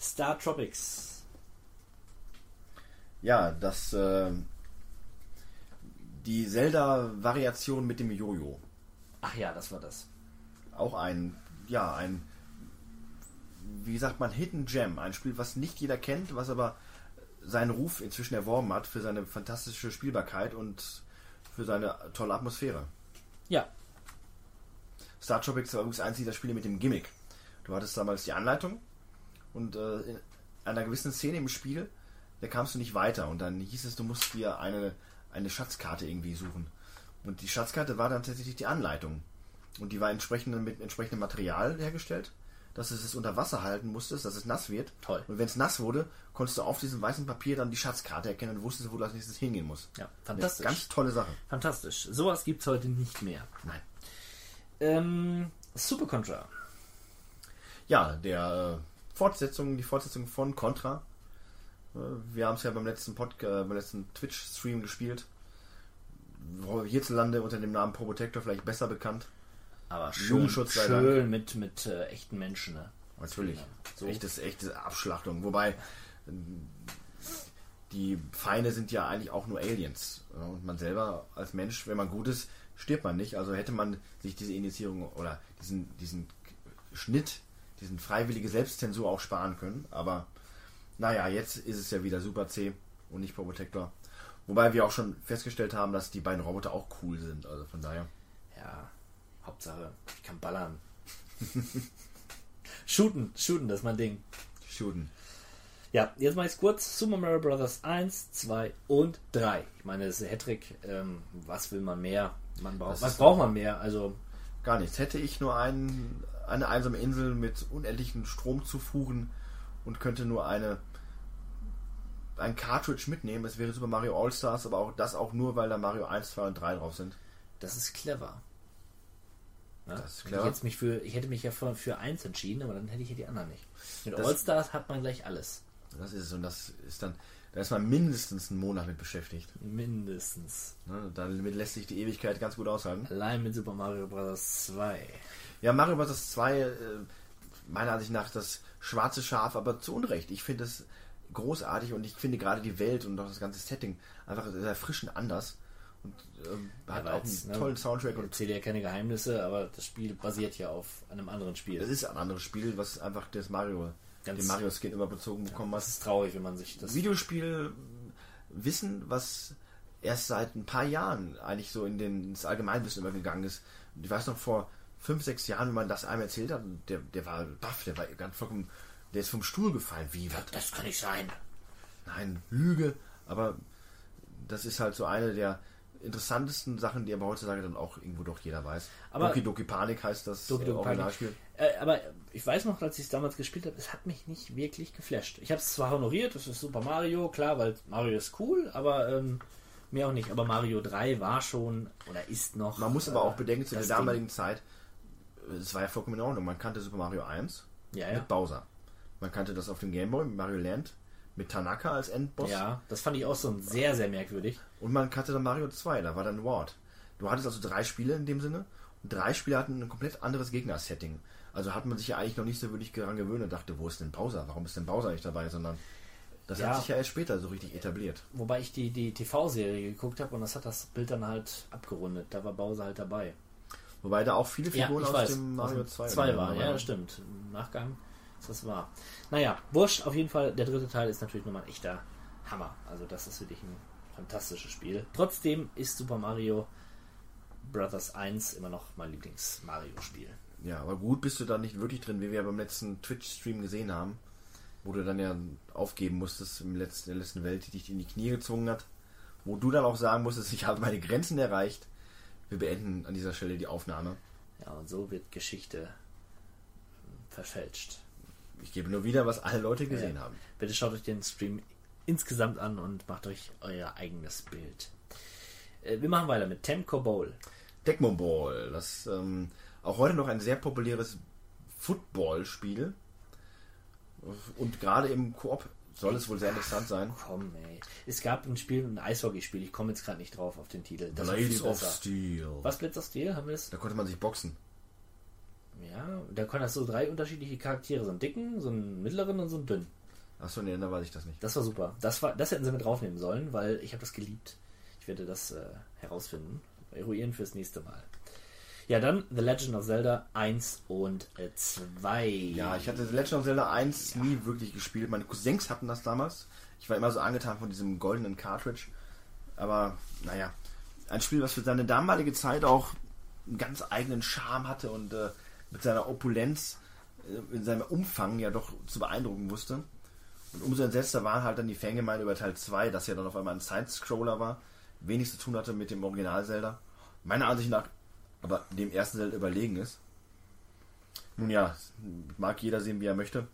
Star Tropics. Ja, das äh, die Zelda-Variation mit dem Jojo. Ach ja, das war das. Auch ein, ja, ein, wie sagt man, Hidden Gem. Ein Spiel, was nicht jeder kennt, was aber seinen Ruf inzwischen erworben hat für seine fantastische Spielbarkeit und für seine tolle Atmosphäre. Ja. Star Tropics war übrigens eins dieser Spiele mit dem Gimmick. Du hattest damals die Anleitung und äh, in einer gewissen Szene im Spiel, da kamst du nicht weiter und dann hieß es, du musst dir eine, eine Schatzkarte irgendwie suchen. Und die Schatzkarte war dann tatsächlich die Anleitung. Und die war entsprechend mit entsprechendem Material hergestellt, dass es es unter Wasser halten musstest, dass es nass wird. Toll. Und wenn es nass wurde, konntest du auf diesem weißen Papier dann die Schatzkarte erkennen und wusstest, wo du als nächstes hingehen musst. Ja, Eine fantastisch. ganz tolle Sache. Fantastisch. Sowas gibt es heute nicht mehr. Nein. Ähm, Super Contra. Ja, der äh, Fortsetzung, die Fortsetzung von Contra. Äh, wir haben es ja beim letzten äh, beim letzten Twitch-Stream gespielt. Hierzulande unter dem Namen Probotector vielleicht besser bekannt. Aber schön, schön mit, mit äh, echten Menschen. Ne? Natürlich. So. Echtes, echte Abschlachtung. Wobei ähm, die Feinde sind ja eigentlich auch nur Aliens. Und man selber als Mensch, wenn man gut ist, stirbt man nicht. Also hätte man sich diese Initiierung oder diesen, diesen Schnitt, diesen freiwillige Selbstzensur auch sparen können. Aber naja, jetzt ist es ja wieder Super C und nicht Probotector. Wobei wir auch schon festgestellt haben, dass die beiden Roboter auch cool sind. Also von daher. Ja, Hauptsache, ich kann ballern. shooten, shooten, das ist mein Ding. Shooten. Ja, jetzt mache ich es kurz. Super Mario Bros. 1, 2 und 3. Ich meine, das ist Hattrick. Ähm, was will man mehr? Man braucht, was braucht man mehr? Also, Gar nichts. Hätte ich nur einen, eine einsame Insel mit unendlichen Stromzufuhren und könnte nur eine ein Cartridge mitnehmen, es wäre Super Mario All-Stars, aber auch das auch nur, weil da Mario 1, 2 und 3 drauf sind. das ist clever. Ja? Das ist clever. Ich, jetzt mich für, ich hätte mich ja für, für eins entschieden, aber dann hätte ich ja die anderen nicht. Mit Das- All-Stars hat man gleich alles. Das ist es und das ist dann, da ist man mindestens einen Monat mit beschäftigt. Mindestens. Ne? Damit lässt sich die Ewigkeit ganz gut aushalten. Allein mit Super Mario Bros. 2. Ja, Mario Bros. 2, äh, meiner Ansicht nach das schwarze Schaf, aber zu Unrecht. Ich finde es großartig und ich finde gerade die Welt und auch das ganze Setting einfach sehr erfrischend anders. Und ähm, hat Ja, auch einen ne, tollen Soundtrack Ich und erzähle ja keine Geheimnisse, aber das Spiel basiert ja auf einem anderen Spiel. es ist ein anderes Spiel, was einfach das Mario, Ganz- den Mario-Skin überbezogen bekommen Das hat. ist traurig, wenn man sich das. Videospiel Wissen, was erst seit ein paar Jahren eigentlich so in den, ins Allgemeinwissen übergegangen ist. Und ich weiß noch vor fünf, sechs Jahren, wenn man das einem erzählt hat, der, der war baff, der war ganz vollkommen, der ist vom Stuhl gefallen. Wie, was? Das kann nicht sein. Nein, Lüge. Aber das ist halt so eine der interessantesten Sachen, die aber heutzutage dann auch irgendwo doch jeder weiß. Aber- Doki Doki Panik heißt das Doki äh, Doki Panic. Originalspiel. Äh, aber ich weiß noch, als ich es damals gespielt habe, es hat mich nicht wirklich geflasht. Ich habe es zwar honoriert, das ist Super Mario, klar, weil Mario ist cool, aber ähm, mehr auch nicht. Aber Mario 3 war schon oder ist noch. Man muss aber auch äh, bedenken, zu der damaligen Zeit, äh, es war ja vollkommen in Ordnung. Man kannte Super Mario 1 Ding. Ja, ja. mit Bowser. Man kannte das auf dem Gameboy mit Mario Land mit Tanaka als Endboss. Ja, das fand ich auch so sehr, sehr merkwürdig. Und man kannte dann Mario 2, da war dann Ward. Du hattest also drei Spiele in dem Sinne. Und drei Spiele hatten ein komplett anderes Gegner-Setting. Also hat man sich ja eigentlich noch nicht so wirklich daran gewöhnt und dachte, wo ist denn Bowser? Warum ist denn Bowser nicht dabei? Sondern das Ja. hat sich ja erst später so richtig etabliert. Wobei ich die, die TV-Serie geguckt habe und das hat das Bild dann halt abgerundet. Da war Bowser halt dabei. Wobei da auch viele Ja, Figuren ich aus weiß. dem Mario Aus 2 dem 2 dabei war, ja, das stimmt. Im Nachgang ist das wahr. Naja, wurscht, auf jeden Fall, der dritte Teil ist natürlich nochmal ein echter Hammer. Also das ist wirklich ein fantastisches Spiel. Trotzdem ist Super Mario Brothers 1 immer noch mein Lieblings-Mario-Spiel. Ja, aber gut bist du da nicht wirklich drin, wie wir beim letzten Twitch-Stream gesehen haben, wo du dann ja aufgeben musstest im letzten, der letzten Welt, die dich in die Knie gezwungen hat, wo du dann auch sagen musstest, ich habe meine Grenzen erreicht. Wir beenden an dieser Stelle die Aufnahme. Ja, und so wird Geschichte verfälscht. Ich gebe nur wieder, was alle Leute gesehen Ja. haben. Bitte schaut euch den Stream insgesamt an und macht euch euer eigenes Bild. Äh, Wir machen weiter mit Temco Bowl. Tecmo Ball, das ähm, auch heute noch ein sehr populäres Football-Spiel. Und gerade im Koop soll es wohl sehr interessant sein. Komm, ey. Es gab ein Spiel, ein Eishockeyspiel, ich komme jetzt gerade nicht drauf auf den Titel. Das Blades of. Steel. Was Blitz of Steel? Haben wir das? Da konnte man sich boxen. Ja, da können das so drei unterschiedliche Charaktere, so einen dicken, so einen mittleren und so einen dünnen. Achso, nee, da weiß ich das nicht. Das war super. Das, war, das hätten sie mit draufnehmen sollen, weil ich habe das geliebt. Ich werde das äh, herausfinden, eruieren fürs nächste Mal. Ja, dann The Legend of Zelda 1 und 2. Ja, ich hatte The Legend of Zelda 1 ja. nie wirklich gespielt. Meine Cousins hatten das damals. Ich war immer so angetan von diesem goldenen Cartridge. Aber, naja, ein Spiel, was für seine damalige Zeit auch einen ganz eigenen Charme hatte und äh, mit seiner Opulenz äh, in seinem Umfang ja doch zu beeindrucken wusste. Und umso entsetzter waren halt dann die Fangemeinde über Teil 2, dass ja dann auf einmal ein Side-Scroller war, wenig zu tun hatte mit dem Original Zelda. Meiner Ansicht nach aber dem ersten Zelda überlegen ist. Nun ja, mag jeder sehen, wie er möchte.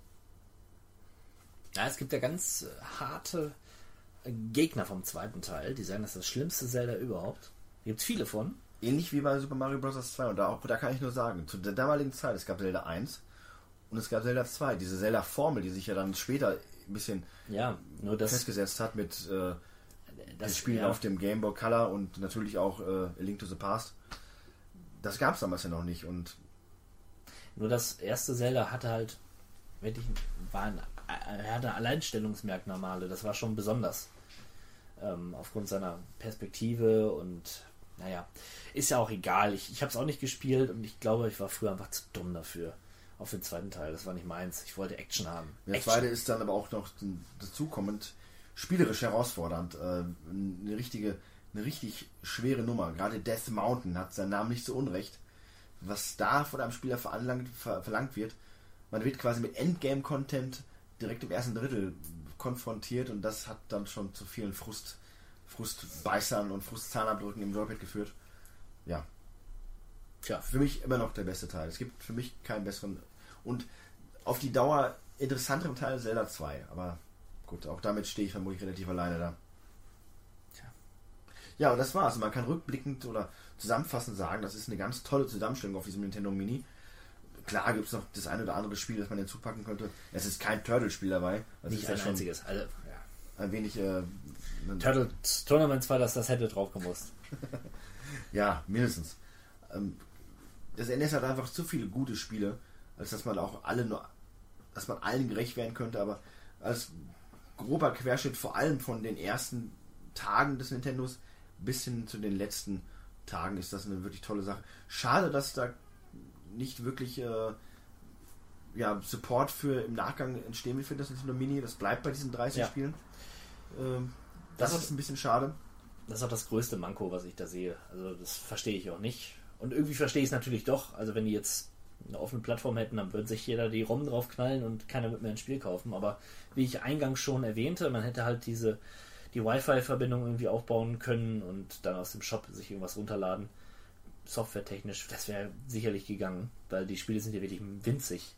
Ja, es gibt ja ganz äh, harte Gegner vom zweiten Teil, die sagen, das ist das schlimmste Zelda überhaupt. Gibt es viele von. Ähnlich wie bei Super Mario Bros. 2. Und da, auch, da kann ich nur sagen, zu der damaligen Zeit, es gab Zelda 1 und es gab Zelda 2. Diese Zelda-Formel, die sich ja dann später ein bisschen ja, festgesetzt hat mit äh, das Spiel ja. auf dem Game Boy Color und natürlich auch äh, Link to the Past. Das gab es damals ja noch nicht. Und nur das erste Zelda hatte halt wirklich war ein, er hatte Alleinstellungsmerkmale. Das war schon besonders ähm, aufgrund seiner Perspektive und naja, ist ja auch egal. Ich, ich habe es auch nicht gespielt und ich glaube, ich war früher einfach zu dumm dafür. Auf den zweiten Teil. Das war nicht meins. Ich wollte Action haben. Der Action. zweite ist dann aber auch noch dazu kommend spielerisch herausfordernd. Äh, eine richtige, eine richtig schwere Nummer. Gerade Death Mountain hat seinen Namen nicht so unrecht. Was da von einem Spieler verlangt, verlangt wird. Man wird quasi mit Endgame-Content direkt im ersten Drittel konfrontiert und das hat dann schon zu vielen Frust, Frustbeißern und Frustzahnabdrücken im Joypad geführt. Ja. Tja, für mich immer noch der beste Teil. Es gibt für mich keinen besseren und auf die Dauer interessanteren Teil Zelda 2, aber gut, auch damit stehe ich vermutlich relativ alleine da. Ja, und das war's. Man kann rückblickend oder zusammenfassend sagen, das ist eine ganz tolle Zusammenstellung auf diesem Nintendo Mini. Klar gibt es noch das eine oder andere Spiel, das man hinzupacken könnte. Es ist kein Turtle-Spiel dabei. Das Nicht ist ein ja einziges. Also, ja. Ein wenig. Äh, Turtle Tournament 2, dass das hätte drauf gemusst. ja, mindestens. Ähm, das NS hat einfach zu viele gute Spiele, als dass man auch alle nur, dass man allen gerecht werden könnte, aber als grober Querschnitt vor allem von den ersten Tagen des Nintendos bis hin zu den letzten Tagen ist das eine wirklich tolle Sache. Schade, dass da nicht wirklich äh, ja, Support für im Nachgang entstehen will für das Nintendo Mini. Das bleibt bei diesen 30 ja. Spielen. Ähm, das, das, ist ein bisschen schade. Das ist auch das größte Manko, was ich da sehe. Also das verstehe ich auch nicht. Und irgendwie verstehe ich es natürlich doch. Also wenn die jetzt eine offene Plattform hätten, dann würde sich jeder die ROM drauf knallen und keiner wird mehr ein Spiel kaufen. Aber wie ich eingangs schon erwähnte, man hätte halt diese die Wi-Fi-Verbindung irgendwie aufbauen können und dann aus dem Shop sich irgendwas runterladen softwaretechnisch, das wäre sicherlich gegangen, weil die Spiele sind ja wirklich winzig.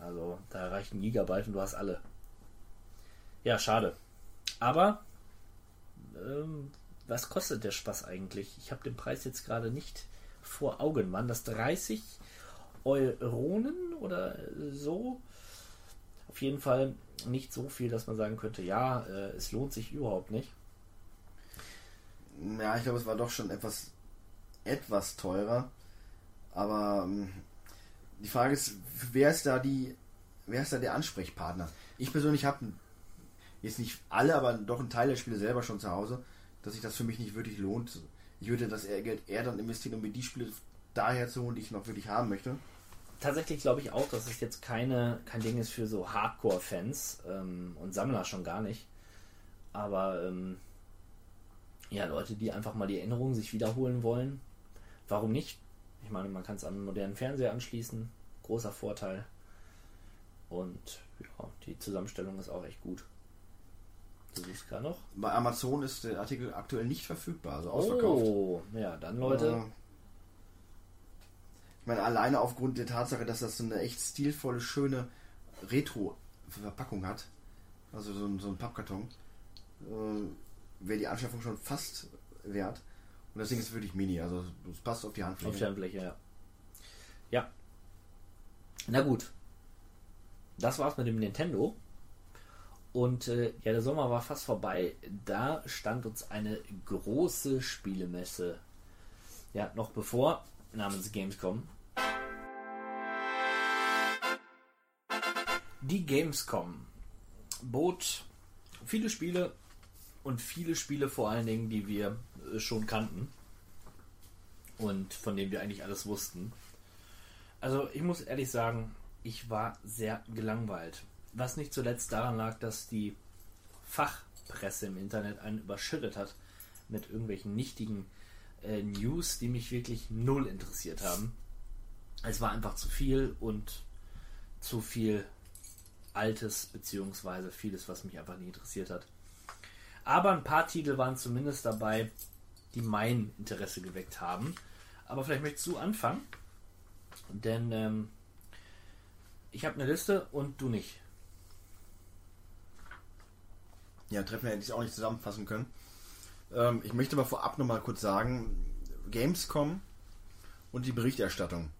Also da reicht ein Gigabyte und du hast alle. Ja, schade. Aber ähm, was kostet der Spaß eigentlich? Ich habe den Preis jetzt gerade nicht vor Augen. Waren das 30 Euronen oder so? Auf jeden Fall nicht so viel, dass man sagen könnte, ja, äh, es lohnt sich überhaupt nicht. Ja, ich glaube, es war doch schon etwas etwas teurer. Aber ähm, die Frage ist, wer ist da die, wer ist da der Ansprechpartner? Ich persönlich habe jetzt nicht alle, aber doch einen Teil der Spiele selber schon zu Hause, dass sich das für mich nicht wirklich lohnt. Ich würde das Geld eher dann investieren, um mir die Spiele daher zu holen, die ich noch wirklich haben möchte. Tatsächlich glaube ich auch, dass es jetzt keine, kein Ding ist für so Hardcore-Fans ähm, und Sammler schon gar nicht. Aber ähm, ja, Leute, die einfach mal die Erinnerungen sich wiederholen wollen, warum nicht? Ich meine, man kann es an einen modernen Fernseher anschließen. Großer Vorteil. Und ja, die Zusammenstellung ist auch echt gut. Du suchst gerade noch. Bei Amazon ist der Artikel aktuell nicht verfügbar, also ausverkauft. Oh, ja, dann Leute. Äh, ich meine, alleine aufgrund der Tatsache, dass das so eine echt stilvolle, schöne Retro-Verpackung hat, also so ein, so ein Pappkarton, äh, wäre die Anschaffung schon fast wert. Und Ding ist wirklich mini, also es passt auf die Handfläche. Auf die Handfläche, ja. Ja. Na gut. Das war's mit dem Nintendo. Und äh, ja, der Sommer war fast vorbei. Da stand uns eine große Spielemesse. Ja, noch bevor, namens Gamescom. Die Gamescom bot viele Spiele und viele Spiele vor allen Dingen, die wir äh, schon kannten und von denen wir eigentlich alles wussten. Also ich muss ehrlich sagen, ich war sehr gelangweilt. Was nicht zuletzt daran lag, dass die Fachpresse im Internet einen überschüttet hat mit irgendwelchen nichtigen äh, News, die mich wirklich null interessiert haben. Es war einfach zu viel und zu viel Altes, beziehungsweise vieles, was mich einfach nicht interessiert hat. Aber ein paar Titel waren zumindest dabei, die mein Interesse geweckt haben. Aber vielleicht möchtest du anfangen, denn ähm, ich habe eine Liste und du nicht. Ja, Treffen hätte ich auch nicht zusammenfassen können. Ähm, ich möchte aber vorab nochmal kurz sagen, Gamescom und die Berichterstattung,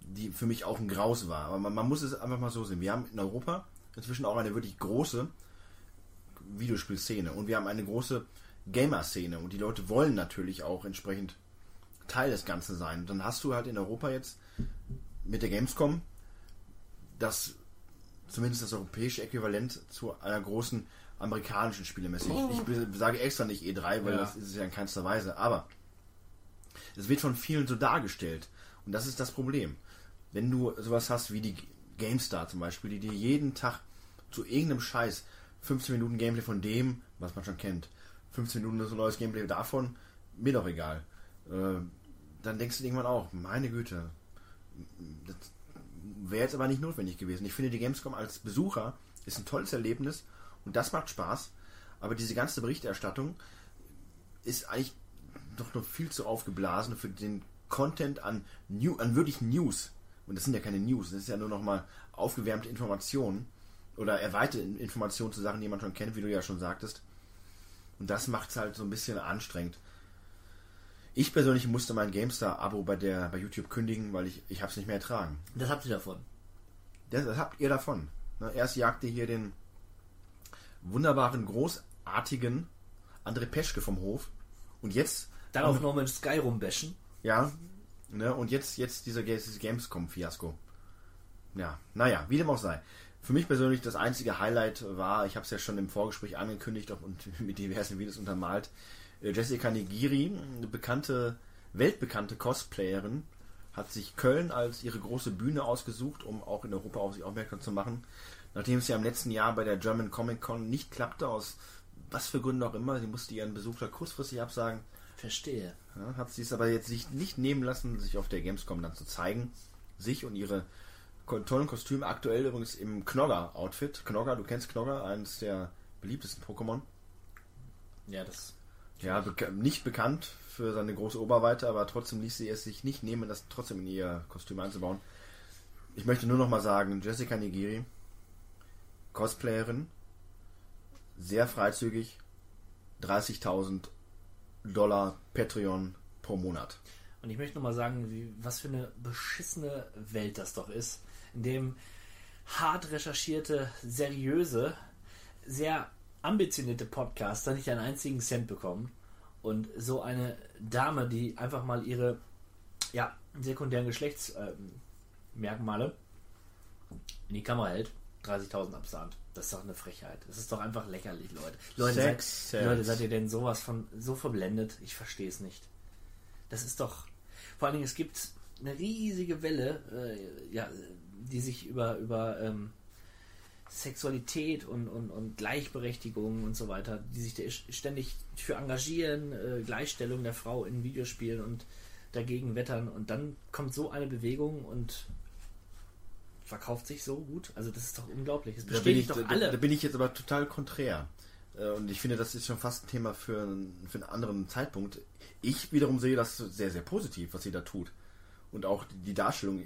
die für mich auch ein Graus war. Aber man, man muss es einfach mal so sehen. Wir haben in Europa inzwischen auch eine wirklich große Videospielszene und wir haben eine große Gamer-Szene und die Leute wollen natürlich auch entsprechend Teil des Ganzen sein. Dann hast du halt in Europa jetzt mit der Gamescom das zumindest das europäische Äquivalent zu einer großen amerikanischen Spielemesse. Ich, ich sage extra nicht E3, weil Ja. das ist es ja in keinster Weise. Aber es wird von vielen so dargestellt. Und das ist das Problem. Wenn du sowas hast wie die GameStar zum Beispiel, die dir jeden Tag zu irgendeinem Scheiß 15 Minuten Gameplay von dem, was man schon kennt, 15 Minuten so neues Gameplay davon, mir doch egal. Äh, dann denkst du irgendwann auch, meine Güte, das wäre jetzt aber nicht notwendig gewesen. Ich finde, die Gamescom als Besucher ist ein tolles Erlebnis und das macht Spaß. Aber diese ganze Berichterstattung ist eigentlich doch noch viel zu aufgeblasen für den Content an, New, an wirklich News. Und das sind ja keine News, das ist ja nur noch mal aufgewärmte Informationen oder erweiterte Informationen zu Sachen, die man schon kennt, wie du ja schon sagtest. Und das macht es halt so ein bisschen anstrengend. Ich persönlich musste mein GameStar-Abo bei, der, bei YouTube kündigen, weil ich, ich habe es nicht mehr ertragen. Das habt ihr davon. Das, das habt ihr davon. Ne, erst jagt ihr hier den wunderbaren, großartigen André Peschke vom Hof. Und jetzt, Dann auch noch mit Sky rumbashen. ja, ne, und jetzt, jetzt dieser Gamescom-Fiasko. Ja, naja, wie dem auch sei. Für mich persönlich das einzige Highlight war, ich habe es ja schon im Vorgespräch angekündigt und mit diversen Videos untermalt, äh, Jessica Nigiri, eine bekannte, weltbekannte Cosplayerin, hat sich Köln als ihre große Bühne ausgesucht, um auch in Europa auf sich aufmerksam zu machen. Nachdem es ja im letzten Jahr bei der German Comic Con nicht klappte, aus was für Gründen auch immer, sie musste ihren Besuch da kurzfristig absagen, Verstehe. ja, hat sie es aber jetzt sich nicht nehmen lassen, sich auf der Gamescom dann zu zeigen. Sich und ihre tollen Kostüme, aktuell übrigens im Knogger-Outfit. Knogger, du kennst Knogger, eines der beliebtesten Pokémon. Ja, das. Ja, beka nicht bekannt für seine große Oberweite, aber trotzdem ließ sie es sich nicht nehmen, das trotzdem in ihr Kostüm einzubauen. Ich möchte nur noch mal sagen, Jessica Nigiri, Cosplayerin, sehr freizügig, 30.000 Dollar Patreon pro Monat. Und ich möchte noch mal sagen, wie, was für eine beschissene Welt das doch ist, in dem hart recherchierte, seriöse, sehr ambitionierte Podcaster nicht einen einzigen Cent bekommen und so eine Dame, die einfach mal ihre ja, sekundären Geschlechtsmerkmale in die Kamera hält, 30.000 absahnt. Das ist doch eine Frechheit. Das ist doch einfach lächerlich, Leute. Leute, Sex, seid, Sex. Leute, seid ihr denn sowas von so verblendet? Ich verstehe es nicht. Das ist doch. Vor allen Dingen, es gibt eine riesige Welle, äh, ja, die sich über, über ähm, Sexualität und, und, und Gleichberechtigung und so weiter, die sich da ständig für engagieren, äh, Gleichstellung der Frau in Videospielen und dagegen wettern. Und dann kommt so eine Bewegung und verkauft sich so gut. Also das ist doch unglaublich. Es Da bin, bestätigt ich, doch da, alle. da bin ich jetzt aber total konträr. Äh, Und ich finde, das ist schon fast ein Thema für, einen- für einen anderen Zeitpunkt. Ich wiederum sehe das sehr, sehr positiv, was sie da tut. Und auch die Darstellung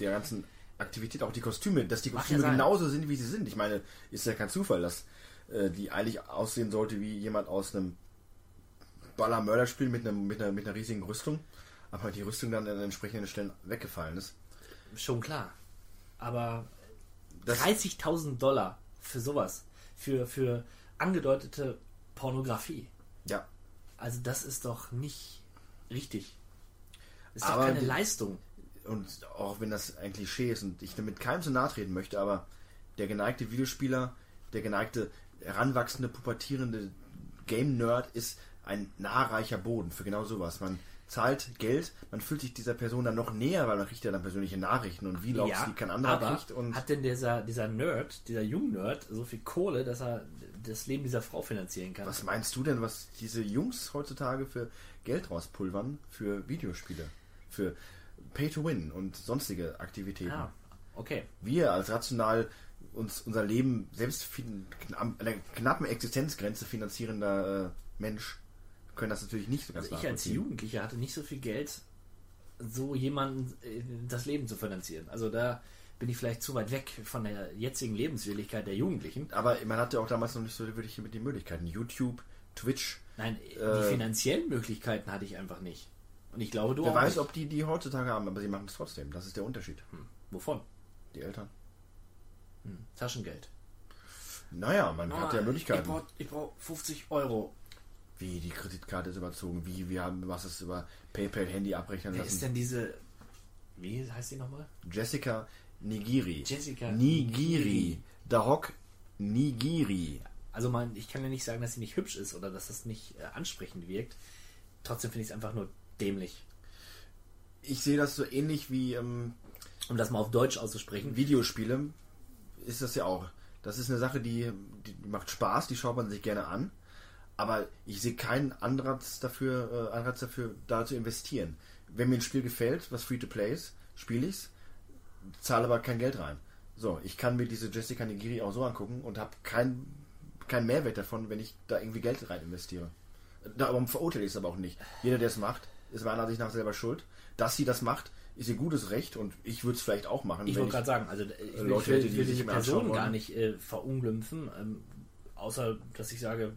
der ganzen Aktivität, auch die Kostüme, dass die ja Kostüme sein. genauso sind, wie sie sind. Ich meine, ist ja kein Zufall, dass äh, die eigentlich aussehen sollte wie jemand aus einem Baller-Mörder-Spiel mit, einem, mit, einer, mit einer riesigen Rüstung. Aber die Rüstung dann an entsprechenden Stellen weggefallen ist. Schon klar. Aber Das- 30.000 Dollar für sowas, für, für angedeutete Pornografie. Ja, Also das ist doch nicht richtig. Ist Aber doch keine Leistung. und auch wenn das ein Klischee ist und ich damit keinem zu nahe treten möchte, aber der geneigte Videospieler, der geneigte heranwachsende, pubertierende Game-Nerd ist ein nahreicher Boden für genau sowas. Man zahlt Geld, man fühlt sich dieser Person dann noch näher, weil man kriegt ja dann persönliche Nachrichten und Vlogs, Ja, die kein anderer aber kriegt. Und hat denn dieser, dieser Nerd, dieser Jung-Nerd, so viel Kohle, dass er das Leben dieser Frau finanzieren kann? was meinst du denn, was diese Jungs heutzutage für Geld rauspulvern für Videospiele, für Pay-to-Win und sonstige Aktivitäten? Ah, okay. Wir als rational uns unser Leben selbst am einer knappen Existenzgrenze finanzierender äh, Mensch können das natürlich nicht so ganz Also ich als. Jugendlicher hatte nicht so viel Geld, so jemanden äh, das Leben zu finanzieren. Also da bin ich vielleicht zu weit weg von der jetzigen Lebenswilligkeit der Jugendlichen. Aber man hatte auch damals noch nicht so wirklich mit den Möglichkeiten. YouTube, Twitch. Nein, Äh, die finanziellen Möglichkeiten hatte ich einfach nicht. Und ich glaube, du Wer weiß, nicht. ob die die heutzutage haben, aber sie machen es trotzdem. Das ist der Unterschied. Hm, Wovon? Die Eltern. Hm, Taschengeld. Naja, man hat ja Ah, Möglichkeiten. Ich brauche brauch 50 Euro. Wie die Kreditkarte ist überzogen, wie wir haben was ist über PayPal Handy abrechnen Wer ist lassen. denn diese. Wie heißt die nochmal? Jessica Nigiri. Jessica Nigiri. Dahok Nigiri. Also man, ich kann ja nicht sagen, dass sie nicht hübsch ist oder dass das nicht äh, ansprechend wirkt. Trotzdem finde ich es einfach nur dämlich. Ich sehe das so ähnlich wie ähm, Um das mal auf Deutsch auszusprechen. Videospiele. Ist das ja auch. Das ist eine Sache, die, die macht Spaß, die schaut man sich gerne an. Aber ich sehe keinen Anreiz dafür, äh, Anreiz dafür, da zu investieren. Wenn mir ein Spiel gefällt, was Free-to-Play ist, spiele ich's, zahle aber kein Geld rein. So, ich kann mir diese Jessica Nigiri auch so angucken und habe keinen kein Mehrwert davon, wenn ich da irgendwie Geld rein investiere. Darum verurteile ich es aber auch nicht. Jeder, der es macht, ist meiner Ansicht nach selber schuld. Dass sie das macht, ist ihr gutes Recht und ich würde es vielleicht auch machen. Ich wollte gerade sagen, also äh, ich will, Leute ich will, ich die will diese anschauen Person gar nicht äh, verunglimpfen, ähm, außer dass ich sage,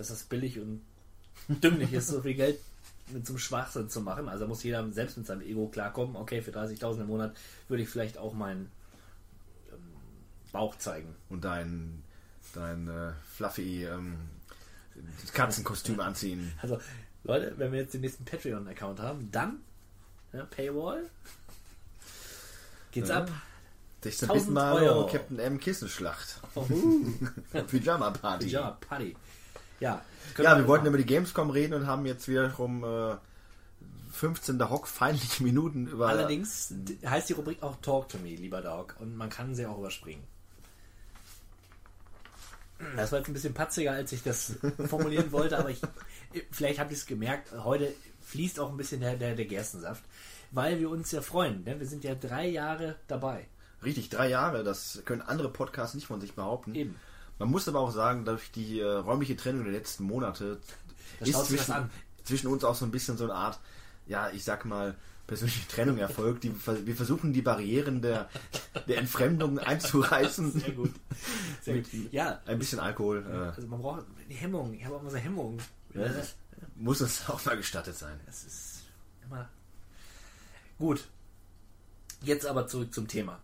dass das billig und dümmlich ist, so viel Geld mit so einem Schwachsinn zu machen. Also muss jeder selbst mit seinem Ego klarkommen. Okay, für 30.000 im Monat würde ich vielleicht auch meinen ähm, Bauch zeigen. und dein, dein äh, fluffy ähm, Katzenkostüm anziehen. Also, Leute, wenn wir jetzt den nächsten Patreon-Account haben, dann ja, Paywall. Geht's Ja. ab. 16 Bit 1000 Mario, Euro. Captain M Kissenschlacht. Uhu. Pyjama Party. ja, Paddy. Ja, Ja, wir wollten über die Gamescom reden und haben jetzt wiederum äh, 15 der Hock feindliche Minuten über. Allerdings heißt die Rubrik auch Talk to Me, lieber Dog. Und man kann sie auch überspringen. Das war jetzt ein bisschen patziger, als ich das formulieren wollte, aber ich, vielleicht habt ihr es gemerkt, heute fließt auch ein bisschen der, der, der Gerstensaft, weil wir uns ja freuen. Ne? Wir sind ja drei Jahre dabei. Richtig, drei Jahre, das können andere Podcasts nicht von sich behaupten. Eben. Man muss aber auch sagen, durch die äh, räumliche Trennung der letzten Monate Da ist zwischen, zwischen uns auch so ein bisschen so eine Art, ja, ich sag mal, persönliche Trennung erfolgt. Die, wir versuchen die Barrieren der, der Entfremdung einzureißen. Sehr gut. Sehr gut. Ja, Ein bisschen Alkohol äh, also man braucht die Hemmung. Ich habe auch immer so Hemmung. muss uns auch mal gestattet sein. Das ist immer. Gut. Jetzt aber zurück zum Thema.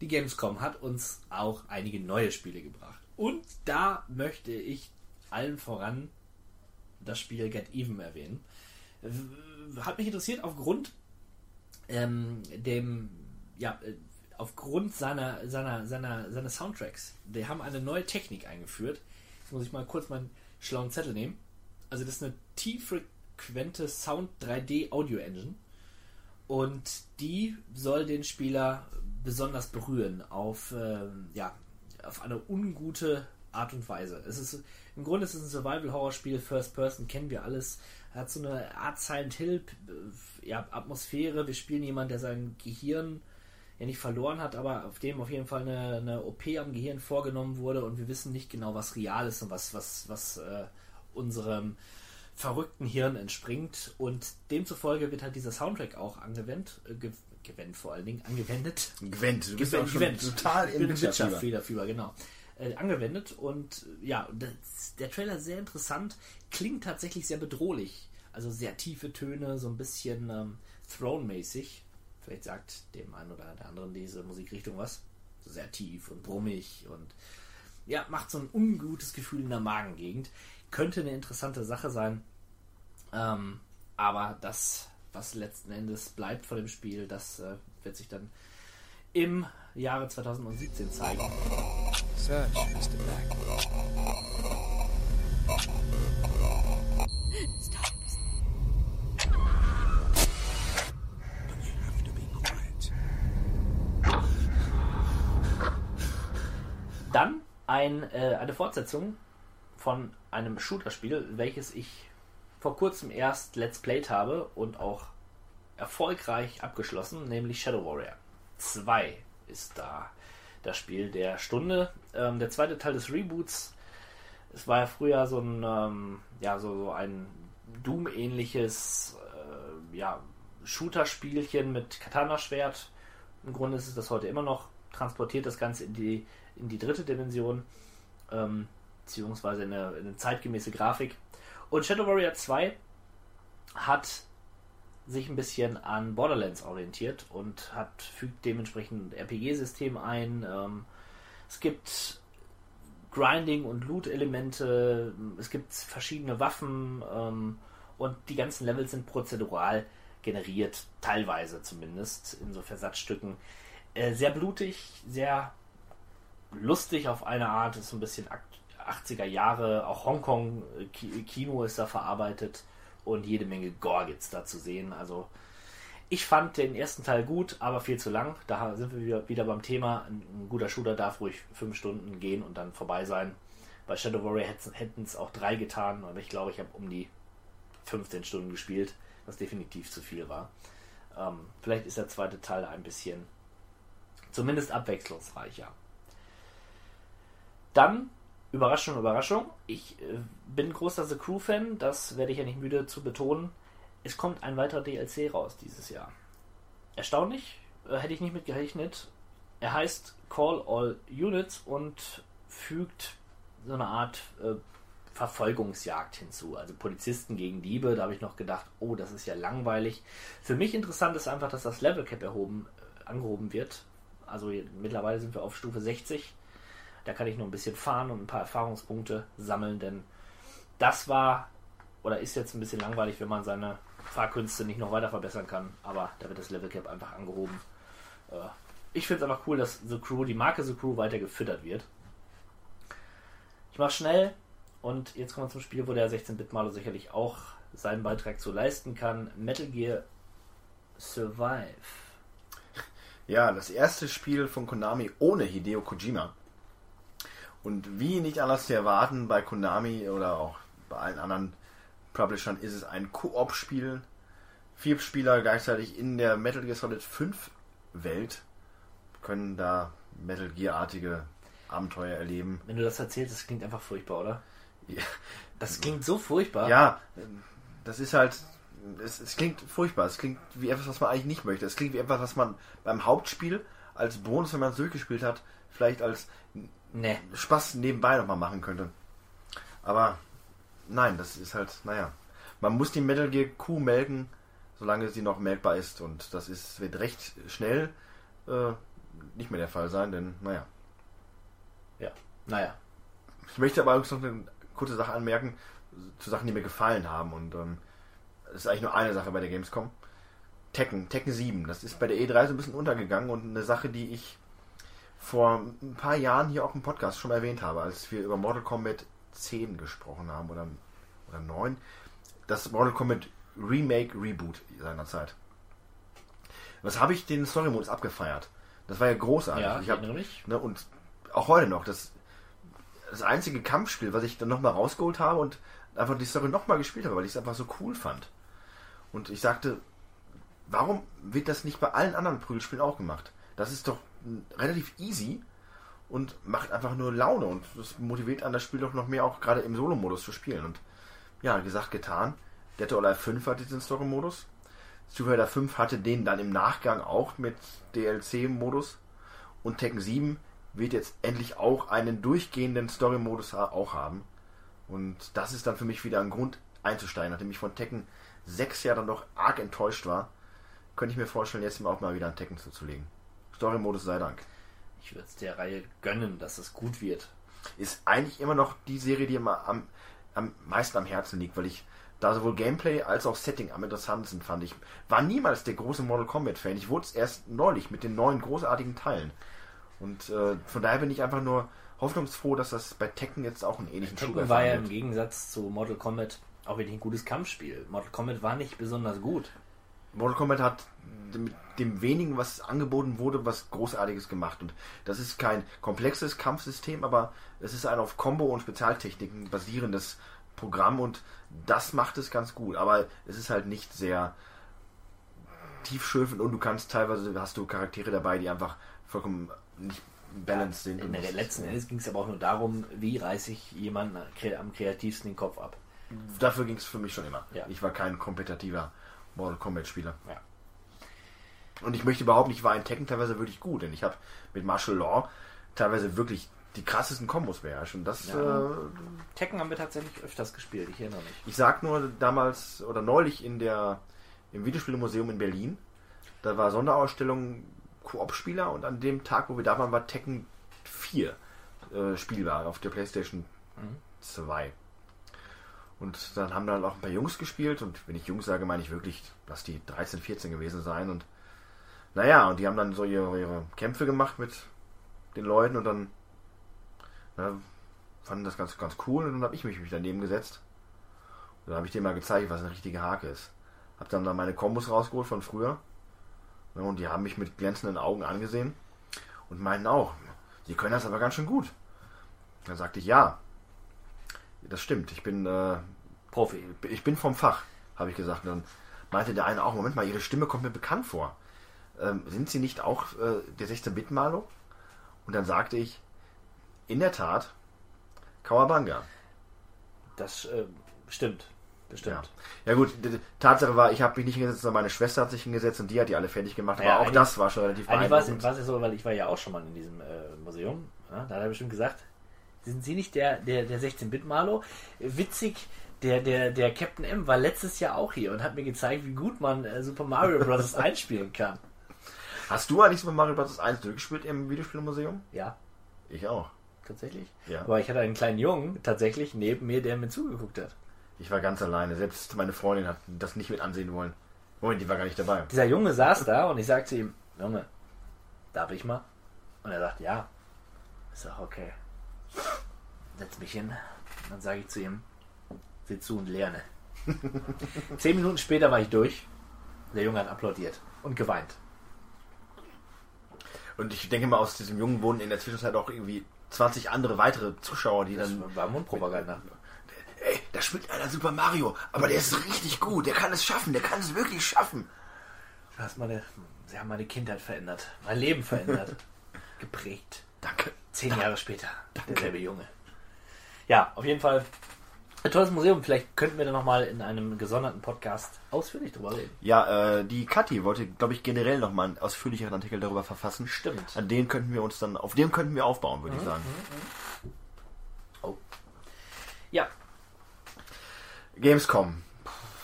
Die Gamescom hat uns auch einige neue Spiele gebracht. Und da möchte ich allen voran das Spiel Get Even erwähnen. Hat mich interessiert aufgrund ähm, dem, ja, äh, aufgrund seiner, seiner, seiner, seiner Soundtracks. Die haben eine neue Technik eingeführt. Jetzt muss ich mal kurz meinen schlauen Zettel nehmen. Also das ist eine T-frequente Sound 3D Audio Engine und die soll den Spieler besonders berühren auf ähm, ja auf eine ungute Art und Weise. Es ist im Grunde ist es ein Survival Horror Spiel First Person kennen wir alles. Hat so eine Art Silent Hill äh, ja. Wir spielen jemanden, der sein Gehirn ja nicht verloren hat, aber auf dem auf jeden Fall eine, eine OP am Gehirn vorgenommen wurde und wir wissen nicht genau, was real ist und was was was äh, unserem verrückten Hirn entspringt und demzufolge wird halt dieser Soundtrack auch angewendet, äh, ge gewendet vor allen Dingen, angewendet. Gwent, du bist Gewen- auch schon total im. Wirtschaftsfehlerfieber, genau. Äh, angewendet und äh, ja, das, der Trailer ist sehr interessant, klingt tatsächlich sehr bedrohlich. Also sehr tiefe Töne, so ein bisschen ähm, Throne-mäßig. Vielleicht sagt dem einen oder der anderen diese Musikrichtung was. Sehr tief und brummig und ja, macht so ein ungutes Gefühl in der Magengegend. Könnte eine interessante Sache sein. Ähm, aber das, was letzten Endes bleibt von dem Spiel, das äh, wird sich dann im Jahre 2017 zeigen. Search, Mr. Black. Stop. Dann ein, äh, eine Fortsetzung von einem Shooter-Spiel, welches ich vor kurzem erst Let's Played habe und auch erfolgreich abgeschlossen, nämlich Shadow Warrior 2 ist da das Spiel der Stunde. Ähm, der zweite Teil des Reboots. Es war ja früher so ein, ähm, ja, so, so ein Doom-ähnliches äh, ja, Shooter-Spielchen mit Katana-Schwert. Im Grunde ist es das heute immer noch. Transportiert das Ganze in die, in die dritte Dimension, ähm, beziehungsweise in eine, in eine zeitgemäße Grafik. Und Shadow Warrior 2 hat sich ein bisschen an Borderlands orientiert und hat, fügt dementsprechend ein RPG-System ein. Ähm, es gibt Grinding- und Loot-Elemente, es gibt verschiedene Waffen ähm, und die ganzen Levels sind prozedural generiert, teilweise zumindest, in so Versatzstücken. Äh, sehr blutig, sehr lustig auf eine Art, ist so ein bisschen 80er Jahre, auch Hongkong-Kino ist da verarbeitet und jede Menge Gore da zu sehen. Also ich fand den ersten Teil gut, aber viel zu lang. Da sind wir wieder, beim Thema. Ein, ein, guter Shooter darf ruhig fünf Stunden gehen und dann vorbei sein. Bei Shadow Warrior hätten es auch drei getan, aber ich glaube, ich habe um die 15 Stunden gespielt, was definitiv zu viel war. Ähm, vielleicht ist der zweite Teil ein bisschen zumindest abwechslungsreicher. Dann Überraschung, Überraschung. Ich äh, bin großer The Crew-Fan, das werde ich ja nicht müde zu betonen. Es kommt ein weiterer DLC raus dieses Jahr. Erstaunlich, äh, hätte ich nicht mit gerechnet. Er heißt Call All Units und fügt so eine Art äh, Verfolgungsjagd hinzu. Also Polizisten gegen Diebe, da habe ich noch gedacht, oh, das ist ja langweilig. Für mich interessant ist einfach, dass das Level Cap erhoben, äh, angehoben wird. Also mittlerweile sind wir auf Stufe 60 da kann ich noch ein bisschen fahren und ein paar Erfahrungspunkte sammeln, denn das war oder ist jetzt ein bisschen langweilig, wenn man seine Fahrkünste nicht noch weiter verbessern kann, aber da wird das Level Cap einfach angehoben. Äh, ich finde es einfach cool, dass The Crew, die Marke The Crew weiter gefüttert wird. Ich mache schnell und jetzt kommen wir zum Spiel, wo der 16-Bit-Maler sicherlich auch seinen Beitrag zu leisten kann. Metal Gear Survive. Ja, das erste Spiel von Konami ohne Hideo Kojima. Und wie nicht anders zu erwarten, bei Konami oder auch bei allen anderen Publishern ist es ein Koop-Spiel. Vier Spieler gleichzeitig in der Metal Gear Solid 5 Welt können da Metal Gear-artige Abenteuer erleben. Wenn du das erzählst, das klingt einfach furchtbar, oder? Ja. Das klingt so furchtbar. Ja, das ist halt. Es, es, klingt furchtbar. Es klingt wie etwas, was man eigentlich nicht möchte. Es klingt wie etwas, was man beim Hauptspiel als Bonus, wenn man es durchgespielt hat, vielleicht als nee. Spaß nebenbei nochmal machen könnte. Aber nein, das ist halt, naja. Man muss die Metal Gear Kuh melken, solange sie noch melkbar ist. Und das ist, wird recht schnell äh, nicht mehr der Fall sein, denn, naja. Ja, naja. Ich möchte aber noch eine kurze Sache anmerken, zu Sachen, die mir gefallen haben. Und ähm, das ist eigentlich nur eine Sache bei der Gamescom. Tekken, Tekken 7, das ist bei der E3 so ein bisschen untergegangen und eine Sache, die ich vor ein paar Jahren hier auch im Podcast schon erwähnt habe, als wir über Mortal Kombat 10 gesprochen haben oder, oder 9. Das Mortal Kombat Remake Reboot seinerzeit. Was habe ich den Story Modus abgefeiert? Das war ja großartig. Ja, ich hab. Ne, und auch heute noch. Das, das einzige Kampfspiel, was ich dann nochmal rausgeholt habe und einfach die Story nochmal gespielt habe, weil ich es einfach so cool fand. Und ich sagte, warum wird das nicht bei allen anderen Prügelspielen auch gemacht? Das ist doch relativ easy und macht einfach nur Laune und das motiviert an das Spiel doch noch mehr auch gerade im Solo-Modus zu spielen. Und ja, gesagt, getan. Dead or Alive 5 hatte diesen Story-Modus. Street Fighter 5 hatte den dann im Nachgang auch mit DLC-Modus. Und Tekken 7 wird jetzt endlich auch einen durchgehenden Story-Modus auch haben. Und das ist dann für mich wieder ein Grund einzusteigen, nachdem ich von Tekken 6 ja dann doch arg enttäuscht war, könnte ich mir vorstellen, jetzt auch mal wieder ein Tekken zuzulegen. Story-Modus sei Dank. Ich würde es der Reihe gönnen, dass es gut wird. Ist eigentlich immer noch die Serie, die mir am, am meisten am Herzen liegt, weil ich da sowohl Gameplay als auch Setting am interessantesten fand. Ich war niemals der große Mortal Kombat Fan. Ich wurde es erst neulich mit den neuen großartigen Teilen. Und äh, von daher bin ich einfach nur hoffnungsfroh, dass das bei Tekken jetzt auch einen ähnlichen Tekken war ja im. Gegensatz zu Mortal Kombat auch wirklich ein gutes Kampfspiel. Mortal Kombat war nicht besonders gut. Mortal Kombat hat mit dem wenigen, was angeboten wurde, was Großartiges gemacht. Und das ist kein komplexes Kampfsystem, aber es ist ein auf Combo- und Spezialtechniken basierendes Programm und das macht es ganz gut. Aber es ist halt nicht sehr tiefschürfend und du kannst teilweise, hast du Charaktere dabei, die einfach vollkommen nicht balanced sind. In der letzten Endes ging es aber auch nur darum, wie reiße ich jemanden am kreativsten den Kopf ab. Dafür ging es für mich schon immer. Ja. Ich war kein kompetitiver Mortal Kombat Spieler. Ja. Und ich möchte behaupten, ich war in Tekken teilweise wirklich gut, denn ich habe mit Martial Law teilweise wirklich die krassesten Kombos beherrscht. Und das, Ja. äh, Tekken haben wir tatsächlich öfters gespielt, ich erinnere mich. ich sag nur damals oder neulich in der im Videospielmuseum in Berlin, da war Sonderausstellung Koop-Spieler und an dem Tag, wo wir da waren, war Tekken 4 äh, spielbar auf der Playstation 2. Und dann haben dann auch ein paar Jungs gespielt. Und wenn ich Jungs sage, meine ich wirklich, dass die 13, 14 gewesen sein und naja, und die haben dann so ihre, ihre Kämpfe gemacht mit den Leuten. Und dann na, fanden das ganz, ganz cool. Und dann habe ich mich, mich daneben gesetzt. Und dann habe ich denen mal gezeigt, was eine richtige Hake ist. Hab dann da meine Kombos rausgeholt von früher. Ja, und die haben mich mit glänzenden Augen angesehen. Und meinten auch, sie können das aber ganz schön gut. Dann sagte ich, ja, das stimmt, ich bin äh, Profi. ich bin vom Fach, habe ich gesagt. Und dann meinte der eine auch, Moment mal, Ihre Stimme kommt mir bekannt vor. Ähm, sind Sie nicht auch äh, der 16-Bit-Malo? Und dann sagte ich, in der Tat, Kawabanga. Das äh, stimmt. Ja. Bestimmt. ja gut, die, Tatsache war, ich habe mich nicht hingesetzt, sondern meine Schwester hat sich hingesetzt und die hat die alle fertig gemacht. Ja, aber auch eigentlich- das war schon relativ Eigentlich war beeindruckend. war es ja so, weil ich war ja auch schon mal in diesem äh, Museum. Ja, da hat er bestimmt gesagt, sind Sie nicht der, der, der 16-Bit-Malo? Witzig, der, der, der Captain M war letztes Jahr auch hier und hat mir gezeigt, wie gut man äh, Super Mario Bros. einspielen kann. Hast du eigentlich Super Mario Bros. 1 durchgespielt im Videospielmuseum? Ja, Ich auch. tatsächlich. Ja. Aber ich hatte einen kleinen Jungen tatsächlich neben mir, der mir zugeguckt hat. Ich war ganz alleine. Selbst meine Freundin hat das nicht mit ansehen wollen. Moment, die war gar nicht dabei. Dieser Junge saß da und ich sagte ihm, Junge, darf ich mal? Und er sagt, ja. Ich sag, okay. Setz mich hin. Und dann sage ich zu ihm, sieh zu und lerne. Zehn Minuten später war ich durch. Der Junge hat applaudiert und geweint. Und ich denke mal, aus diesem Jungen wurden in der Zwischenzeit auch irgendwie 20 andere weitere Zuschauer, die Das dann. war Mundpropaganda. Ey, da spielt einer Super Mario, aber der ist richtig gut, der kann es schaffen, der kann es wirklich schaffen. Du hast meine, sie haben meine Kindheit verändert, mein Leben verändert, geprägt. Danke. Zehn Jahre später, derselbe Junge. Ja, auf jeden Fall ein tolles Museum. Vielleicht könnten wir da nochmal in einem gesonderten Podcast ausführlich drüber reden. Ja, äh, die Kathi wollte, glaube ich, generell nochmal einen ausführlicheren Artikel darüber verfassen. Stimmt. An den könnten wir uns dann, auf dem könnten wir aufbauen, würde ich sagen. Oh. Ja, Gamescom.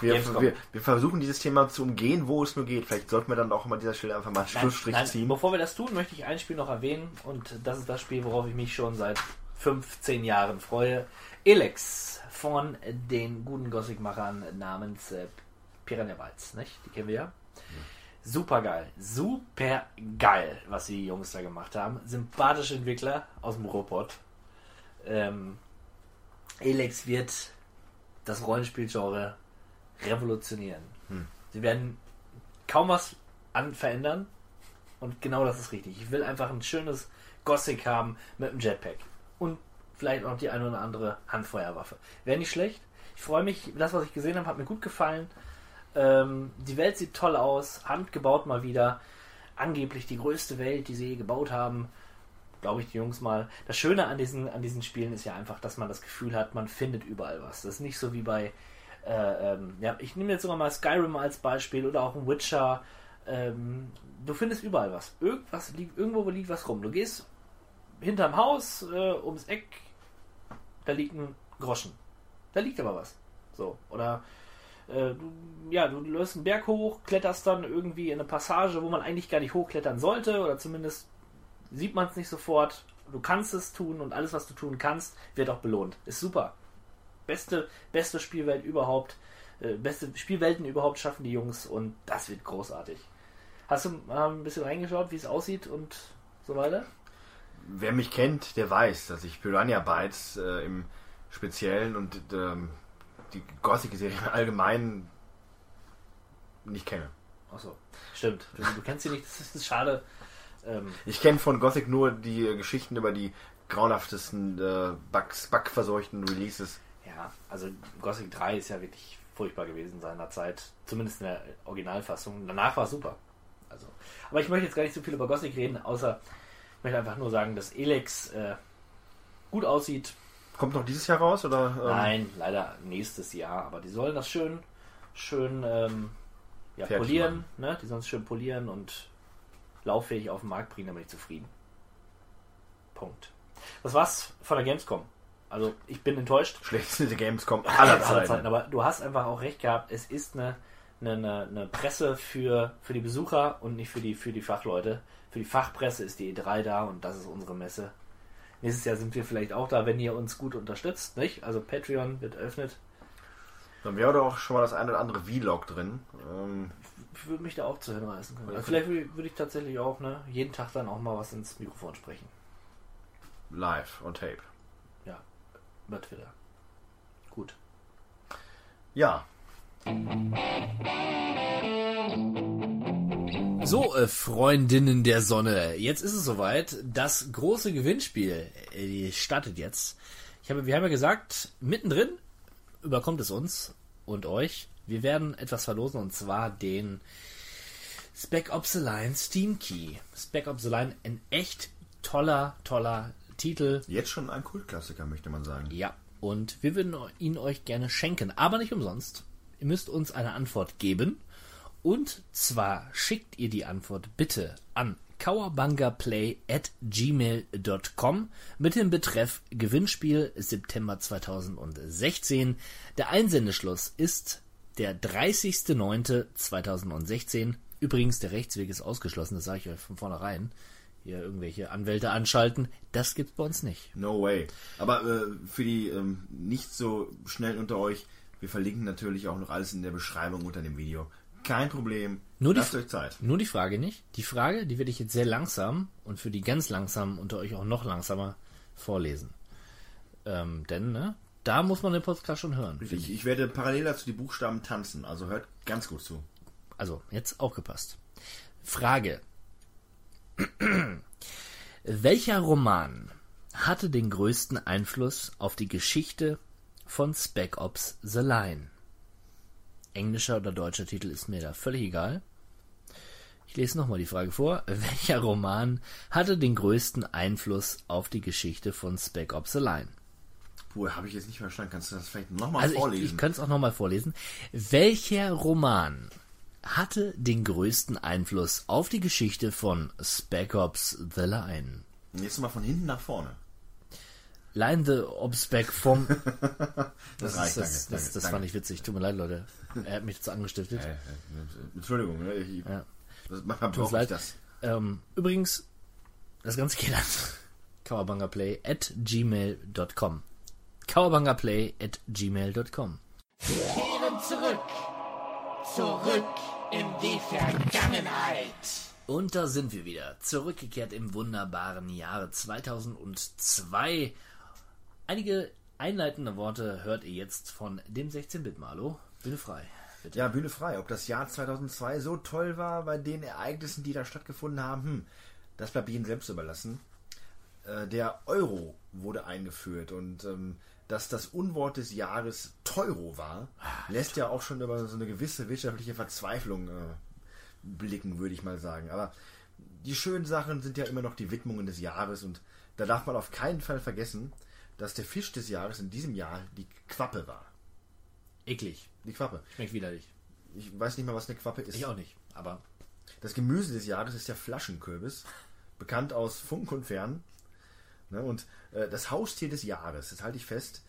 Wir. Wir, wir versuchen dieses Thema zu umgehen, wo es nur geht. Vielleicht sollten wir dann auch mal dieser Stelle einfach mal einen nein, Schlussstrich nein, ziehen. bevor wir das tun, möchte ich ein Spiel noch erwähnen. Und das ist das Spiel, worauf ich mich schon seit 15 Jahren freue. Elex von den guten Gothic-Machern namens äh, Piranha Bytes, nicht? Die kennen wir ja. Super geil, super geil, was die Jungs da gemacht haben. Sympathische Entwickler aus dem Robot. Ähm, Elex wird das Rollenspielgenre revolutionieren. Sie werden kaum was an verändern und genau das ist richtig. Ich will einfach ein schönes Gothic haben mit einem Jetpack und vielleicht auch die eine oder andere Handfeuerwaffe. Wäre nicht schlecht. Ich freue mich. Das, was ich gesehen habe, hat mir gut gefallen. Ähm, die Welt sieht toll aus, handgebaut mal wieder. Angeblich die größte Welt, die sie je gebaut haben. Glaube ich, die Jungs mal. Das Schöne an diesen, an diesen Spielen ist ja einfach, dass man das Gefühl hat, man findet überall was. Das ist nicht so wie bei, äh, ähm, ja, ich nehme jetzt sogar mal Skyrim als Beispiel oder auch ein Witcher. Ähm, du findest überall was. Irgendwas liegt, irgendwo liegt was rum. Du gehst hinterm Haus, äh, ums Eck, da liegt ein Groschen. Da liegt aber was. So. Oder äh, du, ja, du läufst einen Berg hoch, kletterst dann irgendwie in eine Passage, wo man eigentlich gar nicht hochklettern sollte, oder zumindest sieht man es nicht sofort. Du kannst es tun und alles, was du tun kannst, wird auch belohnt. Ist super. Beste, beste Spielwelt überhaupt. Äh, beste Spielwelten überhaupt schaffen die Jungs und das wird großartig. Hast du äh, ein bisschen reingeschaut, wie es aussieht und so weiter? Wer mich kennt, der weiß, dass ich Piranha Bytes äh, im Speziellen und ähm, die Gothic-Serie im Allgemeinen nicht kenne. Achso, stimmt. Du, du kennst sie nicht, das ist schade. Ähm, Ich kenne von Gothic nur die Geschichten über die grauenhaftesten äh, Bugs, bugverseuchten Releases. Ja, also Gothic 3 ist ja wirklich furchtbar gewesen seiner Zeit. Zumindest in der Originalfassung. Danach war es super. Also, aber ich möchte jetzt gar nicht so viel über Gothic reden, außer ich möchte einfach nur sagen, dass Elex äh, gut aussieht. Kommt noch dieses Jahr raus oder? ähm, Nein, leider nächstes Jahr, aber die sollen das schön, schön ähm, ja, Fertig polieren, ne? Die sollen es schön polieren und lauffähig auf den Markt bringen, damit ich zufrieden. Punkt. Das war's von der Gamescom. Also ich bin enttäuscht. Schlechteste Gamescom aller Zeiten. Aber du hast einfach auch recht gehabt, es ist eine, eine, eine, Presse für, für die Besucher und nicht für die, für die Fachleute. Für die Fachpresse ist die E3 da und das ist unsere Messe. Nächstes Jahr sind wir vielleicht auch da, wenn ihr uns gut unterstützt, nicht? Also Patreon wird eröffnet. Dann wäre doch auch schon mal das eine oder andere Vlog drin. Ähm, Ich würde mich da auch zu hinreißen können. Also vielleicht würde würde ich tatsächlich auch ne, jeden Tag dann auch mal was ins Mikrofon sprechen. live on tape. Über Twitter. Gut. Ja, So, äh, Freundinnen der Sonne, jetzt ist es soweit. Das große Gewinnspiel äh, startet jetzt. Ich habe, wir haben ja gesagt, mittendrin überkommt es uns und euch. Wir werden etwas verlosen und zwar den Spec Ops The Line Steam Key. Spec Ops The Line, ein echt toller, toller Titel. jetzt schon ein Kultklassiker, möchte man sagen. Ja, und wir würden ihn euch gerne schenken, aber nicht umsonst. Ihr müsst uns eine Antwort geben. Und zwar schickt ihr die Antwort bitte an kauerbangaplay at gmail.com mit dem Betreff Gewinnspiel September 2016. Der Einsendeschluss ist der 30.09.2016. Übrigens, der Rechtsweg ist ausgeschlossen, das sage ich euch von vornherein. Hier irgendwelche Anwälte anschalten, das gibt's bei uns nicht. No way. Aber äh, für die ähm, nicht so schnell unter euch, wir verlinken natürlich auch noch alles in der Beschreibung unter dem Video. Kein Problem. Nur die, Lasst euch Zeit. nur die Frage nicht. Die Frage, die werde ich jetzt sehr langsam und für die ganz langsam unter euch auch noch langsamer vorlesen. Ähm, denn, ne, da muss man den Podcast schon hören. Ich, ich werde parallel dazu die Buchstaben tanzen, also hört ganz gut zu. Also, jetzt aufgepasst. Frage. Welcher Roman hatte den größten Einfluss auf die Geschichte von Spec Ops The Line? Englischer oder deutscher Titel ist mir da völlig egal. Ich lese nochmal die Frage vor. Welcher Roman hatte den größten Einfluss auf die Geschichte von Spec Ops The Line? Puh, habe ich jetzt nicht verstanden. Kannst du das vielleicht nochmal Also ich, vorlesen? ich könnte es auch nochmal vorlesen. Welcher Roman hatte den größten Einfluss auf die Geschichte von Spec Ops The Line? Jetzt mal von hinten nach vorne. Line the Obspec vom... Das, Das, reicht, ist, das, danke. das, danke, das danke. fand ich witzig. Tut mir leid, Leute. Er hat mich dazu angestiftet. Äh, äh, Entschuldigung, ne? ich, Ja. das, mir ich leid. das. Ähm, übrigens, das Ganze geht an Kawabangaplay at gmail.com. Kawabangaplay at gmail.com. Kehren zurück. Zurück in die Vergangenheit. Und da sind wir wieder, zurückgekehrt im wunderbaren Jahre 2002. Einige einleitende Worte hört ihr jetzt von dem 16-Bit-Malo. Bühne frei. Bitte. Ja, Bühne frei. Ob das Jahr 2002 so toll war bei den Ereignissen, die da stattgefunden haben, hm, das bleibt jedem selbst überlassen. Äh, der Euro wurde eingeführt und ähm, dass das Unwort des Jahres Teuro war, lässt ja auch schon über so eine gewisse wirtschaftliche Verzweiflung äh, blicken, würde ich mal sagen. Aber die schönen Sachen sind ja immer noch die Widmungen des Jahres und da darf man auf keinen Fall vergessen, dass der Fisch des Jahres in diesem Jahr die Quappe war. Eklig. Die Quappe. Schmeckt widerlich. Ich weiß nicht mal, was eine Quappe ist. Ich auch nicht, aber Das Gemüse des Jahres ist der Flaschenkürbis, bekannt aus Funk und Fern. Ne, und äh, das Haustier des Jahres, das halte ich fest,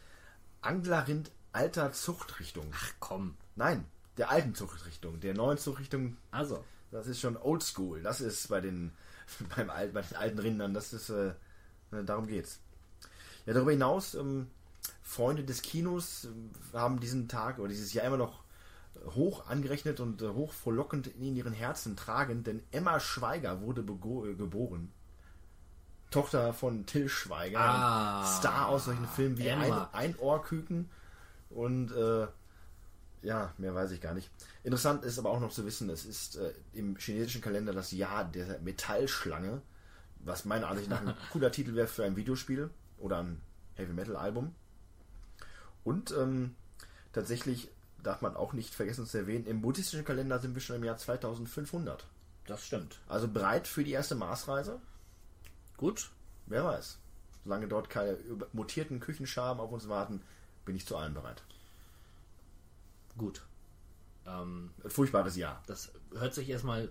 Anglerrind alter Zuchtrichtung. ach komm. Nein, der alten Zuchtrichtung. Der neuen Zuchtrichtung, Also, das ist schon oldschool. Das ist bei den, beim bei den alten Rindern, das ist, äh, ne, darum geht's. Ja, darüber hinaus, ähm, Freunde des Kinos ähm, haben diesen Tag oder dieses Jahr immer noch hoch angerechnet und äh, hoch frohlockend in ihren Herzen tragen, denn Emma Schweiger wurde äh, geboren. Tochter von Till Schweiger, Ah, Star aus solchen Filmen wie ein, Emma. ein Ohrküken und äh, ja, mehr weiß ich gar nicht. Interessant ist aber auch noch zu wissen, es ist äh, im chinesischen Kalender das Jahr der Metallschlange, was meiner Ansicht nach ein cooler Titel wäre für ein Videospiel oder ein Heavy Metal Album. Und ähm, tatsächlich darf man auch nicht vergessen zu erwähnen, im buddhistischen Kalender sind wir schon im Jahr 2500. Das stimmt. Also bereit für die erste Marsreise? Gut. Wer weiß. Solange dort keine mutierten Küchenschaben auf uns warten, bin ich zu allem bereit. Gut. Ähm, Furchtbares Jahr. das hört sich erstmal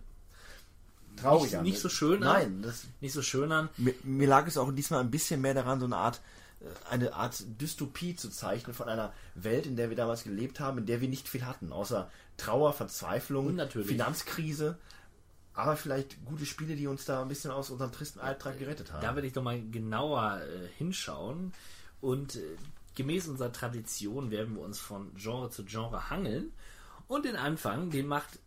Traurig Nicht- an. nicht so schön an. Nein, das, nicht so schön an. mir, mir lag es auch diesmal ein bisschen mehr daran, so eine Art, äh, eine Art Dystopie zu zeichnen von einer Welt, in der wir damals gelebt haben, in der wir nicht viel hatten, außer Trauer, Verzweiflung. Finanzkrise, aber vielleicht gute Spiele, die uns da ein bisschen aus unserem tristen Alltag gerettet haben. Da will ich doch mal genauer äh, hinschauen. Und äh, gemäß unserer Tradition werden wir uns von Genre zu Genre hangeln. Und den Anfang, den macht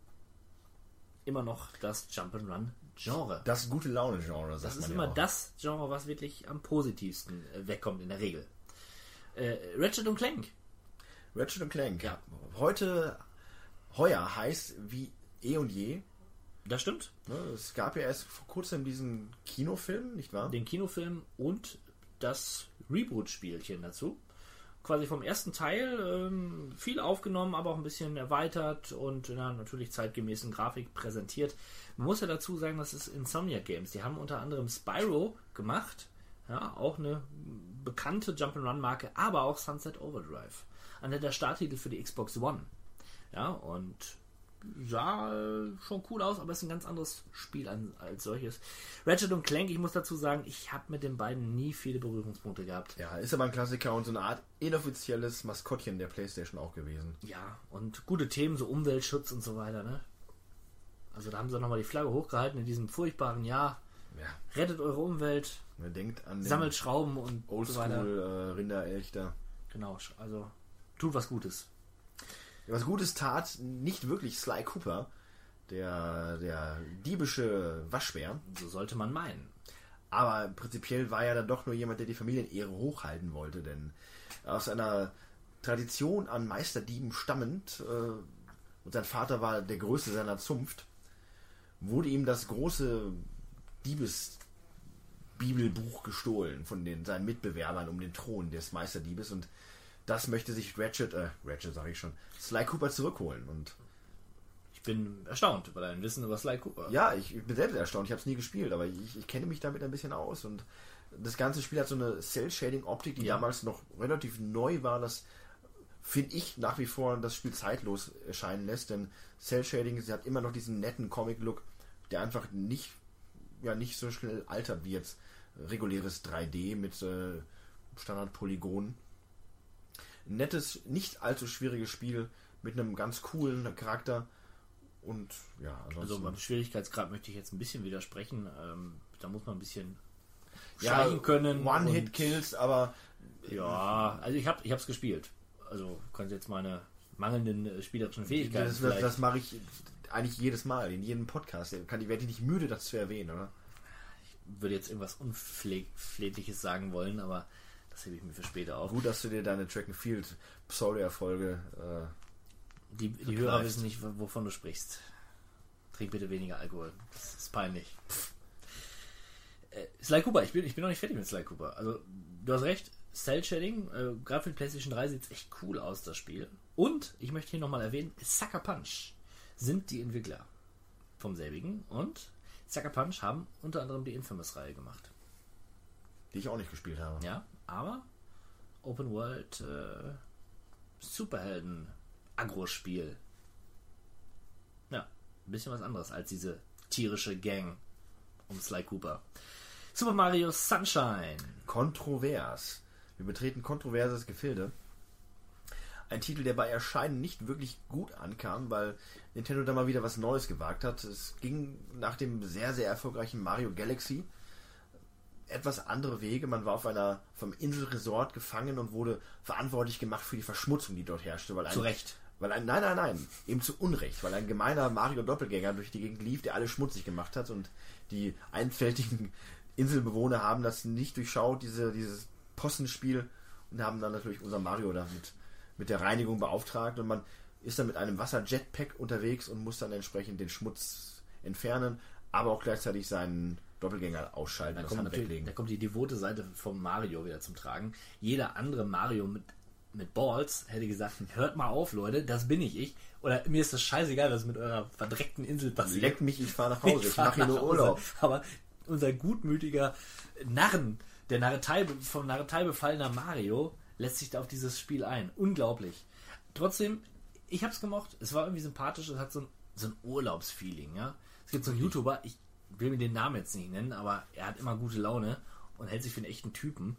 immer noch das Jump'n'Run-Genre. das gute Laune-Genre, sagt Das ist immer auch. das Genre, was wirklich am positivsten äh, wegkommt in der Regel. Äh, Ratchet und Clank. Ratchet und Clank. Ja. Heute, heuer heißt wie eh und je. Das stimmt. Ne, Es gab ja erst vor kurzem diesen Kinofilm, nicht wahr? Den Kinofilm und das Reboot-Spielchen dazu. Quasi vom ersten Teil ähm, viel aufgenommen, aber auch ein bisschen erweitert und in einer natürlich zeitgemäßen Grafik präsentiert. Man muss ja dazu sagen, das ist Insomniac Games. Die haben unter anderem Spyro gemacht, ja, auch eine bekannte Jump'n'Run-Marke, aber auch Sunset Overdrive. Einer der Starttitel für die Xbox One. Ja, und sah äh, schon cool aus, aber ist ein ganz anderes Spiel als solches. Ratchet und Clank, ich muss dazu sagen, ich habe mit den beiden nie viele Berührungspunkte gehabt. Ja, ist aber ein Klassiker und so eine Art inoffizielles Maskottchen der Playstation auch gewesen. Ja, und gute Themen, so Umweltschutz und so weiter, ne? Also da haben sie nochmal die Flagge hochgehalten in diesem furchtbaren Jahr. Ja, Rettet eure Umwelt, man denkt an sammelt Schrauben und so weiter. Oldschool äh, Rinderelch da. Genau, also tut was Gutes. Was Gutes tat nicht wirklich Sly Cooper, der, der diebische Waschbär. So sollte man meinen. Aber prinzipiell war er dann doch nur jemand, der die Familienehre hochhalten wollte, denn aus einer Tradition an Meisterdieben stammend, äh, und sein Vater war der Größte seiner Zunft, wurde ihm das große Diebes-Bibelbuch gestohlen von den, seinen Mitbewerbern um den Thron des Meisterdiebes und das möchte sich Ratchet, äh, Ratchet sage ich schon, Sly Cooper zurückholen und Ich bin erstaunt über dein Wissen über Sly Cooper. ja, ich bin selbst erstaunt. Ich habe es nie gespielt, aber ich, ich kenne mich damit ein bisschen aus. Und das ganze Spiel hat so eine Cell-Shading-Optik, die Ja. damals noch relativ neu war. Das finde ich nach wie vor das Spiel zeitlos erscheinen lässt. Denn Cell-Shading, sie hat immer noch diesen netten Comic-Look, der einfach nicht, ja, nicht so schnell altert wie jetzt reguläres 3D mit äh, Standard-Polygonen. Nettes, nicht allzu schwieriges Spiel mit einem ganz coolen Charakter. Und ja, Also beim Schwierigkeitsgrad möchte ich jetzt ein bisschen widersprechen. Ähm, da muss man ein bisschen ja, können. One-Hit-Kills, aber und- Ja, also ich habe ich es gespielt. Also kannst jetzt meine mangelnden äh, spielerischen Fähigkeiten das, das, das mache ich eigentlich jedes Mal, in jedem Podcast. Kann, ich werde ich nicht müde, das zu erwähnen, oder? würde jetzt irgendwas Unflätliches sagen wollen, aber das hebe ich mir für später auf. Gut, dass du dir deine Track and Field Pseudo-Erfolge. Äh, Die, die. Hörer wissen nicht, wovon du sprichst. Trink bitte weniger Alkohol. Das ist peinlich. Äh, Sly Cooper, ich bin, ich bin noch nicht fertig mit Sly Cooper. Also, du hast recht, Cell Shading, äh, gerade für die PlayStation 3 sieht es echt cool aus, das Spiel. Und, ich möchte hier nochmal erwähnen, Sucker Punch sind die Entwickler vom selbigen. Und Sucker Punch haben unter anderem die Infamous-Reihe gemacht. die ich auch nicht gespielt habe. Ja, aber Open World äh, Superhelden Agro-Spiel. Ja, ein bisschen was anderes als diese tierische Gang um Sly Cooper. Super Mario Sunshine. Kontrovers. Wir betreten kontroverses Gefilde. Ein Titel, der bei Erscheinen nicht wirklich gut ankam, weil Nintendo da mal wieder was Neues gewagt hat. Es ging nach dem sehr, sehr erfolgreichen Mario Galaxy etwas andere Wege. Man war auf einer vom Inselresort gefangen und wurde verantwortlich gemacht für die Verschmutzung, die dort herrschte, weil Zu ein, Recht. Weil ein, nein, nein, nein, eben zu Unrecht, weil ein gemeiner Mario-Doppelgänger durch die Gegend lief, der alles schmutzig gemacht hat und die einfältigen Inselbewohner haben das nicht durchschaut, diese, dieses Possenspiel, und haben dann natürlich unser Mario damit mit der Reinigung beauftragt und man ist dann mit einem Wasser-Jetpack unterwegs und muss dann entsprechend den Schmutz entfernen, aber auch gleichzeitig seinen Doppelgänger ausschalten, Da das kommt, weglegen. da kommt die devote Seite vom Mario wieder zum Tragen. Jeder andere Mario mit, mit Balls hätte gesagt, hört mal auf, Leute, das bin ich ich. Oder mir ist das scheißegal, was mit eurer verdreckten Insel passiert. Leck mich, ich fahre nach Hause, ich, fahr mache hier nur. Urlaub. Aber unser gutmütiger Narren, der Narretei, vom Narretei befallener Mario, lässt sich da auf dieses Spiel ein. Unglaublich. Trotzdem, ich hab's gemocht. Es war irgendwie sympathisch. Es hat so ein, so ein Urlaubsfeeling, ja. Es gibt so einen YouTuber, ich will mir den Namen jetzt nicht nennen, aber er hat immer gute Laune und hält sich für einen echten Typen.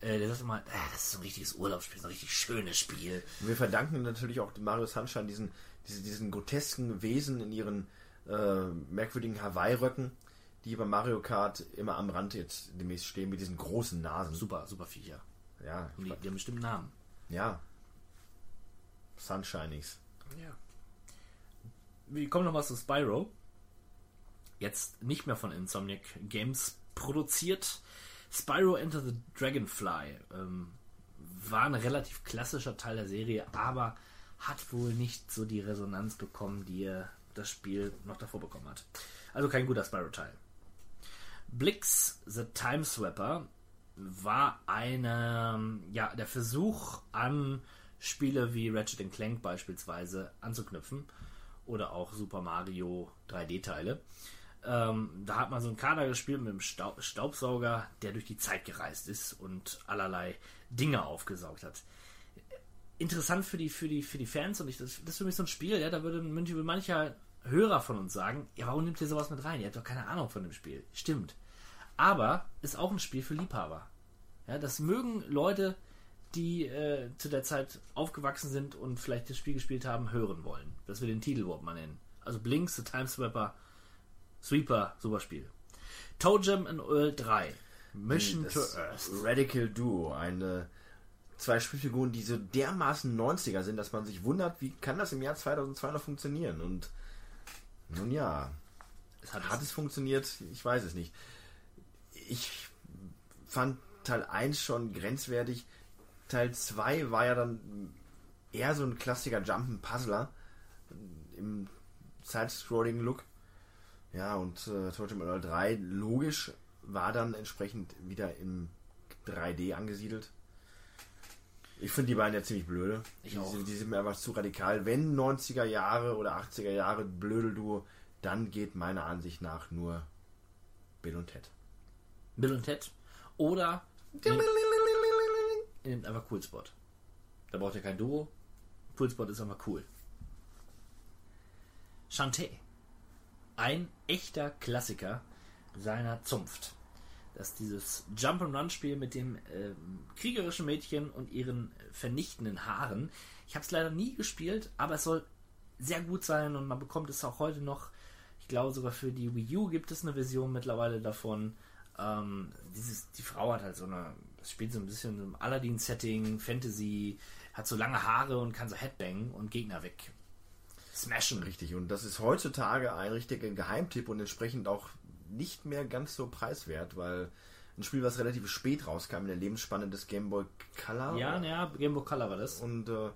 Äh, der sagt immer, äh, das ist ein richtiges Urlaubsspiel, ein richtig schönes Spiel. Und wir verdanken natürlich auch Mario Sunshine diesen, diese, diesen grotesken Wesen in ihren äh, merkwürdigen Hawaii-Röcken, die bei Mario Kart immer am Rand jetzt demnächst stehen mit diesen großen Nasen. Super, super Viecher. Ja, Die, die haben bestimmt Namen. ja. Sunshinies. Ja. Wir kommen nochmal zu Spyro. Jetzt nicht mehr von Insomniac Games produziert. Spyro Enter the Dragonfly ähm, war ein relativ klassischer Teil der Serie, aber hat wohl nicht so die Resonanz bekommen, die das Spiel noch davor bekommen hat. Also kein guter Spyro-Teil. Blix the Time Swapper war eine, ja, der Versuch an Spiele wie Ratchet Clank beispielsweise anzuknüpfen oder auch Super Mario 3D-Teile. Ähm, da hat man so einen Kader gespielt mit einem Staub Staubsauger, der durch die Zeit gereist ist und allerlei Dinge aufgesaugt hat. Interessant für die, für die, für die Fans und ich, das, das ist für mich so ein Spiel, ja, da würde manche, mancher Hörer von uns sagen, ja, warum nimmt ihr sowas mit rein? Ihr habt doch keine Ahnung von dem Spiel. Stimmt. Aber ist auch ein Spiel für Liebhaber. Ja, das mögen Leute, die äh, zu der Zeit aufgewachsen sind und vielleicht das Spiel gespielt haben, hören wollen. Das wir den Titel überhaupt mal nennen. Also Blinks, The Time Swapper, Sweeper, super Spiel. Toe Jam and Earl 3. Mission to Das Earth. Radical Duo, eine zwei Spielfiguren, die so dermaßen 90er sind, dass man sich wundert, wie kann das im Jahr 2002 noch funktionieren? Und nun ja, Es hat, hat es funktioniert? Ich weiß es nicht. Ich fand Teil 1 schon grenzwertig. Teil 2 war ja dann eher so ein klassischer Jump'n'Puzzler im Side-Scrolling-Look. Ja, und äh, Totem Earl 3, logisch, war dann entsprechend wieder im 3D angesiedelt. Ich finde die beiden ja ziemlich blöde. Ich die, auch. Sind, die sind mir einfach zu radikal. Wenn 90er Jahre oder 80er Jahre Blödelduo, dann geht meiner Ansicht nach nur Bill und Ted. Bill und Ted. Oder ihr nehmt, ihr nehmt einfach Coolspot. Da braucht ihr kein Duo. Coolspot ist einfach cool. Shantae. Ein echter Klassiker seiner Zunft. Das ist dieses Jump-and-Run-Spiel mit dem ähm, kriegerischen Mädchen und ihren vernichtenden Haaren. Ich habe es leider nie gespielt, aber es soll sehr gut sein und man bekommt es auch heute noch. Ich glaube sogar für die Wii U gibt es eine Version mittlerweile davon. Ähm, dieses, die Frau hat halt so eine, das spielt so ein bisschen im Aladdin-Setting, Fantasy, hat so lange Haare und kann so Headbang und Gegner weg smashen. Richtig, und das ist heutzutage ein richtiger Geheimtipp und entsprechend auch nicht mehr ganz so preiswert, weil ein Spiel, was relativ spät rauskam in der Lebensspanne des Game Boy Color Ja, naja, Game Boy Color war das. und äh,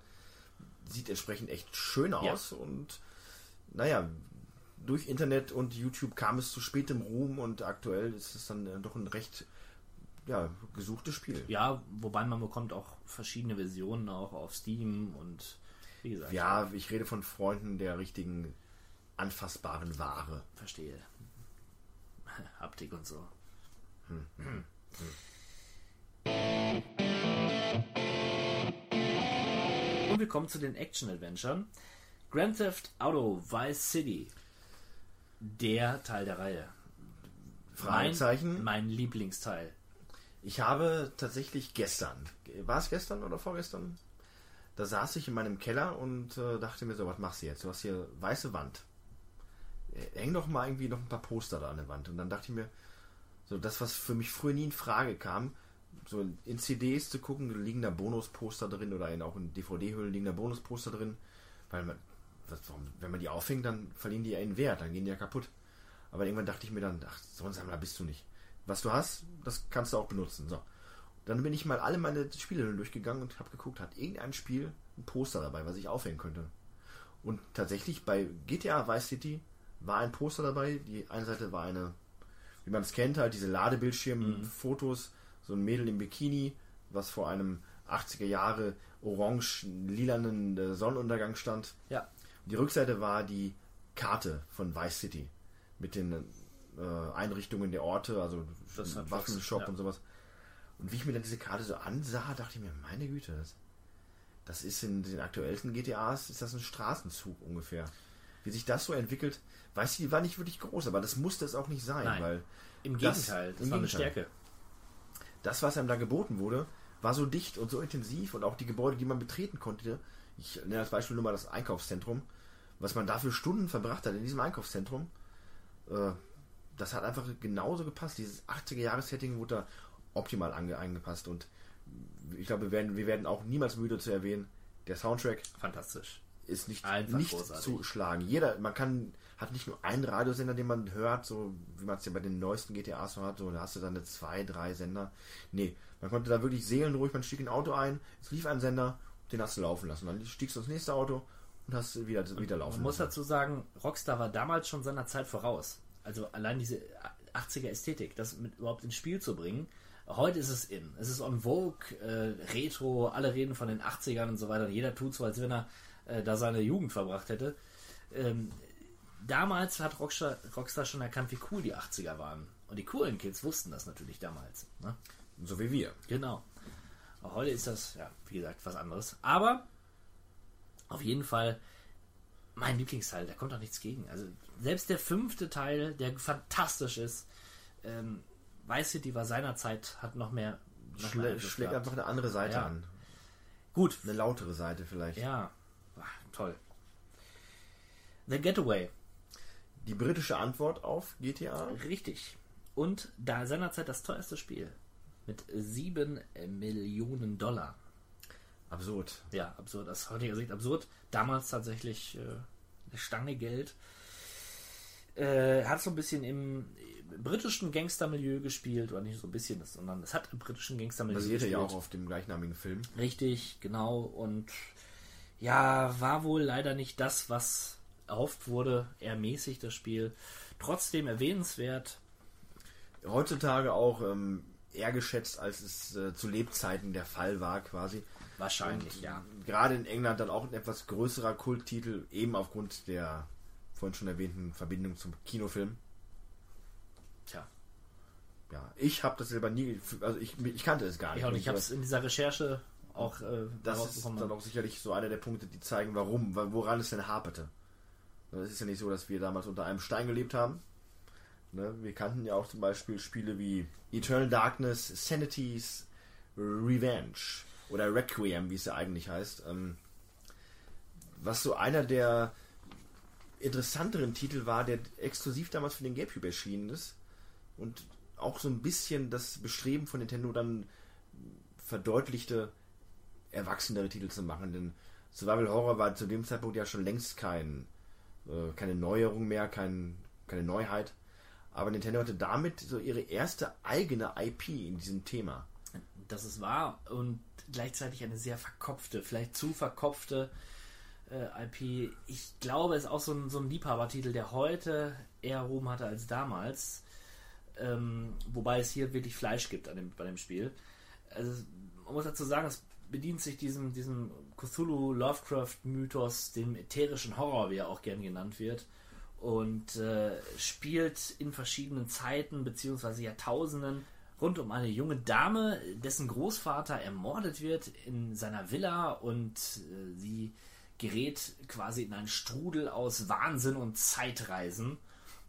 sieht entsprechend echt schön Ja. aus und naja, durch Internet und YouTube kam es zu spätem Ruhm und aktuell ist es dann äh, doch ein recht ja, gesuchtes Spiel. Ja, wobei man bekommt auch verschiedene Versionen auch auf Steam und wie gesagt, Ja, ich rede von Freunden der richtigen anfassbaren Ware. verstehe. Haptik und so. Und wir kommen zu den Action-Adventuren. Grand Theft Auto Vice City. Der Teil der Reihe. Fragezeichen. Mein, mein Lieblingsteil. Ich habe tatsächlich gestern, war es gestern oder vorgestern? Da saß ich in meinem Keller und äh, dachte mir so, was machst du jetzt? Du hast hier weiße Wand. Äh, Häng doch mal irgendwie noch ein paar Poster da an der Wand. Und dann dachte ich mir, so das, was für mich früher nie in Frage kam, so in CDs zu gucken, liegen da Bonusposter drin oder in, auch in DVD-Hüllen liegen da Bonusposter drin. Weil man, warum, wenn man die aufhängt, dann verlieren die ja ihren Wert, dann gehen die ja kaputt. Aber irgendwann dachte ich mir dann, ach, so ein Sammler bist du nicht. Was du hast, das kannst du auch benutzen. So. Dann bin ich mal alle meine Spiele durchgegangen und habe geguckt, hat irgendein Spiel ein Poster dabei, was ich aufhängen könnte. Und tatsächlich bei GTA Vice City war ein Poster dabei. Die eine Seite war eine, wie man es kennt, halt diese Ladebildschirm-Fotos, so ein Mädel im Bikini, was vor einem 80er Jahre orange-lilanen äh, Sonnenuntergang stand. Ja. Die Rückseite war die Karte von Vice City mit den äh, Einrichtungen der Orte, also Waffenshop ja. und sowas. Und wie ich mir dann diese Karte so ansah, dachte ich mir, meine Güte, das, das ist in den aktuellsten GTAs, ist das ein Straßenzug ungefähr. Wie sich das so entwickelt, weiß ich, die war nicht wirklich groß, aber das musste es auch nicht sein, Nein. weil Im Das- Gegenteil, das, im war eine Gegenteil. Stärke. das, was einem da geboten wurde, war so dicht und so intensiv und auch die Gebäude, die man betreten konnte. Ich nenne als Beispiel nur mal das Einkaufszentrum, was man dafür Stunden verbracht hat in diesem Einkaufszentrum. Äh, das hat einfach genauso gepasst. Dieses 80er-Jahres-Setting wurde da optimal ange eingepasst und ich glaube, wir werden, wir werden auch niemals müde zu erwähnen, der Soundtrack Fantastisch. ist nicht, Einfach nicht großartig. zu schlagen. Jeder, man kann, hat nicht nur einen Radiosender, den man hört, so wie man es ja bei den neuesten GTAs so hat, so da hast du dann eine zwei, drei Sender. Nee, man konnte da wirklich seelenruhig, man stieg in ein Auto ein, es lief ein Sender, den hast du laufen lassen. Dann stiegst du ins nächste Auto und hast wieder, wieder laufen Man muss lassen. dazu sagen, Rockstar war damals schon seiner Zeit voraus. Also allein diese 80er Ästhetik, das mit überhaupt ins Spiel zu bringen. Heute ist es in. Es ist on Vogue, äh, Retro, alle reden von den 80ern und so weiter. Jeder tut so, als wenn er äh, da seine Jugend verbracht hätte. Ähm, damals hat Rockstar, Rockstar schon erkannt, wie cool die 80er waren. Und die coolen Kids wussten das natürlich damals. Ne? So wie wir. Genau. Auch heute ist das, ja, wie gesagt, was anderes. Aber auf jeden Fall mein Lieblingsteil, da kommt auch nichts gegen. Also selbst der fünfte Teil, der fantastisch ist, ähm, Vice City war seinerzeit, hat noch mehr. Noch Einfluss schlägt einfach eine andere Seite Ja. an. Gut, Eine lautere Seite vielleicht. ja, Ah, toll. The Getaway, Die britische Antwort auf GTA. richtig. Und da seinerzeit das teuerste Spiel mit 7 Millionen Dollar. Absurd. ja, absurd. Aus heutiger Sicht absurd. Damals tatsächlich äh, eine Stange Geld. Äh, hat so ein bisschen im britischen Gangstermilieu gespielt, oder nicht so ein bisschen, sondern es hat im britischen Gangstermilieu Basierte gespielt. ja auch auf dem gleichnamigen Film. Richtig, genau. Und ja, war wohl leider nicht das, was erhofft wurde. Eher mäßig das Spiel. Trotzdem erwähnenswert. heutzutage auch ähm, eher geschätzt, als es äh, zu Lebzeiten der Fall war, quasi. Wahrscheinlich, Und ja. Gerade in England dann auch ein etwas größerer Kulttitel, eben aufgrund der vorhin schon erwähnten Verbindung zum Kinofilm. Tja, Ja, ich habe das selber nie, also ich, ich kannte es gar nicht. ich, auch nicht. ich Und, habe es in dieser Recherche auch äh, das ist dann auch sicherlich so einer der Punkte, die zeigen, warum, wa- woran es denn haperte. Es ist ja nicht so, dass wir damals unter einem Stein gelebt haben. Ne? Wir kannten ja auch zum Beispiel Spiele wie Eternal Darkness, Sanity's Revenge oder Requiem, wie es ja eigentlich heißt. Ähm, was so einer der interessanteren Titel war, der exklusiv damals für den GameCube erschienen ist und auch so ein bisschen das Bestreben von Nintendo dann verdeutlichte, erwachsenere Titel zu machen. Denn Survival Horror war zu dem Zeitpunkt ja schon längst kein, äh, keine Neuerung mehr, kein, keine Neuheit. Aber Nintendo hatte damit so ihre erste eigene IP in diesem Thema. Das ist wahr und gleichzeitig eine sehr verkopfte, vielleicht zu verkopfte äh, IP. Ich glaube, es ist auch so ein, so ein Liebhabertitel, der heute eher Ruhm hatte als damals. Ähm, wobei es hier wirklich Fleisch gibt an dem, bei dem Spiel. Also, man muss dazu sagen, es bedient sich diesem, diesem Cthulhu-Lovecraft-Mythos, dem ätherischen Horror, wie er auch gern genannt wird, und äh, spielt in verschiedenen Zeiten bzw. Jahrtausenden rund um eine junge Dame, dessen Großvater ermordet wird in seiner Villa und äh, sie gerät quasi in einen Strudel aus Wahnsinn und Zeitreisen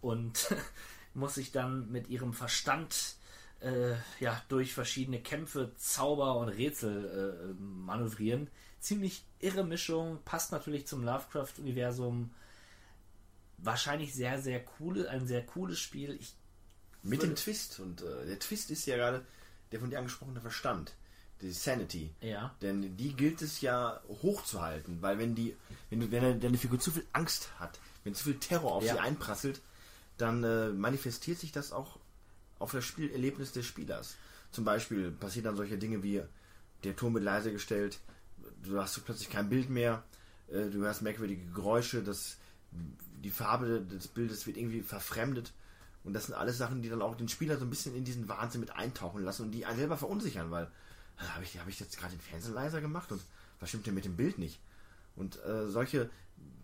und muss sich dann mit ihrem Verstand äh, ja, durch verschiedene Kämpfe, Zauber und Rätsel äh, manövrieren. Ziemlich irre Mischung, passt natürlich zum Lovecraft-Universum. Wahrscheinlich sehr, sehr cool, ein sehr cooles Spiel. Ich, Mit dem Twist. Und äh, der Twist ist ja gerade der von dir angesprochene Verstand. Die Sanity. ja, Denn die gilt es ja hochzuhalten, weil wenn die, wenn, du, wenn eine- deine Figur zu viel Angst hat, wenn zu viel Terror auf Ja. sie einprasselt, dann äh, manifestiert sich das auch auf das Spielerlebnis des Spielers. Zum Beispiel passieren dann solche Dinge wie der Ton wird leise gestellt, du hast plötzlich kein Bild mehr, äh, du hörst merkwürdige Geräusche, das, die Farbe des Bildes wird irgendwie verfremdet. Und das sind alles Sachen, die dann auch den Spieler so ein bisschen in diesen Wahnsinn mit eintauchen lassen und die einen selber verunsichern, weil habe ich, hab ich jetzt gerade den Fernseher leiser gemacht und was stimmt denn mit dem Bild nicht? Und äh, solche,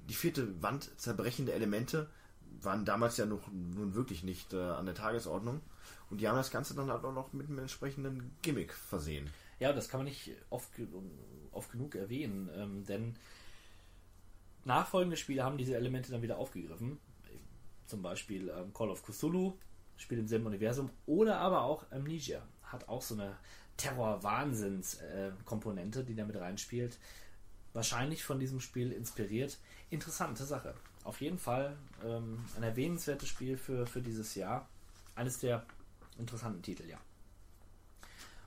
die vierte Wand zerbrechende Elemente waren damals ja noch, nun wirklich nicht äh, an der Tagesordnung. Und die haben das Ganze dann halt auch noch mit einem entsprechenden Gimmick versehen. Ja, das kann man nicht oft, oft genug erwähnen, ähm, denn nachfolgende Spiele haben diese Elemente dann wieder aufgegriffen. Zum Beispiel ähm, Call of Cthulhu, Spiel im selben Universum, oder aber auch Amnesia hat auch so eine Terror-Wahnsinns-Komponente, die da mit reinspielt. Wahrscheinlich von diesem Spiel inspiriert. Interessante Sache. Auf jeden Fall ähm, ein erwähnenswertes Spiel für, für dieses Jahr. Eines der interessanten Titel, ja.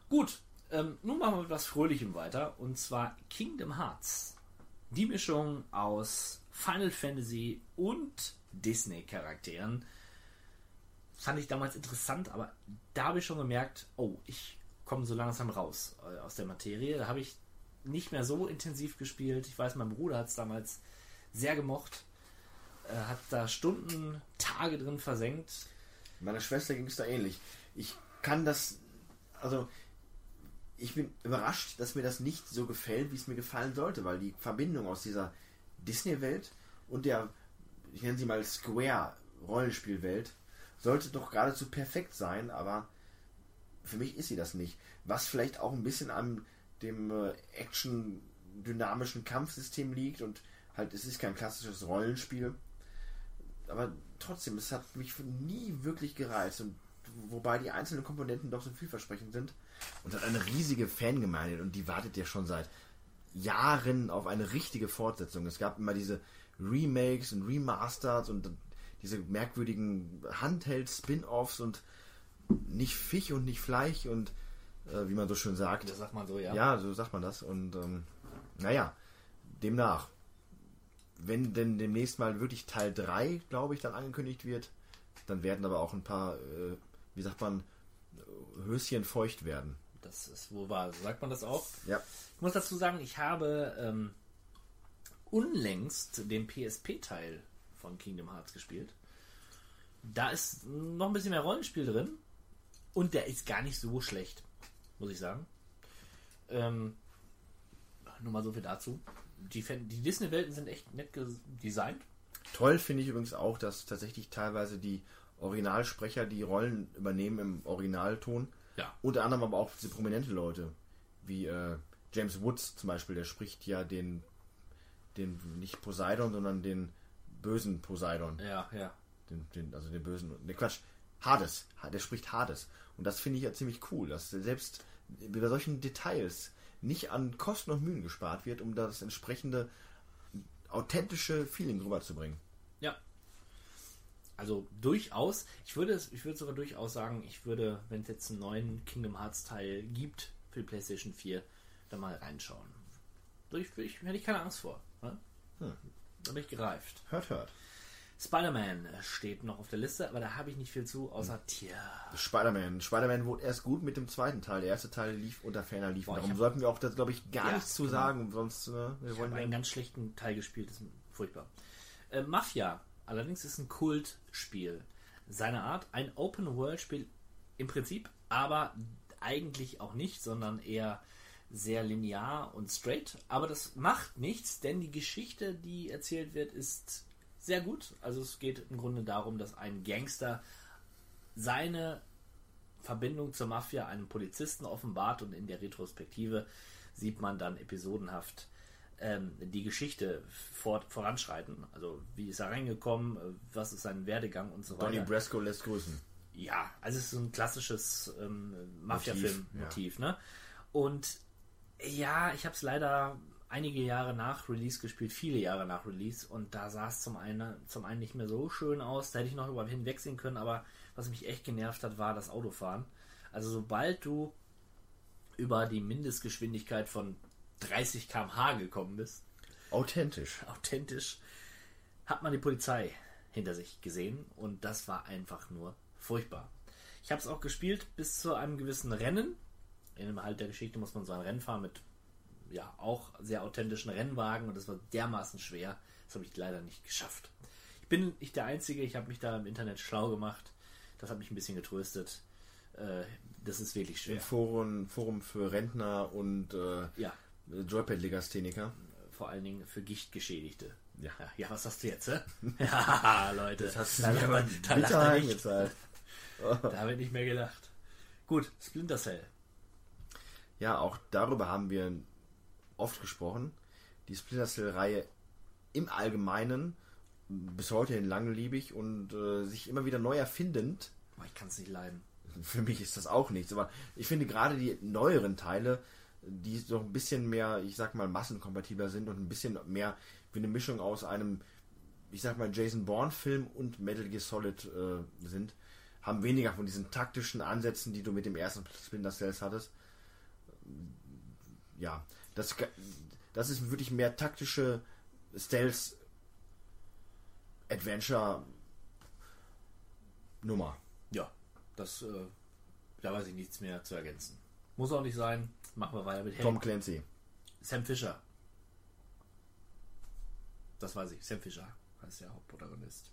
Gut, ähm, nun machen wir mit was Fröhlichem weiter. Und zwar Kingdom Hearts. Die Mischung aus Final Fantasy und Disney-Charakteren. Fand ich damals interessant, aber da habe ich schon gemerkt, oh, ich komme so langsam raus äh, aus der Materie. Da habe ich nicht mehr so intensiv gespielt. Ich weiß, mein Bruder hat es damals sehr gemocht. Äh, hat da Stunden, Tage drin versenkt. Meiner Schwester ging es da ähnlich. Ich kann das, also ich bin überrascht, dass mir das nicht so gefällt, wie es mir gefallen sollte, weil die Verbindung aus dieser Disney-Welt und der, ich nenne sie mal Square-Rollenspielwelt, sollte doch geradezu perfekt sein, aber für mich ist sie das nicht. Was vielleicht auch ein bisschen an dem äh, Action-dynamischen Kampfsystem liegt und halt, es ist kein klassisches Rollenspiel aber trotzdem, es hat mich nie wirklich gereizt. Und wobei die einzelnen Komponenten doch so vielversprechend sind. Und hat eine riesige Fangemeinde und die wartet ja schon seit Jahren auf eine richtige Fortsetzung. Es gab immer diese Remakes und Remasters und diese merkwürdigen Handheld-Spin-Offs und nicht Fisch und nicht Fleisch und äh, wie man so schön sagt. Das sagt man so, ja. Ja, so sagt man das. Und ähm, naja, demnach, wenn denn demnächst mal wirklich Teil 3, glaube ich, dann angekündigt wird, dann werden aber auch ein paar, äh, wie sagt man, Höschen feucht werden. Das ist wohl wahr. So sagt man das auch. Ja. Ich muss dazu sagen, ich habe ähm, unlängst den PSP-Teil von Kingdom Hearts gespielt. Da ist noch ein bisschen mehr Rollenspiel drin. Und der ist gar nicht so schlecht, muss ich sagen. Ähm, nur mal so viel dazu. Die, Fan- die Disney-Welten sind echt nett designt. Toll finde ich übrigens auch, dass tatsächlich teilweise die Originalsprecher die Rollen übernehmen im Originalton. Ja. Unter anderem aber auch diese prominente Leute, wie äh, James Woods zum Beispiel, der spricht ja den, den nicht Poseidon, sondern den bösen Poseidon. Ja, ja. Den, den, also den bösen. Ne, Quatsch. Hades. Ha- Der spricht Hades. Und das finde ich ja ziemlich cool, dass selbst bei solchen Details nicht an Kosten und Mühen gespart wird, um das entsprechende authentische Feeling rüberzubringen. Ja. Also durchaus, ich würde es, ich würde sogar durchaus sagen, ich würde, wenn es jetzt einen neuen Kingdom Hearts Teil gibt für die PlayStation 4, da mal reinschauen. Ich, ich, hätte ich keine Angst vor. Ne? Da bin ich gereift. Hört, hört. Spider-Man steht noch auf der Liste, aber da habe ich nicht viel zu, außer Tja. Spider-Man. Spider-Man wurde erst gut mit dem zweiten Teil. Der erste Teil lief unter ferner liefen. Darum hab- sollten wir auch, das glaube ich, gar Ja, nichts zu genau. sagen. Sonst, äh, wir Ich wollen einen ganz schlechten Teil gespielt, das ist furchtbar. Äh, Mafia, allerdings ist ein Kultspiel. Seiner Art, ein Open-World-Spiel im Prinzip, aber eigentlich auch nicht, sondern eher sehr linear und straight. Aber das macht nichts, denn die Geschichte, die erzählt wird, ist sehr gut. Also es geht im Grunde darum, dass ein Gangster seine Verbindung zur Mafia einem Polizisten offenbart und in der Retrospektive sieht man dann episodenhaft ähm, die Geschichte fort, voranschreiten. Also wie ist er reingekommen, was ist sein Werdegang und so Donny weiter. Brasco lässt grüßen. Ja, also es ist so ein klassisches ähm, Mafia-Film-Motiv. ja. Ne? Und ja, ich habe es leider einige Jahre nach Release gespielt, viele Jahre nach Release, und da sah es zum einen, zum einen nicht mehr so schön aus. Da hätte ich noch über hinwegsehen können, aber was mich echt genervt hat, war das Autofahren. Also sobald du über die Mindestgeschwindigkeit von 30 km/h gekommen bist, Authentisch. authentisch, hat man die Polizei hinter sich gesehen und das war einfach nur furchtbar. Ich habe es auch gespielt bis zu einem gewissen Rennen. In dem Halt der Geschichte muss man so ein Rennen fahren mit ja auch sehr authentischen Rennwagen und das war dermaßen schwer. Das habe ich leider nicht geschafft. Ich bin nicht der Einzige, ich habe mich da im Internet schlau gemacht. Das hat mich ein bisschen getröstet. Äh, das ist wirklich schwer. Im Forum, Forum für Rentner und äh, Ja, Joypad-Legastheniker. vor allen Dingen für Gichtgeschädigte. Ja. Ja, ja, was hast du jetzt, hä? Ja, Leute. Das hast du da, aber da, er nicht. eingezahlt. Da habe ich nicht mehr gelacht. Gut, Splinter Cell. Ja, auch darüber haben wir oft gesprochen. Die Splinter Cell-Reihe im Allgemeinen bis heute hin langlebig und äh, sich immer wieder neu erfindend. Ich kann es nicht leiden. Für mich ist das auch nichts, aber ich finde gerade die neueren Teile, die so ein bisschen mehr, ich sag mal, massenkompatibler sind und ein bisschen mehr wie eine Mischung aus einem, ich sag mal, Jason Bourne-Film und Metal Gear Solid äh, sind, haben weniger von diesen taktischen Ansätzen, die du mit dem ersten Splinter Cells hattest. Ja, das, das ist wirklich mehr taktische Stealth Adventure Nummer. Ja, das, äh, da weiß ich nichts mehr zu ergänzen. Muss auch nicht sein. Machen wir weiter mit Tom Harry. Clancy. Sam Fisher. Das weiß ich. Sam Fisher heißt der Hauptprotagonist.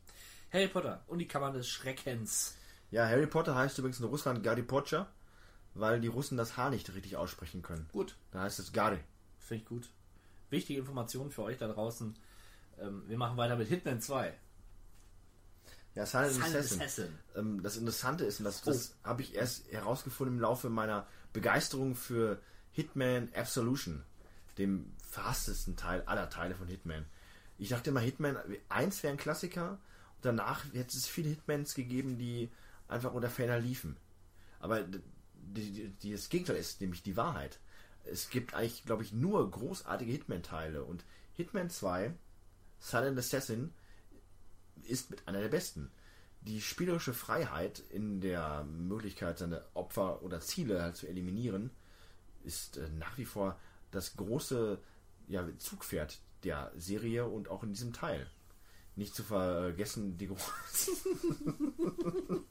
Harry Potter und die Kammer des Schreckens. Ja, Harry Potter heißt übrigens in Russland Gary Potter, weil die Russen das H nicht richtig aussprechen können. Gut, Da heißt es Gary. Finde ich gut. Wichtige Information für euch da draußen. Ähm, wir machen weiter mit Hitman 2. Ja, Silent, Silent Assassin. Assassin. Ähm, das Interessante ist, und das, das habe ich erst herausgefunden im Laufe meiner Begeisterung für Hitman Absolution, dem verhasstesten Teil aller Teile von Hitman. Ich dachte immer, Hitman 1 wäre ein Klassiker und danach hätte es viele Hitmans gegeben, die einfach unter Ferner liefen. Aber die, die, die, das Gegenteil ist nämlich die Wahrheit. Es gibt eigentlich, glaube ich, nur großartige Hitman-Teile und Hitman 2, Silent Assassin, ist mit einer der besten. Die spielerische Freiheit in der Möglichkeit, seine Opfer oder Ziele halt zu eliminieren, ist äh, nach wie vor das große ja, Zugpferd der Serie und auch in diesem Teil. Nicht zu vergessen, die große.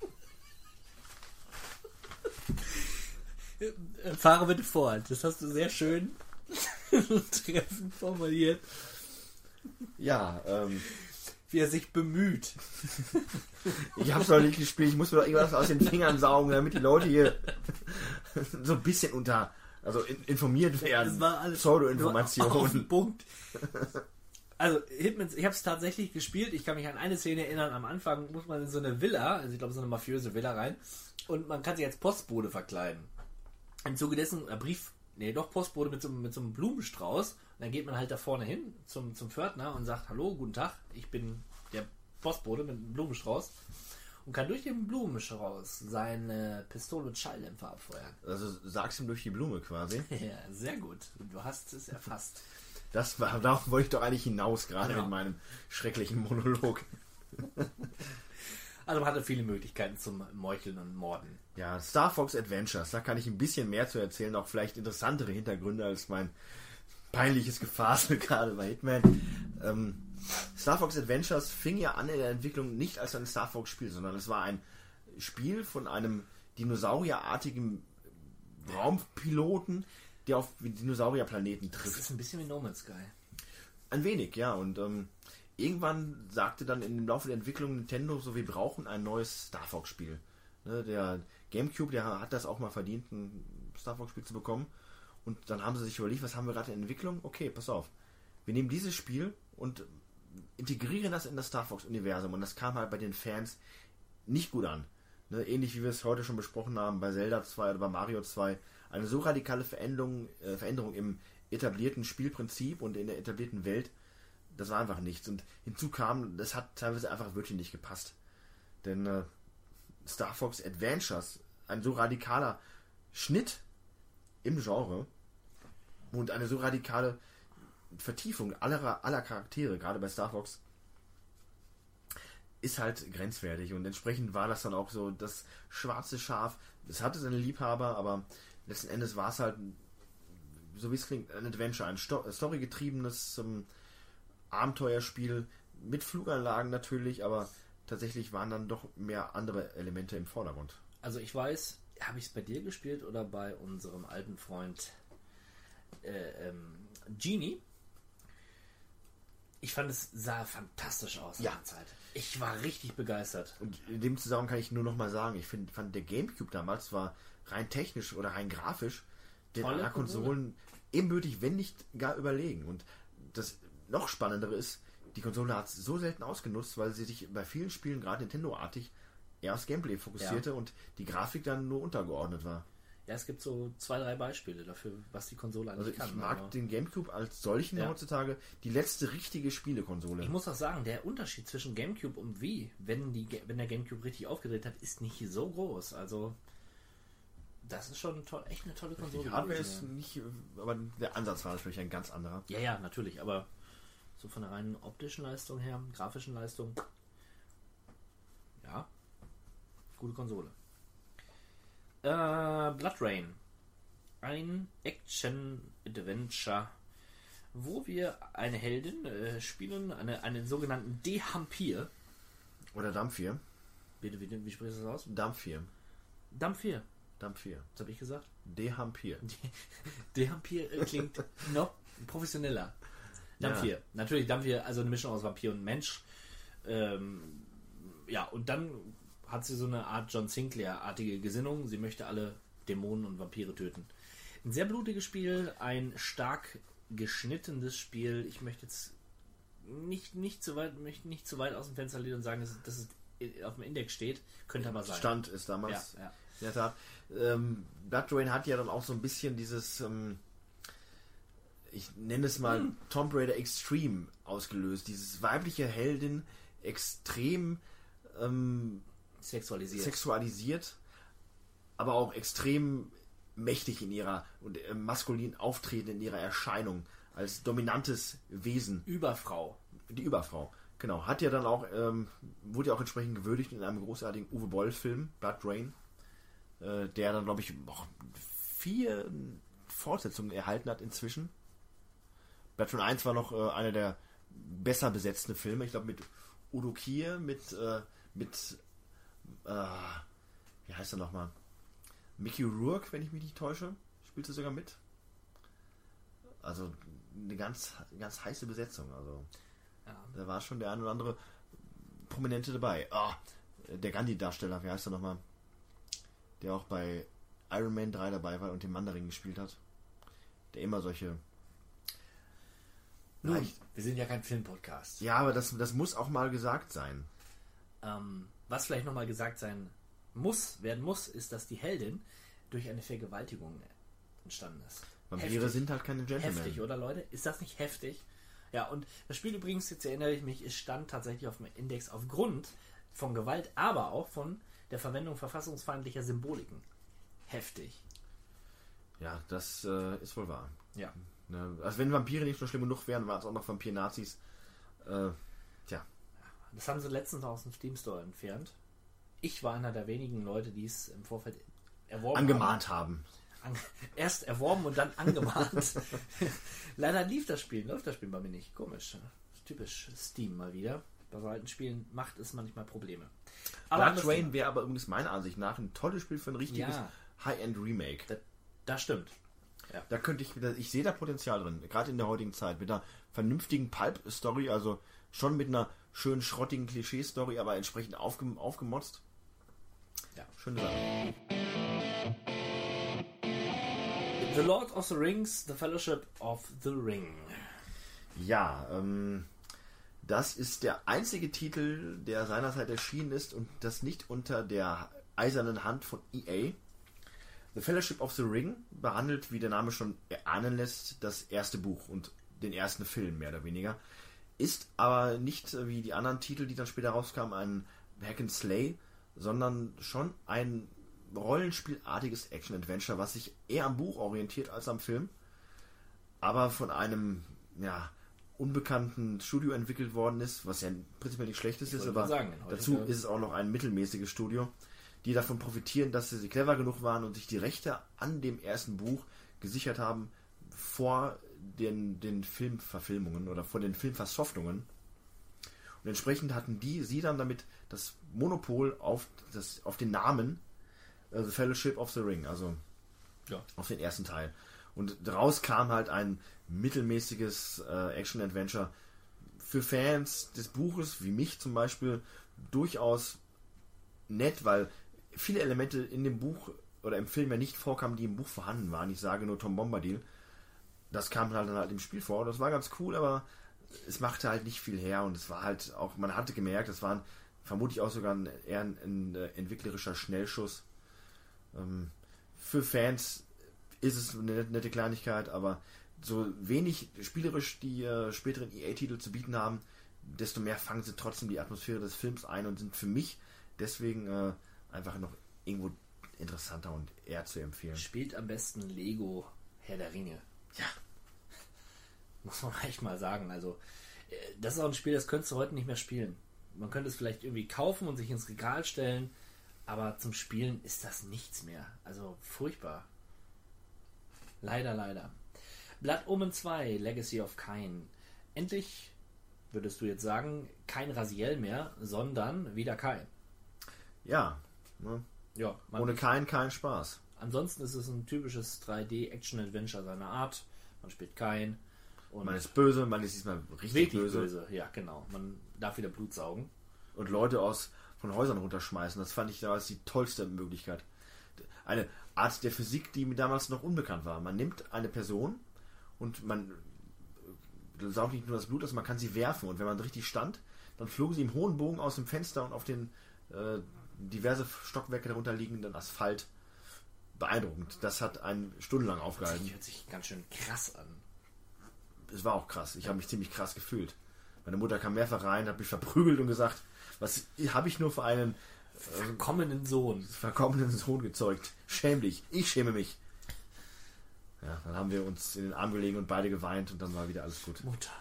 Fahre bitte fort. Das hast du sehr schön treffend formuliert. Ja, ähm, Wie er sich bemüht. ich hab's noch nicht gespielt, ich muss mir doch irgendwas aus den Fingern saugen, damit die Leute hier so ein bisschen unter, also in, informiert werden. Das war alles Pseudo-Informationen. Punkt. Also, Hitman, ich habe es tatsächlich gespielt. Ich kann mich an eine Szene erinnern. Am Anfang muss man in so eine Villa, also ich glaube so eine mafiöse Villa rein, und man kann sich als Postbote verkleiden. Im Zuge dessen, ein Brief, nee, doch Postbote mit so, mit so einem Blumenstrauß. Und dann geht man halt da vorne hin zum, zum Pförtner und sagt: Hallo, guten Tag, ich bin der Postbote mit einem Blumenstrauß. Und kann durch den Blumenstrauß seine Pistole mit Schalldämpfer abfeuern. Also sag's ihm durch die Blume quasi. Ja, sehr gut. Du hast es erfasst. Das war, darauf wollte ich doch eigentlich hinaus, gerade Ja. mit meinem schrecklichen Monolog. Also man hatte viele Möglichkeiten zum Meucheln und Morden. Ja, Star Fox Adventures, da kann ich ein bisschen mehr zu erzählen, auch vielleicht interessantere Hintergründe als mein peinliches Gefasel gerade bei Hitman. Ähm, Star Fox Adventures fing ja an in der Entwicklung nicht als ein Star Fox Spiel, sondern es war ein Spiel von einem dinosaurierartigen Raumpiloten, der auf Dinosaurierplaneten Das trifft. ist ein bisschen wie No Man's Sky. Ein wenig, ja. Und ähm, irgendwann sagte dann im Laufe der Entwicklung Nintendo so, wir brauchen ein neues Star Fox Spiel. Ne, der GameCube, der hat das auch mal verdient, ein Star Fox Spiel zu bekommen. Und dann haben sie sich überlegt, was haben wir gerade in Entwicklung? Okay, pass auf. Wir nehmen dieses Spiel und integrieren das in das Star Fox Universum. Und das kam halt bei den Fans nicht gut an. Ne, ähnlich wie wir es heute schon besprochen haben bei Zelda 2 oder bei Mario 2. Eine so radikale Veränderung, äh, Veränderung im etablierten Spielprinzip und in der etablierten Welt, das war einfach nichts. Und hinzu kam, das hat teilweise einfach wirklich nicht gepasst. Denn äh, Star Fox Adventures, ein so radikaler Schnitt im Genre und eine so radikale Vertiefung aller, aller Charaktere, gerade bei Star Fox, ist halt grenzwertig und entsprechend war das dann auch so das schwarze Schaf. Es hatte seine Liebhaber, aber letzten Endes war es halt, so wie es klingt, ein Adventure, ein Sto storygetriebenes ähm, Abenteuerspiel mit Fluganlagen natürlich, aber tatsächlich waren dann doch mehr andere Elemente im Vordergrund. Also ich weiß, habe ich es bei dir gespielt oder bei unserem alten Freund äh, ähm, Genie? Ich fand es sah fantastisch aus Ja. der Zeit. Ich war richtig begeistert. Und in dem Zusammenhang kann ich nur noch mal sagen, ich find, fand der Gamecube damals war rein technisch oder rein grafisch den Konsolen ebenbürtig, wenn nicht gar überlegen. Und das noch Spannendere ist, die Konsole hat es so selten ausgenutzt, weil sie sich bei vielen Spielen, gerade Nintendo-artig, eher aufs Gameplay fokussierte Ja. und die Grafik dann nur untergeordnet war. Ja, es gibt so zwei, drei Beispiele dafür, was die Konsole eigentlich Also ich kann. mag aber- den Gamecube als solchen Ja. heutzutage die letzte richtige Spielekonsole. Ich muss auch sagen, der Unterschied zwischen GameCube und Wii, wenn, die, wenn der GameCube richtig aufgedreht hat, ist nicht so groß. Also, das ist schon toll, echt eine tolle Konsole. Die Hardware ist nicht, aber der Ansatz war natürlich ein ganz anderer. ja, ja, natürlich, aber so von der reinen optischen Leistung her, grafischen Leistung, ja, gute Konsole. Äh, Blood Rain. Ein Action-Adventure, wo wir eine Heldin äh, spielen, eine, einen sogenannten Dehampir. Oder Damphir. Bitte, wie, wie sprichst du das aus? Damphir. Dampfir. Damphir. Was habe ich gesagt? Dehampir. Dehampir äh, klingt noch professioneller. Dampfir. Natürlich Dampfir, also eine Mischung aus Vampir und Mensch. Ähm, ja, und dann hat sie so eine Art John Sinclair-artige Gesinnung. Sie möchte alle Dämonen und Vampire töten. Ein sehr blutiges Spiel, ein stark geschnittenes Spiel. Ich möchte jetzt nicht, nicht, zu weit, möchte nicht zu weit aus dem Fenster lehnen und sagen, dass, es- dass es auf dem Index steht. Könnte aber sein. Stand ist damals. Ja, ja. In der Tat. Ähm, Blood Rain hat ja dann auch so ein bisschen dieses, ähm, ich nenne es mal Hm. Tomb Raider Extreme ausgelöst. Dieses weibliche Heldin extrem ähm, Sexualisiert. sexualisiert, aber auch extrem mächtig in ihrer und äh, maskulin auftreten in ihrer Erscheinung als dominantes Wesen. Überfrau. Die Überfrau. Genau. Hat ja dann auch, ähm, wurde ja auch entsprechend gewürdigt in einem großartigen Uwe Boll-Film, Blood Rain, äh, der dann, glaube ich, auch vier Fortsetzungen erhalten hat inzwischen. Blood Rain 1 war noch äh, einer der besser besetzten Filme. Ich glaube, mit Udo Kier, mit, äh, mit, äh, wie heißt er nochmal? Mickey Rourke, wenn ich mich nicht täusche, spielt er sogar mit. Also eine ganz, ganz heiße Besetzung. Also Ja. da war schon der ein oder andere Prominente dabei. Ah, der Gandhi-Darsteller, wie heißt er nochmal? Der auch bei Iron Man 3 dabei war und den Mandarin gespielt hat. Der immer solche. Nun, Leicht- wir sind ja kein Filmpodcast. Ja, aber das, das muss auch mal gesagt sein. Ähm, was vielleicht nochmal gesagt sein muss, werden muss, ist, dass die Heldin durch eine Vergewaltigung entstanden ist. Vampire Heftig. sind halt keine Gentlemen. Heftig, oder Leute? Ist das nicht heftig? Ja, und das Spiel übrigens, jetzt erinnere ich mich, es stand tatsächlich auf dem Index aufgrund von Gewalt, aber auch von der Verwendung verfassungsfeindlicher Symboliken. Heftig. Ja, das äh, ist wohl wahr. Ja. Ne? Also wenn Vampire nicht so schlimm genug wären, waren es auch noch Vampir-Nazis. Äh, Das haben sie letztens aus dem Steam Store entfernt. Ich war einer der wenigen Leute, die es im Vorfeld erworben haben. angemahnt haben. An, erst erworben und dann angemahnt. Leider lief das Spiel, läuft das Spiel bei mir nicht. Komisch. Typisch Steam mal wieder. Bei so alten Spielen macht es manchmal Probleme. Blood anderes Rain wäre aber übrigens meiner Ansicht nach ein tolles Spiel für ein richtiges Ja. High-End-Remake. Das, das stimmt. Da könnte ich, ich sehe da Potenzial drin, gerade in der heutigen Zeit, mit einer vernünftigen Pulp-Story, also schon mit einer schönen schrottigen Klischee-Story, aber entsprechend aufgem aufgemotzt. Ja. Schöne Sache. The Lord of the Rings, The Fellowship of the Ring. Ja, ähm, das ist der einzige Titel, der seinerzeit erschienen ist und das nicht unter der eisernen Hand von EA. The Fellowship of the Ring behandelt, wie der Name schon erahnen lässt, das erste Buch und den ersten Film, mehr oder weniger. Ist aber nicht wie die anderen Titel, die dann später rauskamen, ein Hack and Slay, sondern schon ein rollenspielartiges Action-Adventure, was sich eher am Buch orientiert als am Film aber von einem ja, unbekannten Studio entwickelt worden ist, was ja prinzipiell nicht schlechtes ist, aber sagen, dazu ist es auch noch ein mittelmäßiges Studio, die davon profitieren, dass sie clever genug waren und sich die Rechte an dem ersten Buch gesichert haben vor den, den Filmverfilmungen oder vor den Filmversoftungen. Und entsprechend hatten die, sie dann damit das Monopol auf, das, auf den Namen äh, The Fellowship of the Ring, also Ja. auf den ersten Teil. Und daraus kam halt ein mittelmäßiges äh, Action-Adventure für Fans des Buches, wie mich zum Beispiel, durchaus nett, weil viele Elemente in dem Buch oder im Film ja nicht vorkamen, die im Buch vorhanden waren. Ich sage nur Tom Bombadil. Das kam halt dann halt im Spiel vor. Das war ganz cool, aber es machte halt nicht viel her und es war halt auch, man hatte gemerkt, es war ein, vermutlich auch sogar ein, eher ein, ein äh, entwicklerischer Schnellschuss. Ähm, für Fans ist es eine nette- nette Kleinigkeit, aber so wenig spielerisch die äh, späteren EA-Titel zu bieten haben, desto mehr fangen sie trotzdem die Atmosphäre des Films ein und sind für mich deswegen äh, einfach noch irgendwo interessanter und eher zu empfehlen. Spielt am besten Lego Herr der Ringe. Ja, Muss man echt mal sagen. Also, äh, das ist auch ein Spiel, das könntest du heute nicht mehr spielen. Man könnte es vielleicht irgendwie kaufen und sich ins Regal stellen, aber zum Spielen ist das nichts mehr. Also furchtbar. Leider, leider. Blood Omen 2, Legacy of Kain. Endlich würdest du jetzt sagen, kein Rasiel mehr, sondern wieder Kain. ja. Ne? Ja, Ohne keinen kein Spaß. ansonsten ist es ein typisches 3D-Action-Adventure seiner Art. Man spielt Kain und Man ist böse, man ist diesmal richtig böse. böse. Ja, genau. Man darf wieder Blut saugen. und Leute aus von Häusern runterschmeißen. Das fand ich damals die tollste Möglichkeit. Eine Art der Physik, die mir damals noch unbekannt war. Man nimmt eine Person und man äh, saugt nicht nur das Blut aus, man kann sie werfen. Und wenn man richtig stand, dann flogen sie im hohen Bogen aus dem Fenster und auf den äh, diverse Stockwerke darunter liegenden Asphalt. Beeindruckend. Das hat einen stundenlang aufgehalten. Das hört sich ganz schön krass an. Es war auch krass. Ich habe mich ziemlich krass gefühlt. Meine Mutter kam mehrfach rein, hat mich verprügelt und gesagt, was habe ich nur für einen Kommenden Sohn. verkommenen Sohn gezeugt? Schäm dich. Ich schäme mich. Ja, dann haben wir uns in den Arm gelegen und beide geweint und dann war wieder alles gut. Mutter.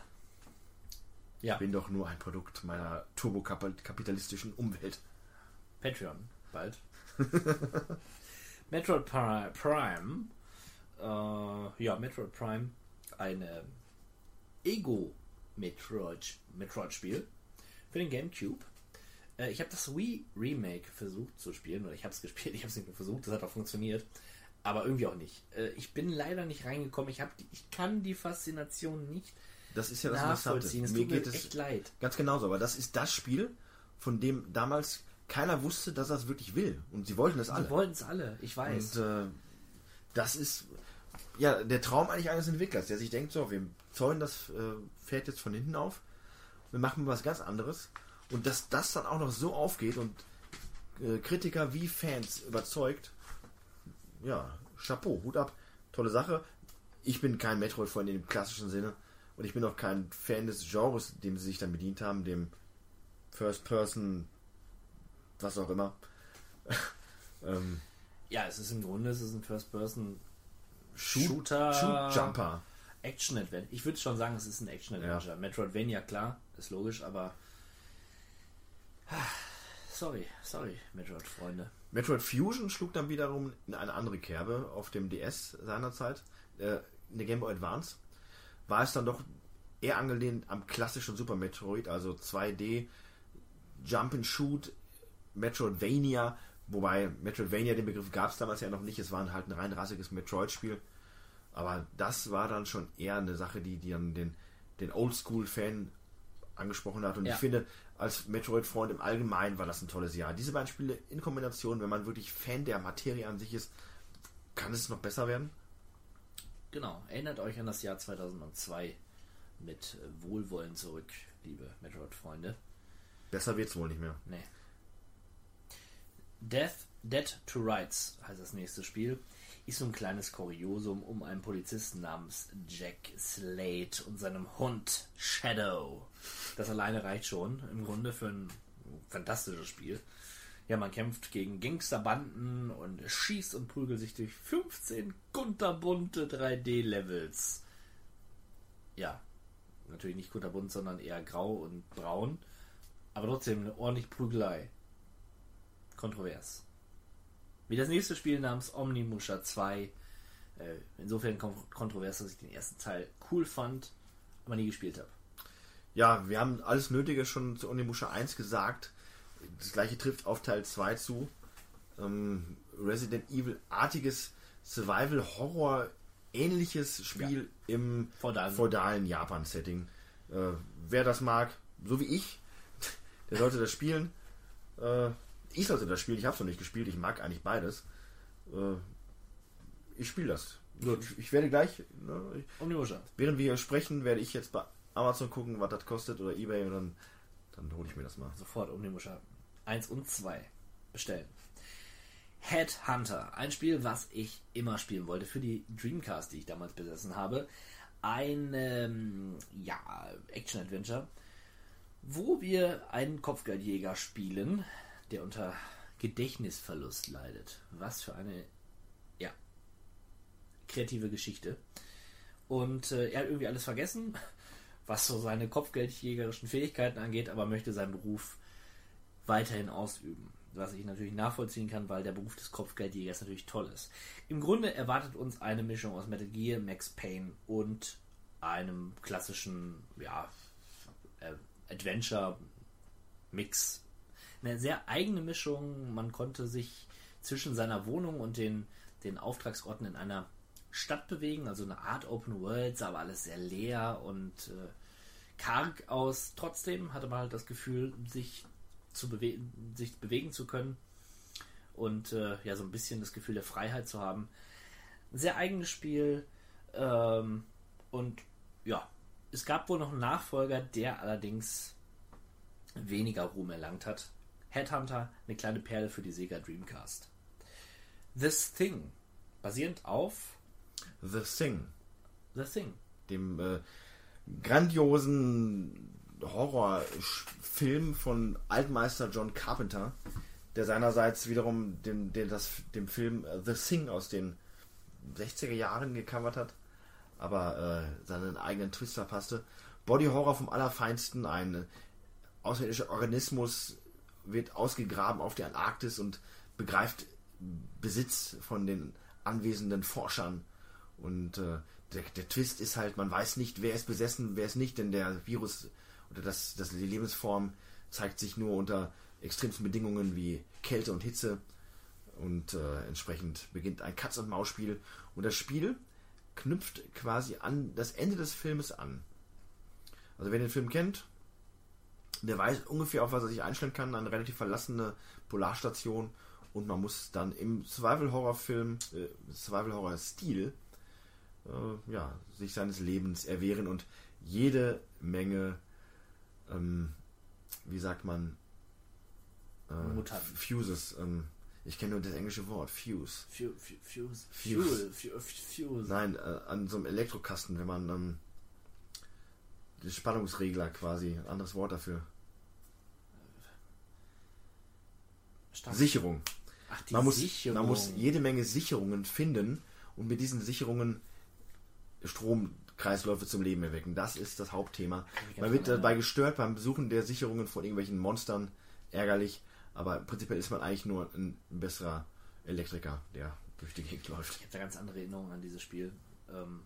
Ja, Bin doch nur ein Produkt meiner turbokapitalistischen Umwelt. Patreon. Bald. Metroid Pri- Prime. Äh, ja, Metroid Prime. Eine Ego-Metroid Metroid-Spiel für den Gamecube. Äh, ich habe das Wii Remake versucht zu spielen, oder ich habe es gespielt, ich habe es nicht mehr versucht, das hat auch funktioniert, aber irgendwie auch nicht. Äh, ich bin leider nicht reingekommen, ich, hab die, ich kann die Faszination nicht Das ist ja das nachvollziehen. Es Mir tut mir geht es echt leid. ganz genauso, aber das ist das Spiel, von dem damals keiner wusste, dass er es wirklich will. Und sie wollten es alle. Die wollten es alle, ich weiß. Und äh, das ist ja der Traum eigentlich eines Entwicklers, der sich denkt, so, wir zäunen das äh, Pferd jetzt von hinten auf, wir machen was ganz anderes. Und dass das dann auch noch so aufgeht und äh, Kritiker wie Fans überzeugt, ja, Chapeau, Hut ab, tolle Sache. Ich bin kein Metroid-Freund in dem klassischen Sinne und ich bin auch kein Fan des Genres, dem sie sich dann bedient haben, dem First Person, was auch immer. ähm, Ja, es ist im Grunde es ist ein First-Person Shoot- Shooter Shoot Jumper. Action Adventure. Ich würde schon sagen, es ist ein Action Adventure. Metroidvania, klar, ist logisch, aber Ah, sorry, sorry, Metroid Freunde. Metroid Fusion schlug dann wiederum in eine andere Kerbe auf dem DS seinerzeit. Äh, in der Game Boy Advance war es dann doch eher angelehnt am klassischen Super Metroid, also 2D Jump and Shoot, Metroidvania, wobei Metroidvania den Begriff gab es damals ja noch nicht, es war halt ein rein rassiges Metroid-Spiel. Aber das war dann schon eher eine Sache, die, die dann den, den Oldschool-Fan angesprochen hat. Und Ja. ich finde, als Metroid-Freund im Allgemeinen war das ein tolles Jahr. Diese beiden Spiele in Kombination, wenn man wirklich Fan der Materie an sich ist, kann es noch besser werden. Genau, erinnert euch an das Jahr 2002 mit äh, Wohlwollen zurück, liebe Metroid Freunde. Besser wird es wohl nicht mehr. Nee. Death, Dead to Rights heißt das nächste Spiel. Ist so ein kleines Kuriosum um einen Polizisten namens Jack Slade und seinem Hund Shadow. Das alleine reicht schon im Grunde für ein fantastisches Spiel. Ja, man kämpft gegen Gangsterbanden und schießt und prügelt sich durch 15 kunterbunte 3D-Levels. Ja, natürlich nicht kunterbunt, sondern eher grau und braun. Aber trotzdem eine ordentlich Prügelei. Kontrovers. Wie das nächste Spiel namens Omnimusha 2 Äh, insofern kon kontrovers, dass ich den ersten Teil cool fand, aber nie gespielt habe. Ja, wir haben alles Nötige schon zu Onimusha 1 gesagt. Das gleiche trifft auf Teil 2 zu. Ähm, Resident Evil-artiges Survival-Horror ähnliches Spiel im Feudalen. feudalen Japan-Setting. Äh, wer das mag, so wie ich, der sollte das spielen. Äh, ich sollte das spielen, ich habe es noch nicht gespielt, ich mag eigentlich beides. Äh, ich spiele das. Ich, ich werde gleich, ne, ich, Omnimusha. während wir hier sprechen, werde ich jetzt bei Amazon gucken, was das kostet oder Ebay und dann, dann hole ich mir das mal. Sofort Omnimusha 1 und 2 bestellen. Headhunter, ein Spiel, was ich immer spielen wollte für die Dreamcast, die ich damals besessen habe. Ein ähm, ja, Action-Adventure, wo wir einen Kopfgeldjäger spielen, der unter Gedächtnisverlust leidet. Was für eine ja, kreative Geschichte. Und äh, er hat irgendwie alles vergessen, was so seine kopfgeldjägerischen Fähigkeiten angeht, aber möchte seinen Beruf weiterhin ausüben. Was ich natürlich nachvollziehen kann, weil der Beruf des Kopfgeldjägers natürlich toll ist. Im Grunde erwartet uns eine Mischung aus Metal Gear, Max Payne und einem klassischen ja, äh, Adventure-Mix. Eine sehr eigene Mischung. Man konnte sich zwischen seiner Wohnung und den, den Auftragsorten in einer Stadt bewegen, also eine Art Open World, sah aber alles sehr leer und äh, karg aus. Trotzdem hatte man halt das Gefühl, sich zu bewegen, sich bewegen zu können und äh, ja so ein bisschen das Gefühl der Freiheit zu haben. Ein sehr eigenes Spiel ähm, und ja, es gab wohl noch einen Nachfolger, der allerdings weniger Ruhm erlangt hat. Headhunter, eine kleine Perle für die Sega Dreamcast. This Thing, basierend auf The Thing, The Thing. dem äh, grandiosen Horrorfilm von Altmeister John Carpenter, der seinerseits wiederum dem, dem, das, dem Film äh, The Thing aus den 60er Jahren gecovert hat, aber äh, seinen eigenen Twist verpasste. Body Horror vom Allerfeinsten, ein außerirdischer Organismus wird ausgegraben auf der Antarktis und begreift Besitz von den anwesenden Forschern. Und äh, der, der Twist ist halt, man weiß nicht, wer ist besessen, wer ist nicht, denn der Virus oder das, das, die Lebensform zeigt sich nur unter extremsten Bedingungen wie Kälte und Hitze. Und äh, entsprechend beginnt ein Katz-und-Maus-Spiel. Und das Spiel knüpft quasi an das Ende des Filmes an. Also wer den Film kennt, der weiß ungefähr, auf was er sich einstellen kann. Eine relativ verlassene Polarstation. Und man muss dann im Survival-Horror-Film, äh, Survival-Horror-Stil, äh, ja, sich seines Lebens erwehren und jede Menge, ähm, wie sagt man, äh. Fuses. Ähm, ich kenne nur das englische Wort, Fuse. Fu- fu- Fuse. Fuse. Fuel. Fu- Fuse. Nein, äh, an so einem Elektrokasten, wenn man ähm, den Spannungsregler quasi, ein anderes Wort dafür. Stark. Sicherung. Ach, die Man muss, Sicherung. man muss jede Menge Sicherungen finden und mit diesen Sicherungen Stromkreisläufe zum Leben erwecken. Das ist das Hauptthema. Man wird dabei gestört beim Besuchen der Sicherungen von irgendwelchen Monstern. Ärgerlich. Aber prinzipiell ist man eigentlich nur ein besserer Elektriker, der durch die Gegend läuft. Ich habe da ganz andere Erinnerungen an dieses Spiel. Ähm,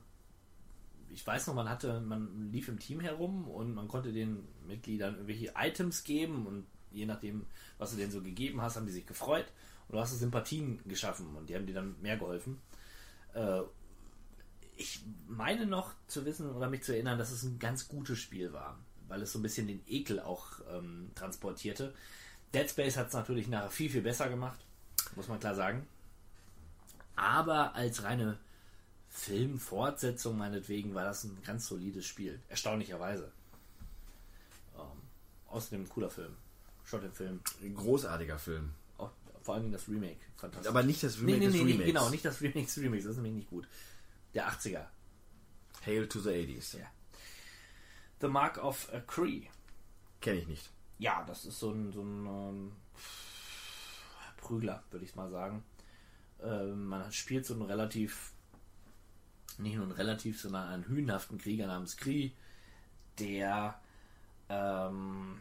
ich weiß noch, man hatte, man lief im Team herum und man konnte den Mitgliedern irgendwelche Items geben und je nachdem, was du denen so gegeben hast, haben die sich gefreut und du hast Sympathien geschaffen und die haben dir dann mehr geholfen. Äh, ich meine noch zu wissen oder mich zu erinnern, dass es ein ganz gutes Spiel war, weil es so ein bisschen den Ekel auch ähm, transportierte. Dead Space hat es natürlich nachher viel, viel besser gemacht, muss man klar sagen. Aber als reine Filmfortsetzung meinetwegen war das ein ganz solides Spiel. Erstaunlicherweise. Ähm, außerdem ein cooler Film. Schaut den Film. Ein großartiger Film. Auch, vor allem das Remake. Fantastisch. Aber nicht das Remake nee, des nee, nee, Remakes. genau, nicht das Remake des Remakes. Das ist nämlich nicht gut. Der 80er. Hail to the 80s. Ja. The Mark of a Cree. Kenne ich nicht. Ja, das ist so ein, so ein ähm, Prügler, würde ich mal sagen. Ähm, man spielt so einen relativ, nicht nur einen relativ, sondern einen hünenhaften Krieger namens Kree, der ähm,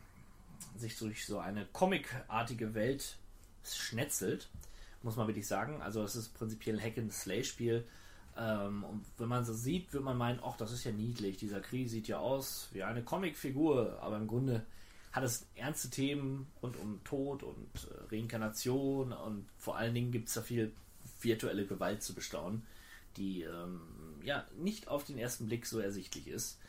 sich durch so eine comicartige Welt schnetzelt, muss man wirklich sagen. Also es ist prinzipiell ein Hack-and-Slay-Spiel. Ähm, und wenn man so sieht, wird man meinen, ach, das ist ja niedlich. Dieser Krieg sieht ja aus wie eine Comicfigur, aber im Grunde hat es ernste Themen rund um Tod und äh, Reinkarnation und vor allen Dingen gibt es da viel virtuelle Gewalt zu bestaunen, die ähm, ja nicht auf den ersten Blick so ersichtlich ist.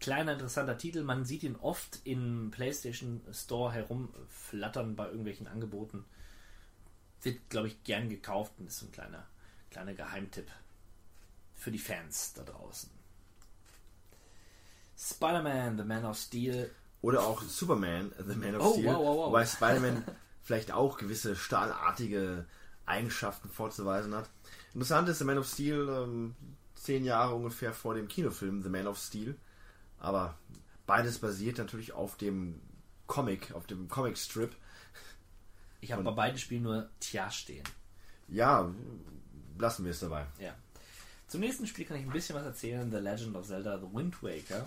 Kleiner interessanter Titel, man sieht ihn oft im PlayStation Store herumflattern bei irgendwelchen Angeboten. Wird, glaube ich, gern gekauft und ist so ein kleiner, kleiner Geheimtipp für die Fans da draußen. Spider-Man, The Man of Steel. Oder auch Superman, The Man of Oh, Steel. wow, wow, wow. Wobei Spider-Man vielleicht auch gewisse stahlartige Eigenschaften vorzuweisen hat. Interessant ist The Man of Steel ähm, zehn Jahre ungefähr vor dem Kinofilm The Man of Steel. Aber beides basiert natürlich auf dem Comic, auf dem Comic-Strip. Ich habe bei beiden Spielen nur Tja stehen. Ja, lassen wir es dabei. Ja. Zum nächsten Spiel kann ich ein bisschen was erzählen. The Legend of Zelda The Wind Waker.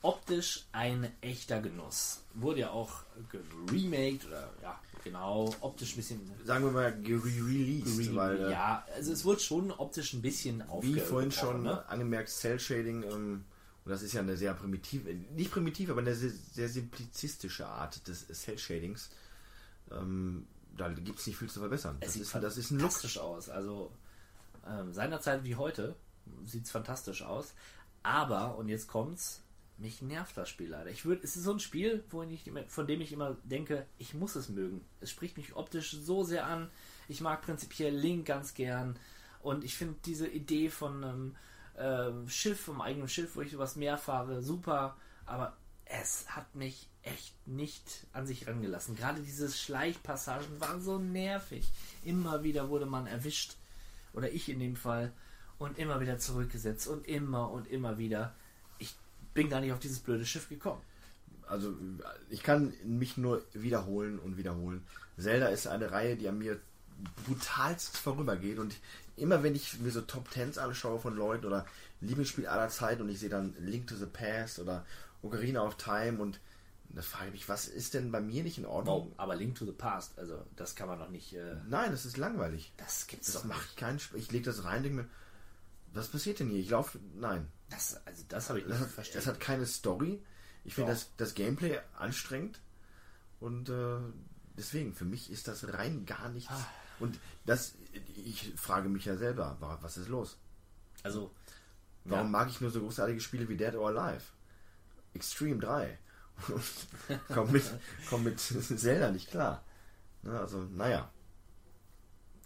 Optisch ein echter Genuss. Wurde ja auch geremaked oder ja, genau, optisch ein bisschen. Sagen wir mal re-released, weil äh, ja, also es wurde schon optisch ein bisschen wie aufge- vorhin schon ne? angemerkt, Cell-Shading, ähm, und das ist ja eine sehr primitive, nicht primitiv, aber eine sehr, sehr simplizistische Art des Cell-Shadings. Ähm, da gibt es nicht viel zu verbessern. Es Das sieht ist, das ist ein Look. fantastisch aus. Also ähm, seinerzeit wie heute sieht es fantastisch aus. Aber, und jetzt kommt's, mich nervt das Spiel leider. Ich würd, es ist so ein Spiel, wo ich von dem ich immer denke, ich muss es mögen. Es spricht mich optisch so sehr an. Ich mag prinzipiell Link ganz gern. Und ich finde diese Idee von einem ähm, Schiff, einem eigenen Schiff, wo ich übers Meer fahre, super. Aber es hat mich echt nicht an sich rangelassen. Gerade diese Schleichpassagen waren so nervig. Immer wieder wurde man erwischt. Oder ich in dem Fall. Und immer wieder zurückgesetzt. Und immer und immer wieder. Ich bin gar nicht auf dieses blöde Schiff gekommen. Also ich kann mich nur wiederholen und wiederholen. Zelda ist eine Reihe, die an mir brutalst vorübergeht und immer wenn ich mir so Top Tens anschaue von Leuten oder Lieblingsspiel aller Zeiten und ich sehe dann Link to the Past oder Ocarina of Time und da frage ich mich, was ist denn bei mir nicht in Ordnung? Aber Link to the Past, also das kann man doch nicht. Äh, Nein, das ist langweilig. das gibt's Das doch macht nicht. keinen Spaß. Ich lege das rein, denke mir, was passiert denn hier? Ich laufe, nein. Das, also das habe ich Das nicht hat, verstanden. es hat keine Story. Ich finde das, das Gameplay anstrengend. Und äh, deswegen, für mich ist das rein gar nichts. Ah. Und das, ich frage mich ja selber, wa- was ist los? also Warum Ja. mag ich nur so großartige Spiele wie Dead or Alive? Extreme 3. Und komm mit, komm mit Zelda nicht klar. Ne, also, naja,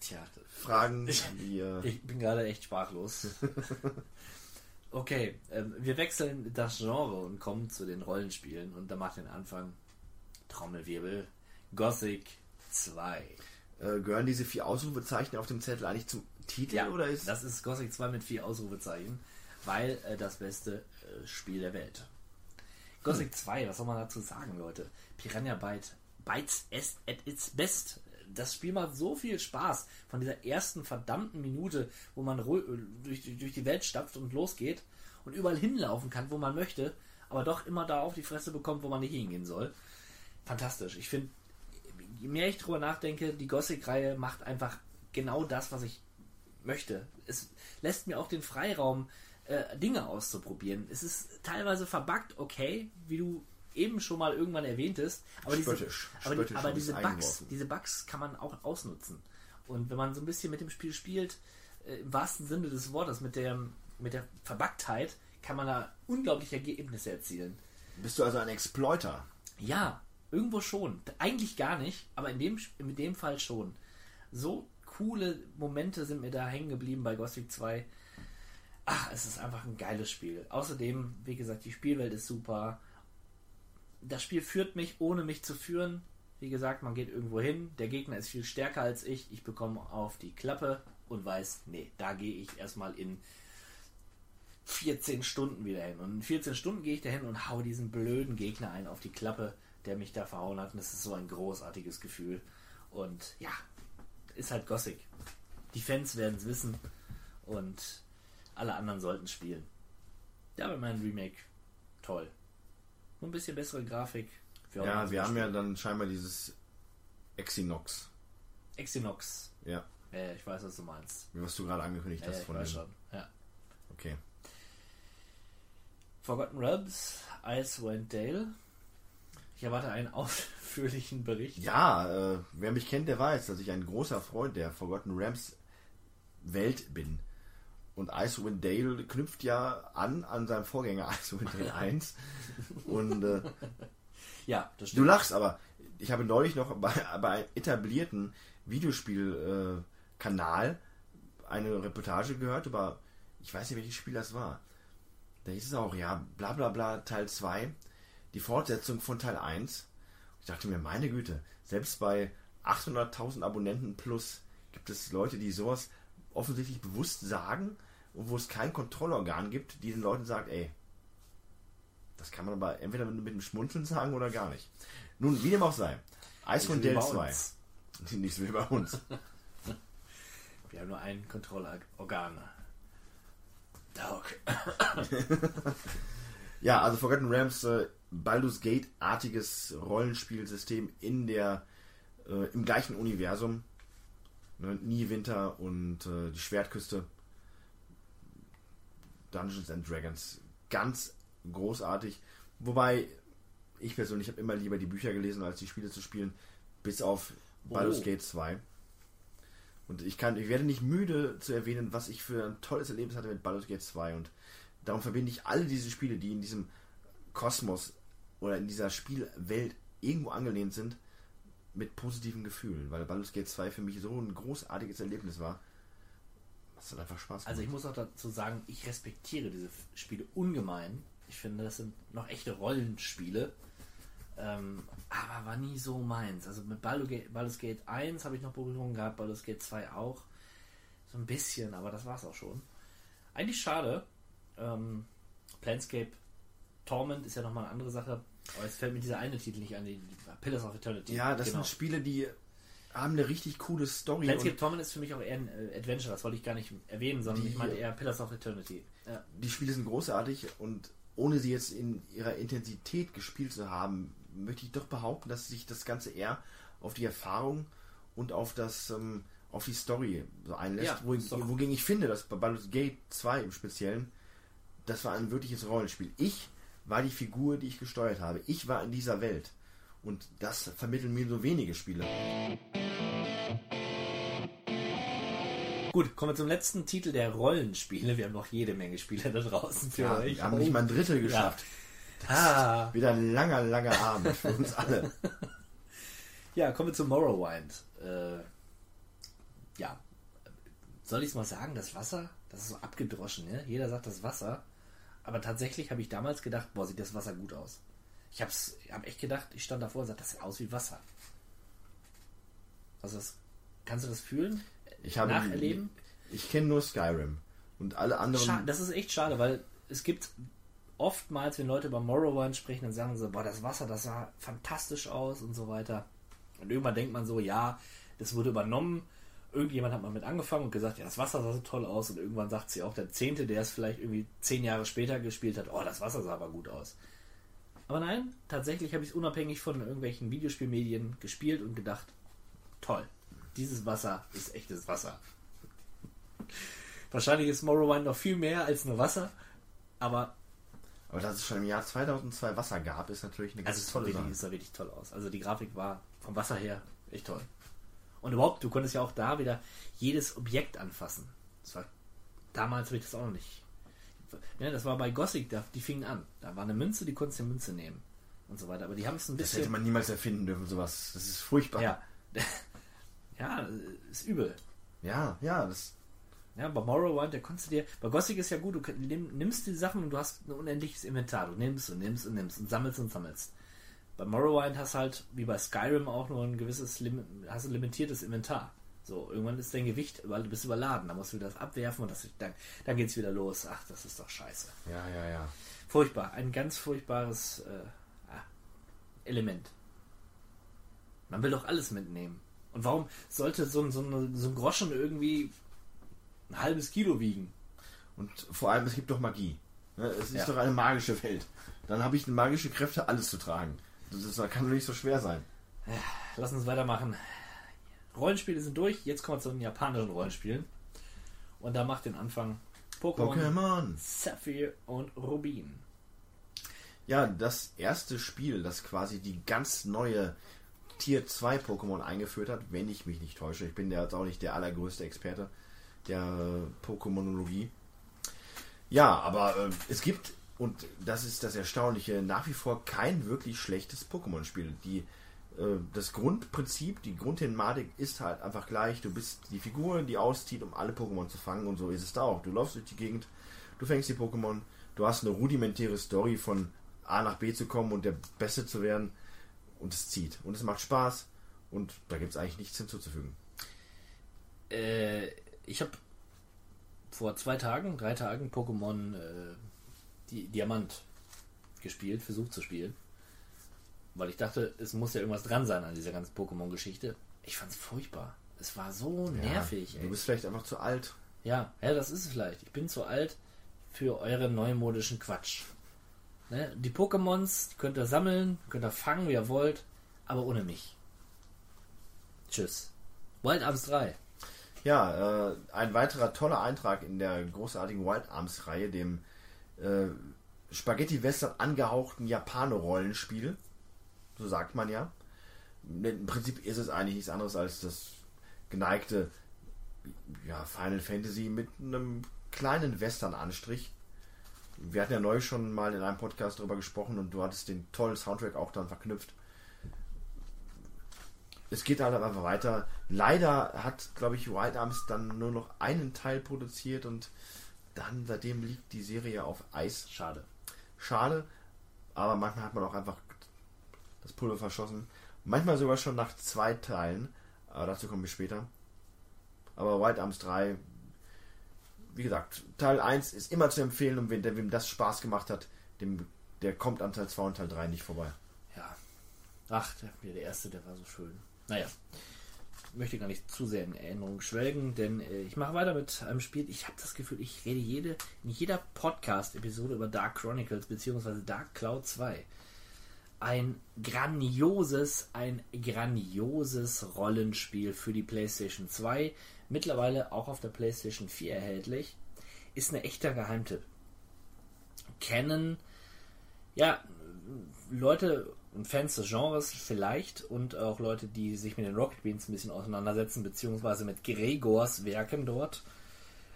tja, Fragen, die. Äh, Ich bin gerade echt sprachlos. Okay, ähm, wir wechseln das Genre und kommen zu den Rollenspielen und da macht den Anfang Trommelwirbel Gothic 2. äh, gehören diese vier Ausrufezeichen auf dem Zettel eigentlich zum Titel oder ist das ist Gothic 2 mit vier Ausrufezeichen, weil äh, das beste äh, Spiel der Welt. Gothic 2, was soll man dazu sagen, Leute? Piranha Byte, Bytes at its best. Das Spiel macht so viel Spaß von dieser ersten verdammten Minute, wo man ru- durch, die- durch die Welt stapft und losgeht und überall hinlaufen kann, wo man möchte, aber doch immer da auf die Fresse bekommt, wo man nicht hingehen soll. Fantastisch. Ich finde, je mehr ich drüber nachdenke, die Gothic-Reihe macht einfach genau das, was ich möchte. Es lässt mir auch den Freiraum, äh, Dinge auszuprobieren. Es ist teilweise verbuggt, okay, wie du eben schon mal irgendwann erwähntest, aber diese, Spöttisch. aber, Spöttisch aber diese Bugs, eingeworfen. diese Bugs kann man auch ausnutzen. Und wenn man so ein bisschen mit dem Spiel spielt, äh, im wahrsten Sinne des Wortes, mit der, mit der Verbuggtheit, kann man da unglaubliche Ergebnisse erzielen. Bist du also ein Exploiter? Ja, irgendwo schon. Eigentlich gar nicht, aber in dem, in dem Fall schon. So coole Momente sind mir da hängen geblieben bei Gothic 2. Ach, es ist einfach ein geiles Spiel. Außerdem, wie gesagt, die Spielwelt ist super. Das Spiel führt mich, ohne mich zu führen. Wie gesagt, man geht irgendwo hin, der Gegner ist viel stärker als ich, ich bekomme auf die Klappe und weiß, nee, da gehe ich erstmal in 14 Stunden wieder hin. Und in 14 Stunden gehe ich da hin und hau diesen blöden Gegner ein auf die Klappe, der mich da verhauen hat. Und das ist so ein großartiges Gefühl. Und ja, ist halt Gothic. Die Fans werden es wissen und alle anderen sollten spielen. Ja, aber mein Remake, toll. Nur ein bisschen bessere Grafik. Ja, wir haben ja Spiel. dann scheinbar dieses Exinox. Exynox. Ja. Ja, ich weiß, was du meinst. Was du gerade angekündigt Ja, hast ich von dem. schon. Ja. Okay. Forgotten Realms, Icewind Dale. Ich erwarte einen ausführlichen Bericht. Ja, äh, wer mich kennt, der weiß, dass ich ein großer Freund der Forgotten Rams Welt bin. Und Icewind Dale knüpft ja an an seinem Vorgänger Icewind Dale 1. Und äh, Ja, das du stimmt. lachst, aber ich habe neulich noch bei, bei einem etablierten Videospielkanal äh, eine Reportage gehört über, ich weiß nicht, welches Spiel das war. Da hieß es auch, ja, bla bla bla, Teil 2, die Fortsetzung von Teil 1. Ich dachte mir, meine Güte, selbst bei 800.000 Abonnenten plus gibt es Leute, die sowas offensichtlich bewusst sagen und wo es kein Kontrollorgan gibt, die den Leuten sagt, ey, das kann man aber entweder mit, mit einem Schmunzeln sagen oder gar nicht. Nun, wie dem auch sei. Dale bei 2. uns. Nicht so wie bei uns. Wir haben nur ein Kontrollorgan. Dog. Ja, also Forgotten Rams, äh, Baldur's Gate-artiges Rollenspielsystem in der, äh, im gleichen Universum. Ne, Nie Winter und äh, die Schwertküste. Dungeons and Dragons. Ganz großartig. Wobei, ich persönlich habe immer lieber die Bücher gelesen, als die Spiele zu spielen. Bis auf Baldur's Oh. Gate 2. Und ich kann, ich werde nicht müde zu erwähnen, was ich für ein tolles Erlebnis hatte mit Baldur's Gate 2 und darum verbinde ich alle diese Spiele, die in diesem Kosmos oder in dieser Spielwelt irgendwo angelehnt sind, mit positiven Gefühlen, weil Baldur's Gate 2 für mich so ein großartiges Erlebnis war. Das hat einfach Spaß gemacht. Also ich muss auch dazu sagen, ich respektiere diese Spiele ungemein. Ich finde, das sind noch echte Rollenspiele. Ähm, aber war nie so meins. Also mit Baldur's Gate 1 habe ich noch Berührung gehabt, Baldur's Gate 2 auch. So ein bisschen, aber das war es auch schon. Eigentlich schade. Ähm, Planescape Torment ist ja nochmal eine andere Sache. Aber jetzt fällt mir dieser eine Titel nicht an, die, Pillars of Eternity. ja, das Genau. sind Spiele, die haben eine richtig coole Story. Planescape Und Torment ist für mich auch eher ein äh, Adventure, das wollte ich gar nicht erwähnen, sondern Die- ich meinte eher Pillars of Eternity. Ja. die Spiele sind großartig und ohne sie jetzt in ihrer Intensität gespielt zu haben, möchte ich doch behaupten, dass sich das Ganze eher auf die Erfahrung und auf das ähm, auf die Story so einlässt, Ja, wo, ist doch- wogegen ich finde, dass bei Baldur's Gate 2 im Speziellen, das war ein wirkliches Rollenspiel. Ich war die Figur, die ich gesteuert habe. Ich war in dieser Welt. Und das vermitteln mir so wenige Spiele. Gut, kommen wir zum letzten Titel der Rollenspiele. Wir haben noch jede Menge Spiele da draußen für Ja, euch. wir haben nicht mal ein Drittel geschafft. Ah. Wieder ein langer, langer Abend für uns alle. Ja, kommen wir zu Morrowind. Äh, ja, soll ich es mal sagen, das Wasser, das ist so abgedroschen, ne? Jeder sagt das Wasser. Aber tatsächlich habe ich damals gedacht, boah, sieht das Wasser gut aus. Ich habe hab echt gedacht, ich stand davor und sagte, das sieht aus wie Wasser. Also das, kannst du das fühlen? Ich habe Nacherleben? Ich kenne nur Skyrim und alle anderen. Scha das ist echt schade, weil es gibt oftmals, wenn Leute über Morrowind sprechen, dann sagen sie, boah, das Wasser, das sah fantastisch aus und so weiter. Und irgendwann denkt man so, ja, das wurde übernommen. Irgendjemand hat mal mit angefangen und gesagt, ja, das Wasser sah so toll aus. Und irgendwann sagt sie auch, der Zehnte, der es vielleicht irgendwie zehn Jahre später gespielt hat, oh, das Wasser sah aber gut aus. Aber nein, tatsächlich habe ich es unabhängig von irgendwelchen Videospielmedien gespielt und gedacht, toll, dieses Wasser ist echtes Wasser. Wahrscheinlich ist Morrowind noch viel mehr als nur Wasser, aber Aber dass es schon im Jahr 2002 Wasser gab, ist natürlich eine also ganz sah tolle Sache. es sah wirklich toll aus. Also die Grafik war vom Wasser her echt toll. Und überhaupt, du konntest ja auch da wieder jedes Objekt anfassen. Das war damals habe ich das auch noch nicht. Ja, das war bei Gothic, da, die fingen an. Da war eine Münze, die konntest du Münze nehmen und so weiter. Aber die haben es ein Das hätte bisschen. man niemals erfinden dürfen, sowas. Das ist furchtbar. ja, ja, ist übel. ja, ja, das. Ja, bei Morrowind, da konntest du dir. Bei Gothic ist ja gut, du nimm, nimmst die Sachen und du hast ein unendliches Inventar. Du nimmst und nimmst und nimmst und sammelst und sammelst. Bei Morrowind hast halt, wie bei Skyrim, auch nur ein gewisses Lim hast ein limitiertes Inventar. So, irgendwann ist dein Gewicht, weil du bist überladen. Da musst du wieder das abwerfen und das, dann, dann geht's wieder los. Ach, das ist doch scheiße. Ja, ja, ja. Furchtbar. Ein ganz furchtbares äh, ah, Element. Man will doch alles mitnehmen. Und warum sollte so ein, so, so ein Groschen irgendwie ein halbes Kilo wiegen? Und vor allem, es gibt doch Magie. Ne, Es ist Ja. doch eine magische Welt. Dann habe ich magische Kräfte, alles zu tragen. Das, kann doch nicht so schwer sein. Lass uns weitermachen. Rollenspiele sind durch, jetzt kommen wir zu den japanischen Rollenspielen. Und da macht den Anfang Pokémon, Pokémon. Sapphire und Rubin. Ja, das erste Spiel, das quasi die ganz neue Tier 2 Pokémon eingeführt hat, wenn ich mich nicht täusche. Ich bin ja jetzt auch nicht der allergrößte Experte der Pokémonologie. Ja, aber äh, es gibt, und das ist das Erstaunliche, nach wie vor kein wirklich schlechtes Pokémon-Spiel. Die äh, das Grundprinzip, die Grundthematik ist halt einfach gleich. Du bist die Figur, die auszieht, um alle Pokémon zu fangen und so ist es da auch. Du läufst durch die Gegend, du fängst die Pokémon, du hast eine rudimentäre Story von A nach B zu kommen und der Beste zu werden und es zieht. Und es macht Spaß und da gibt es eigentlich nichts hinzuzufügen. Äh, ich habe vor zwei Tagen, drei Tagen Pokémon äh, Di Diamant gespielt, versucht zu spielen. Weil ich dachte, es muss ja irgendwas dran sein an dieser ganzen Pokémon-Geschichte. Ich fand's furchtbar. Es war so nervig, Du ey. bist vielleicht einfach zu alt. Ja, ja, das ist es vielleicht. Ich bin zu alt für euren neumodischen Quatsch. Ne? Die Pokémons die könnt ihr sammeln, könnt ihr fangen, wie ihr wollt, aber ohne mich. Tschüss. Wild Arms 3. Ja, äh, ein weiterer toller Eintrag in der großartigen Wild Arms Reihe, dem äh, Spaghetti Western angehauchten Japaner-Rollenspiel. So sagt man ja. Im Prinzip ist es eigentlich nichts anderes als das geneigte ja, Final Fantasy mit einem kleinen Western-Anstrich. Wir hatten ja neu schon mal in einem Podcast darüber gesprochen und du hattest den tollen Soundtrack auch dann verknüpft. Es geht halt einfach weiter. Leider hat, glaube ich, Wild Arms dann nur noch einen Teil produziert und dann seitdem liegt die Serie auf Eis. Schade. Schade, aber manchmal hat man auch einfach das Pulver verschossen. Manchmal sogar schon nach zwei Teilen, aber dazu kommen wir später. Aber Wild Arms 3, wie gesagt, Teil 1 ist immer zu empfehlen und wenn der, wem das Spaß gemacht hat, dem, der kommt an Teil 2 und Teil 3 nicht vorbei. Ja. Ach, der, der erste, der war so schön. Naja. Möchte gar nicht zu sehr in Erinnerung schwelgen, denn äh, ich mache weiter mit einem Spiel. Ich habe das Gefühl, ich rede jede, in jeder Podcast-Episode über Dark Chronicles bzw. Dark Cloud 2. Ein grandioses, ein grandioses Rollenspiel für die PlayStation 2. Mittlerweile auch auf der PlayStation 4 erhältlich. Ist ein echter Geheimtipp. Kennen, ja, Leute Fans des Genres vielleicht und auch Leute, die sich mit den Rocket Beans ein bisschen auseinandersetzen, beziehungsweise mit Gregors Werken dort.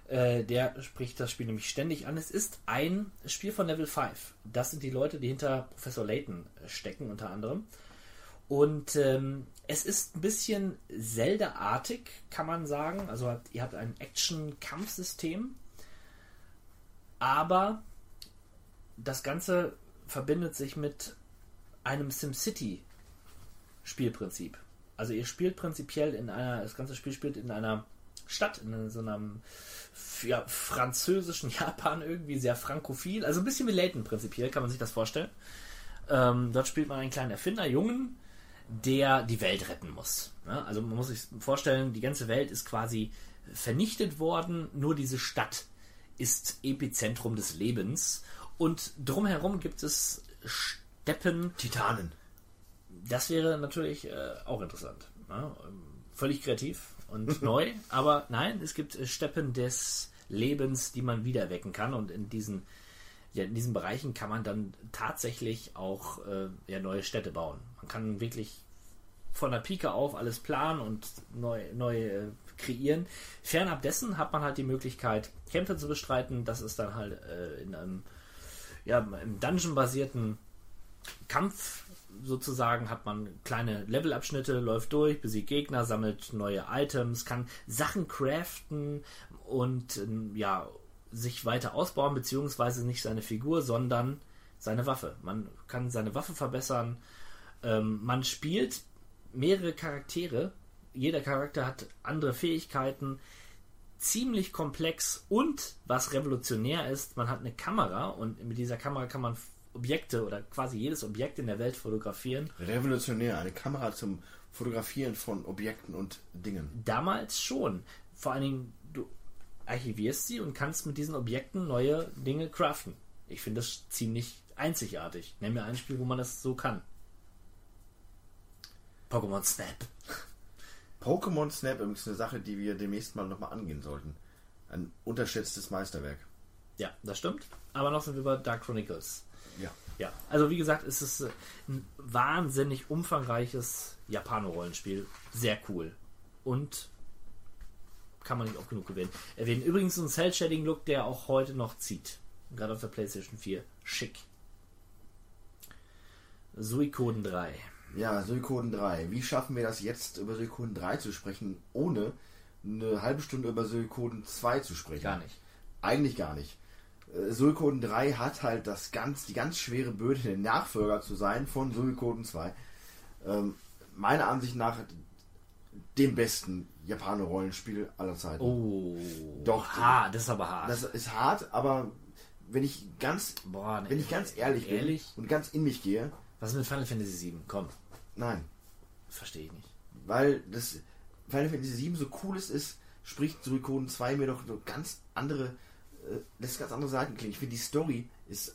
Äh, der spricht das Spiel nämlich ständig an. Es ist ein Spiel von Level 5. Das sind die Leute, die hinter Professor Layton stecken, unter anderem. Und ähm, es ist ein bisschen Zelda-artig, kann man sagen. Also ihr habt ein Action-Kampfsystem, aber das Ganze verbindet sich mit einem SimCity-Spielprinzip. Also ihr spielt prinzipiell in einer, das ganze Spiel spielt in einer Stadt, in so einem ja, französischen Japan irgendwie, sehr frankophil, also ein bisschen wie Layton prinzipiell, kann man sich das vorstellen. Ähm, dort spielt man einen kleinen Erfinder, Jungen, der die Welt retten muss. Ja, also man muss sich vorstellen, die ganze Welt ist quasi vernichtet worden, nur diese Stadt ist Epizentrum des Lebens und drumherum gibt es Steppen, Titanen. das wäre natürlich äh, auch interessant. Ja? Ähm, Völlig kreativ und neu, aber nein, es gibt äh, Steppen des Lebens, die man wieder wecken kann und in diesen, ja, in diesen Bereichen kann man dann tatsächlich auch äh, ja, neue Städte bauen. Man kann wirklich von der Pike auf alles planen und neu, neu äh, kreieren. Fernab dessen hat man halt die Möglichkeit, Kämpfe zu bestreiten. Das ist dann halt äh, in einem ja, im Dungeon-basierten Kampf sozusagen hat man kleine Levelabschnitte, läuft durch, besiegt Gegner, sammelt neue Items, kann Sachen craften und ähm, ja, sich weiter ausbauen, beziehungsweise nicht seine Figur, sondern seine Waffe. Man kann seine Waffe verbessern. Ähm, man spielt mehrere Charaktere. Jeder Charakter hat andere Fähigkeiten. Ziemlich komplex und was revolutionär ist, man hat eine Kamera und mit dieser Kamera kann man Objekte oder quasi jedes Objekt in der Welt fotografieren. Revolutionär, eine Kamera zum Fotografieren von Objekten und Dingen. Damals schon. Vor allen Dingen, du archivierst sie und kannst mit diesen Objekten neue Dinge craften. Ich finde das ziemlich einzigartig. Nenn mir ein Spiel, wo man das so kann. Pokémon Snap. Pokémon Snap ist eine Sache, die wir demnächst mal nochmal angehen sollten. Ein unterschätztes Meisterwerk. Ja, das stimmt. Aber noch sind wir bei Dark Chronicles. Ja. Ja, also wie gesagt, es ist äh, ein wahnsinnig umfangreiches Japano-Rollenspiel. Sehr cool. Und kann man nicht oft genug gewinnen. Erwähnen übrigens so einen Cell-Shading-Look, der auch heute noch zieht. Gerade auf der PlayStation 4. Schick. Suikoden 3. Ja, Suikoden 3. Wie schaffen wir das jetzt, über Suikoden 3 zu sprechen, ohne eine halbe Stunde über Suikoden 2 zu sprechen? Gar nicht. Eigentlich gar nicht. Äh, Suikoden 3 hat halt das ganz, die ganz schwere Bürde, der Nachfolger zu sein von Suikoden 2. Ähm, meiner Ansicht nach dem besten Japaner-Rollenspiel aller Zeiten. Oh. Doch. Ha, das ist aber hart. Das ist hart, aber wenn ich ganz, Boah, ne, wenn ich ganz ehrlich, ehrlich? bin und ganz in mich gehe, Was ist mit Final Fantasy 7? Komm, nein. verstehe ich nicht. Weil das Final Fantasy 7 so cool es ist, spricht Suikoden 2 mir doch so ganz andere, lässt ganz andere Seiten klingen. Ich finde die Story ist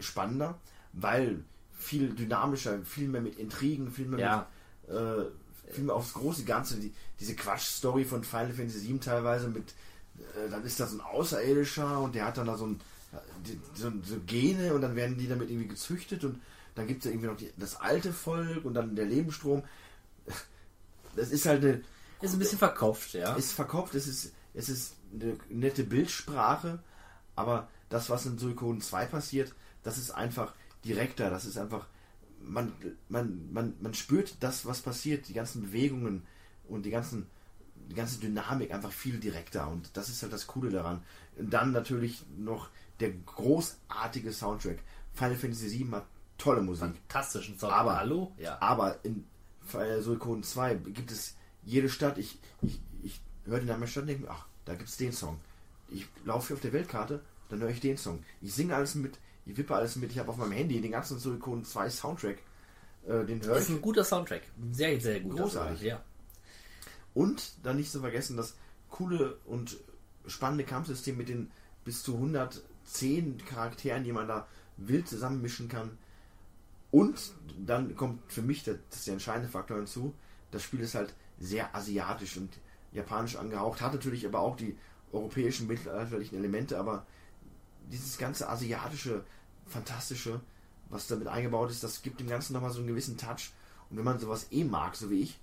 spannender, weil viel dynamischer, viel mehr mit Intrigen, viel mehr Ja. mit äh, viel mehr aufs große Ganze, die, diese Quatsch-Story von Final Fantasy 7 teilweise mit, äh, dann ist da so ein Außerirdischer und der hat dann da so ein die, so, so Gene und dann werden die damit irgendwie gezüchtet und dann gibt es ja irgendwie noch die, das alte Volk und dann der Lebensstrom. Das ist halt eine, Ist ein bisschen verkopft, ja. ist verkopft, es ist, es ist eine nette Bildsprache, aber das, was in Suikoden 2 passiert, das ist einfach direkter, das ist einfach, man, man, man, man spürt das, was passiert, die ganzen Bewegungen und die ganzen, die ganze Dynamik einfach viel direkter und das ist halt das Coole daran. Und dann natürlich noch der großartige Soundtrack. Final Fantasy 7 hat tolle Musik. Fantastischen Sound. Aber, Hallo? Ja. aber in Suikoden 2 gibt es jede Stadt, ich, ich, ich höre den Namen der Stadt und denke mir, ach, da gibt es den Song. Ich laufe hier auf der Weltkarte, dann höre ich den Song. Ich singe alles mit, ich wippe alles mit, ich habe auf meinem Handy den ganzen Suikoden 2 Soundtrack, äh, den höre ist ich. ein guter Soundtrack. Sehr, sehr gut. Großartig. Ja. Und dann nicht zu vergessen, das coole und spannende Kampfsystem mit den bis zu 110 Charakteren, die man da wild zusammenmischen kann. Und dann kommt für mich der, das ist der entscheidende Faktor hinzu. Das Spiel ist halt sehr asiatisch und japanisch angehaucht, hat natürlich aber auch die europäischen mittelalterlichen Elemente, aber dieses ganze asiatische, fantastische, was damit eingebaut ist, das gibt dem Ganzen nochmal so einen gewissen Touch. Und wenn man sowas eh mag, so wie ich,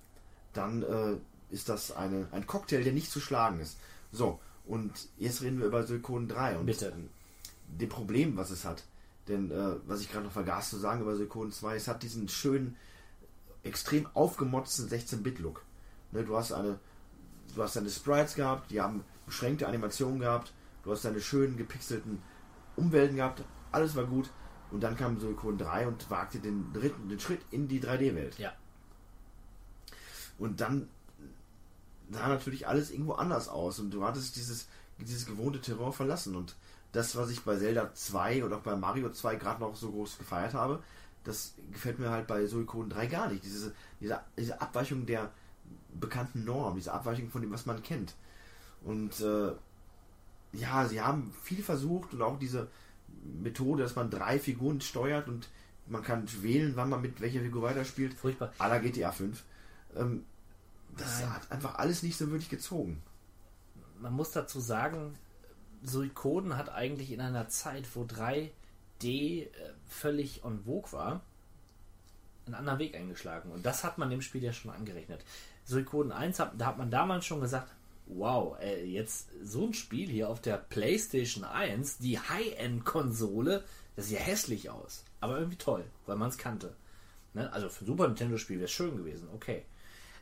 dann äh, ist das eine, ein Cocktail, der nicht zu schlagen ist. So, und jetzt reden wir über Suikoden 3 und Bitte. dem Problem, was es hat. Denn äh, was ich gerade noch vergaß zu sagen über Suikoden 2, es hat diesen schönen, extrem aufgemotzten 16-Bit-Look. Ne, du hast eine, du hast deine Sprites gehabt, die haben beschränkte Animationen gehabt, du hast deine schönen gepixelten Umwelten gehabt, alles war gut. Und dann kam Suikoden 3 und wagte den dritten, den Schritt in die 3D-Welt. Ja. Und dann sah natürlich alles irgendwo anders aus und du hattest dieses, dieses gewohnte Terror verlassen. Und das, was ich bei Zelda 2 oder auch bei Mario 2 gerade noch so groß gefeiert habe, das gefällt mir halt bei Suikoden 3 gar nicht. Diese, diese, diese Abweichung der bekannten Norm, diese Abweichung von dem, was man kennt. Und äh, ja, sie haben viel versucht und auch diese Methode, dass man drei Figuren steuert und man kann wählen, wann man mit welcher Figur weiterspielt. Furchtbar. La GTA 5. Ähm, das Nein. hat einfach alles nicht so wirklich gezogen. Man muss dazu sagen, Suikoden hat eigentlich in einer Zeit, wo 3D äh, völlig en vogue war, einen anderen Weg eingeschlagen. Und das hat man dem Spiel ja schon angerechnet. Suikoden 1, hat, da hat man damals schon gesagt, wow, äh, jetzt so ein Spiel hier auf der PlayStation 1, die High-End-Konsole, das sieht ja hässlich aus. Aber irgendwie toll, weil man es kannte. Ne? Also für ein Super Nintendo-Spiel wäre es schön gewesen, okay.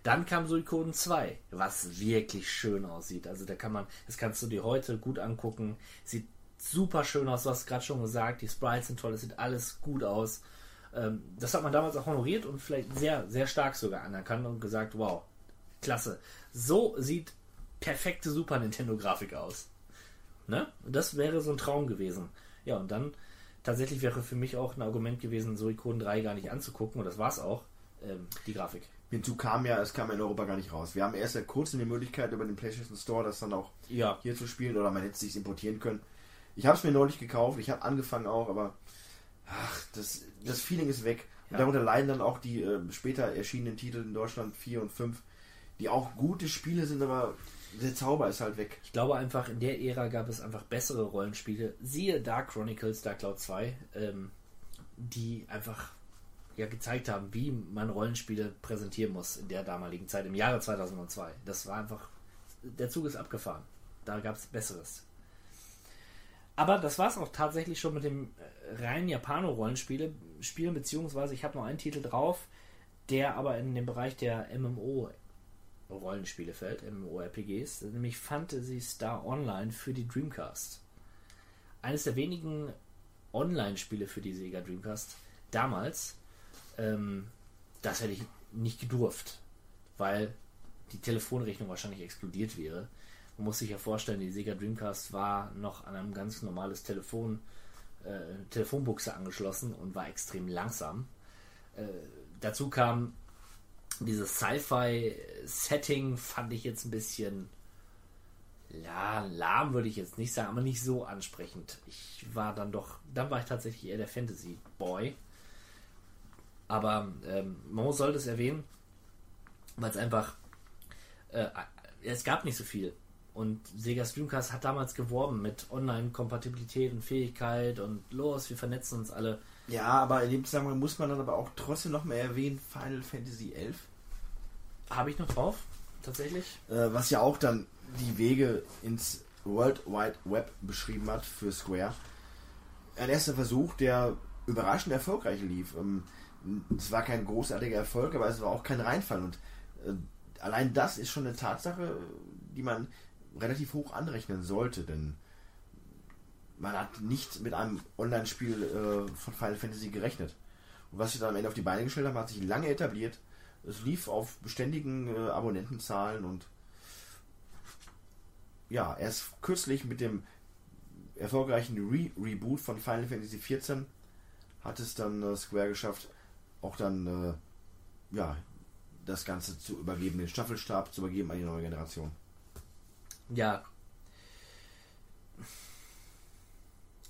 Dann kam Suikoden 2, was wirklich schön aussieht. Also da kann man, das kannst du dir heute gut angucken. Sieht super schön aus, du hast gerade schon gesagt, die Sprites sind toll, es sieht alles gut aus. Ähm, das hat man damals auch honoriert und vielleicht sehr, sehr stark sogar anerkannt und gesagt, wow, klasse. So sieht perfekte Super Nintendo-Grafik aus. Ne? Das wäre so ein Traum gewesen. Ja, und dann tatsächlich wäre für mich auch ein Argument gewesen, Suikoden 3 gar nicht anzugucken, und das war es auch, ähm, die Grafik. Hinzu kam ja, es kam in Europa gar nicht raus. Wir haben erst seit kurzem die Möglichkeit, über den PlayStation Store das dann auch Ja, hier zu spielen oder man hätte es sich importieren können. Ich habe es mir neulich gekauft, ich habe angefangen auch, aber ach, das, das Feeling ist weg. Und Ja. darunter leiden dann auch die äh, später erschienenen Titel in Deutschland 4 und 5, die auch gute Spiele sind, aber der Zauber ist halt weg. Ich glaube einfach, in der Ära gab es einfach bessere Rollenspiele. Siehe Dark Chronicles, Dark Cloud 2, ähm, die einfach ja, gezeigt haben, wie man Rollenspiele präsentieren muss in der damaligen Zeit, im Jahre 2002. Das war einfach, der Zug ist abgefahren. Da gab es Besseres. Aber das war es auch tatsächlich schon mit dem äh, reinen Japano-Rollenspiele spielen, beziehungsweise ich habe noch einen Titel drauf, der aber in den Bereich der MMO Rollenspiele fällt, MMORPGs, nämlich Fantasy Star Online für die Dreamcast. Eines der wenigen Online-Spiele für die Sega Dreamcast damals, ähm, das hätte ich nicht gedurft, weil die Telefonrechnung wahrscheinlich explodiert wäre. Man muss sich ja vorstellen, die Sega Dreamcast war noch an ein ganz normales Telefon, äh, Telefonbuchse angeschlossen und war extrem langsam. Äh, dazu kam dieses Sci-Fi-Setting fand ich jetzt ein bisschen ja, lahm würde ich jetzt nicht sagen, aber nicht so ansprechend. Ich war dann doch, dann war ich tatsächlich eher der Fantasy-Boy. Aber ähm, man sollte es erwähnen, weil es einfach, äh, es gab nicht so viel. Und Sega Streamcast hat damals geworben mit Online-Kompatibilität und Fähigkeit und los, wir vernetzen uns alle. Ja, aber in dem Zusammenhang muss man dann aber auch trotzdem noch mal erwähnen, Final Fantasy 11. Habe ich noch drauf, tatsächlich. Äh, was ja auch dann die Wege ins World Wide Web beschrieben hat für Square. Ein erster Versuch, der überraschend erfolgreich lief. Ähm, es war kein großartiger Erfolg, aber es war auch kein Reinfall. Und äh, allein das ist schon eine Tatsache, die man relativ hoch anrechnen sollte, denn man hat nicht mit einem Online-Spiel äh, von Final Fantasy gerechnet. Und was sie dann am Ende auf die Beine gestellt haben, hat sich lange etabliert. Es lief auf beständigen äh, Abonnentenzahlen und ja, erst kürzlich mit dem erfolgreichen Re Reboot von Final Fantasy XIV hat es dann äh, Square geschafft, auch dann äh, ja, das Ganze zu übergeben, den Staffelstab zu übergeben an die neue Generation. Ja.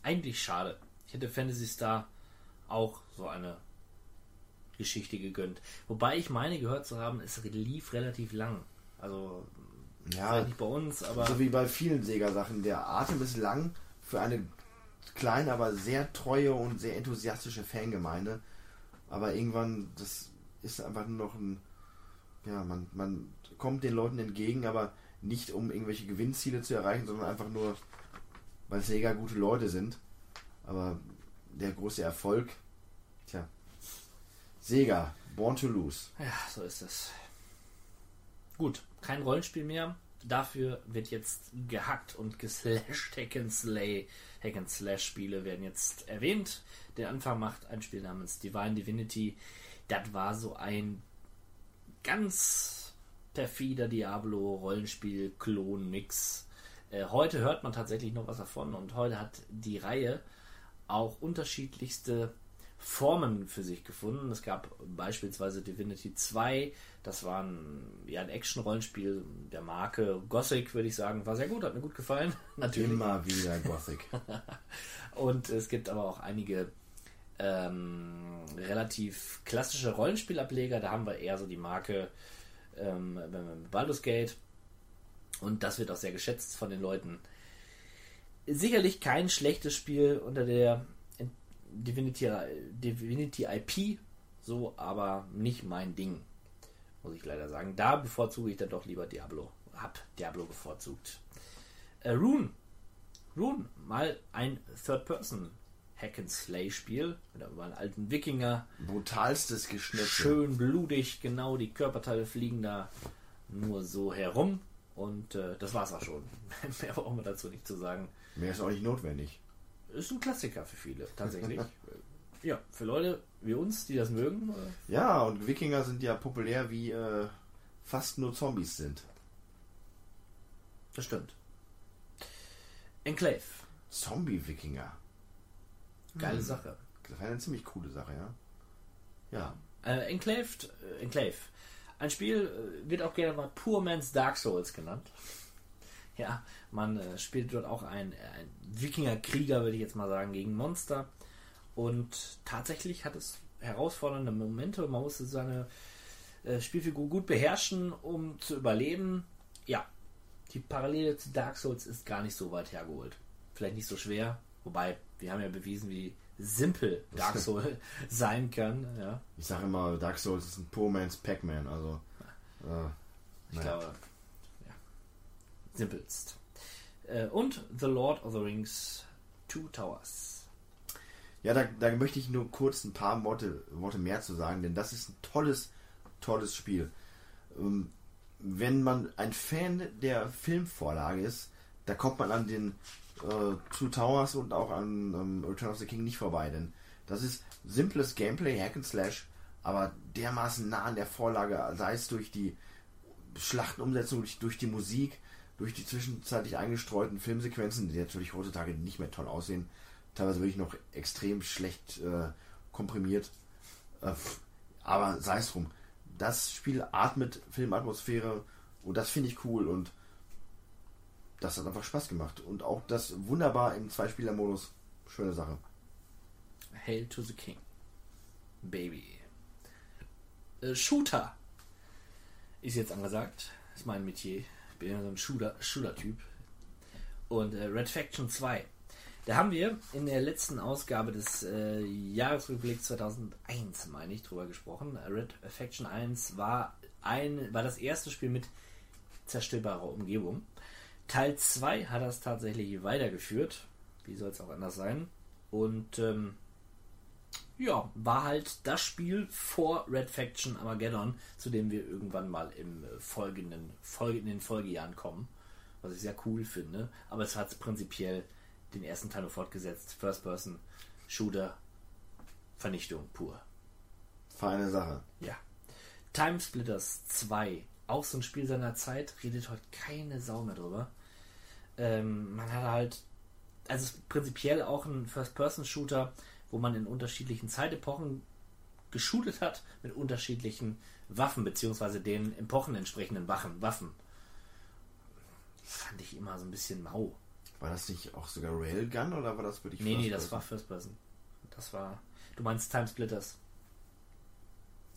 Eigentlich schade. Ich hätte Fantasy Star auch so eine Geschichte gegönnt. Wobei ich meine gehört zu haben, es lief relativ lang. Also Ja, nicht bei uns, aber so wie bei vielen Sega-Sachen. Der Atem ist lang für eine kleine, aber sehr treue und sehr enthusiastische Fangemeinde. Aber irgendwann, das ist einfach nur noch ein. Ja, man, man kommt den Leuten entgegen, aber nicht um irgendwelche Gewinnziele zu erreichen, sondern einfach nur, weil Sega gute Leute sind. Aber der große Erfolg, tja. Sega, Born to Lose. ja, so ist es. Gut, kein Rollenspiel mehr. Dafür wird jetzt gehackt und geslasht. Hack and Slay, Hack and Slash Spiele werden jetzt erwähnt. Den Anfang macht ein Spiel namens Divine Divinity. Das war so ein ganz perfider Diablo Rollenspiel Klon Mix. Äh, heute hört man tatsächlich noch was davon und heute hat die Reihe auch unterschiedlichste Formen für sich gefunden. Es gab beispielsweise Divinity 2, das war ein, ja, ein Action-Rollenspiel der Marke Gothic, würde ich sagen. War sehr gut, hat mir gut gefallen. Natürlich. Immer wieder Gothic. Und es gibt aber auch einige ähm, relativ klassische Rollenspielableger. Da haben wir eher so die Marke ähm, Baldur's Gate. Und das wird auch sehr geschätzt von den Leuten. Sicherlich kein schlechtes Spiel unter der Divinity, Divinity IP, so, aber nicht mein Ding, muss ich leider sagen. Da bevorzuge ich dann doch lieber Diablo. Hab Diablo bevorzugt. Äh, Rune. Rune, mal ein Third-Person Hack-and-Slay-Spiel mit einem alten Wikinger. Brutalstes Geschnitt. Schön blutig, genau, die Körperteile fliegen da nur so herum. Und äh, das war's auch schon. Mehr brauchen wir dazu nicht zu sagen. Mehr ist auch nicht notwendig. Ist ein Klassiker für viele, tatsächlich. ja, für Leute wie uns, die das mögen. Ja, und Wikinger sind ja populär, wie äh, fast nur Zombies sind. Das stimmt. Enclave. Zombie-Wikinger. Geile Sache. Das wäre eine ziemlich coole Sache, ja. Ja. Äh, Enclaved, äh, Enclave. Ein Spiel äh, wird auch gerne mal Poor Man's Dark Souls genannt. Ja, man äh, spielt dort auch ein, ein Wikinger-Krieger, würde ich jetzt mal sagen, gegen Monster. Und tatsächlich hat es herausfordernde Momente. Man musste seine äh, Spielfigur gut beherrschen, um zu überleben. Ja, die Parallele zu Dark Souls ist gar nicht so weit hergeholt. Vielleicht nicht so schwer, wobei wir haben ja bewiesen, wie simpel Dark Souls sein kann. Ja, Ich sage immer, Dark Souls ist ein Poor Man's Pac-Man. Also, äh, ich Naja. glaube, ja, simpelst. Äh, und The Lord of the Rings Two Towers. Ja, da, da möchte ich nur kurz ein paar Worte, Worte mehr zu sagen, denn das ist ein tolles, tolles Spiel. Ähm, wenn man ein Fan der Filmvorlage ist, da kommt man an den äh, Two Towers und auch an ähm, Return of the King nicht vorbei, denn das ist simples Gameplay, Hack and Slash, aber dermaßen nah an der Vorlage, sei es durch die Schlachtenumsetzung, durch, durch die Musik, durch die zwischenzeitlich eingestreuten Filmsequenzen, die natürlich heutzutage nicht mehr toll aussehen, teilweise wirklich noch extrem schlecht äh, komprimiert. Äh, aber sei es drum. Das Spiel atmet Filmatmosphäre und das finde ich cool und das hat einfach Spaß gemacht. Und auch das wunderbar im Zweispieler-Modus. Schöne Sache. Hail to the King. Baby. Äh, Shooter ist jetzt angesagt. Ist mein Metier. Ich bin ja so ein Shooter- Shooter-Typ. Und äh, Red Faction 2. Da haben wir in der letzten Ausgabe des äh, Jahresrückblicks 2001, meine ich, drüber gesprochen. Red Faction 1 war, ein, war das erste Spiel mit zerstörbarer Umgebung. Teil 2 hat das tatsächlich weitergeführt. Wie soll es auch anders sein? Und ähm, ja, war halt das Spiel vor Red Faction Armageddon, zu dem wir irgendwann mal im äh, folgenden, Folge, in den Folgejahren kommen. Was ich sehr cool finde. Aber es hat prinzipiell den ersten Teil nur fortgesetzt. First Person, Shooter, Vernichtung pur. Feine Sache. Ja. Time Splitters 2. Auch so ein Spiel seiner Zeit. Redet heute keine Sau mehr drüber. Ähm, man hat halt. Also es ist prinzipiell auch ein First-Person-Shooter, wo man in unterschiedlichen Zeitepochen geshootet hat mit unterschiedlichen Waffen, beziehungsweise den Epochen entsprechenden Wachen, Waffen. Fand ich immer so ein bisschen mau. War das nicht auch sogar Railgun oder war das wirklich Nee, nee, First das war First Person. Das war. Du meinst Time Splitters.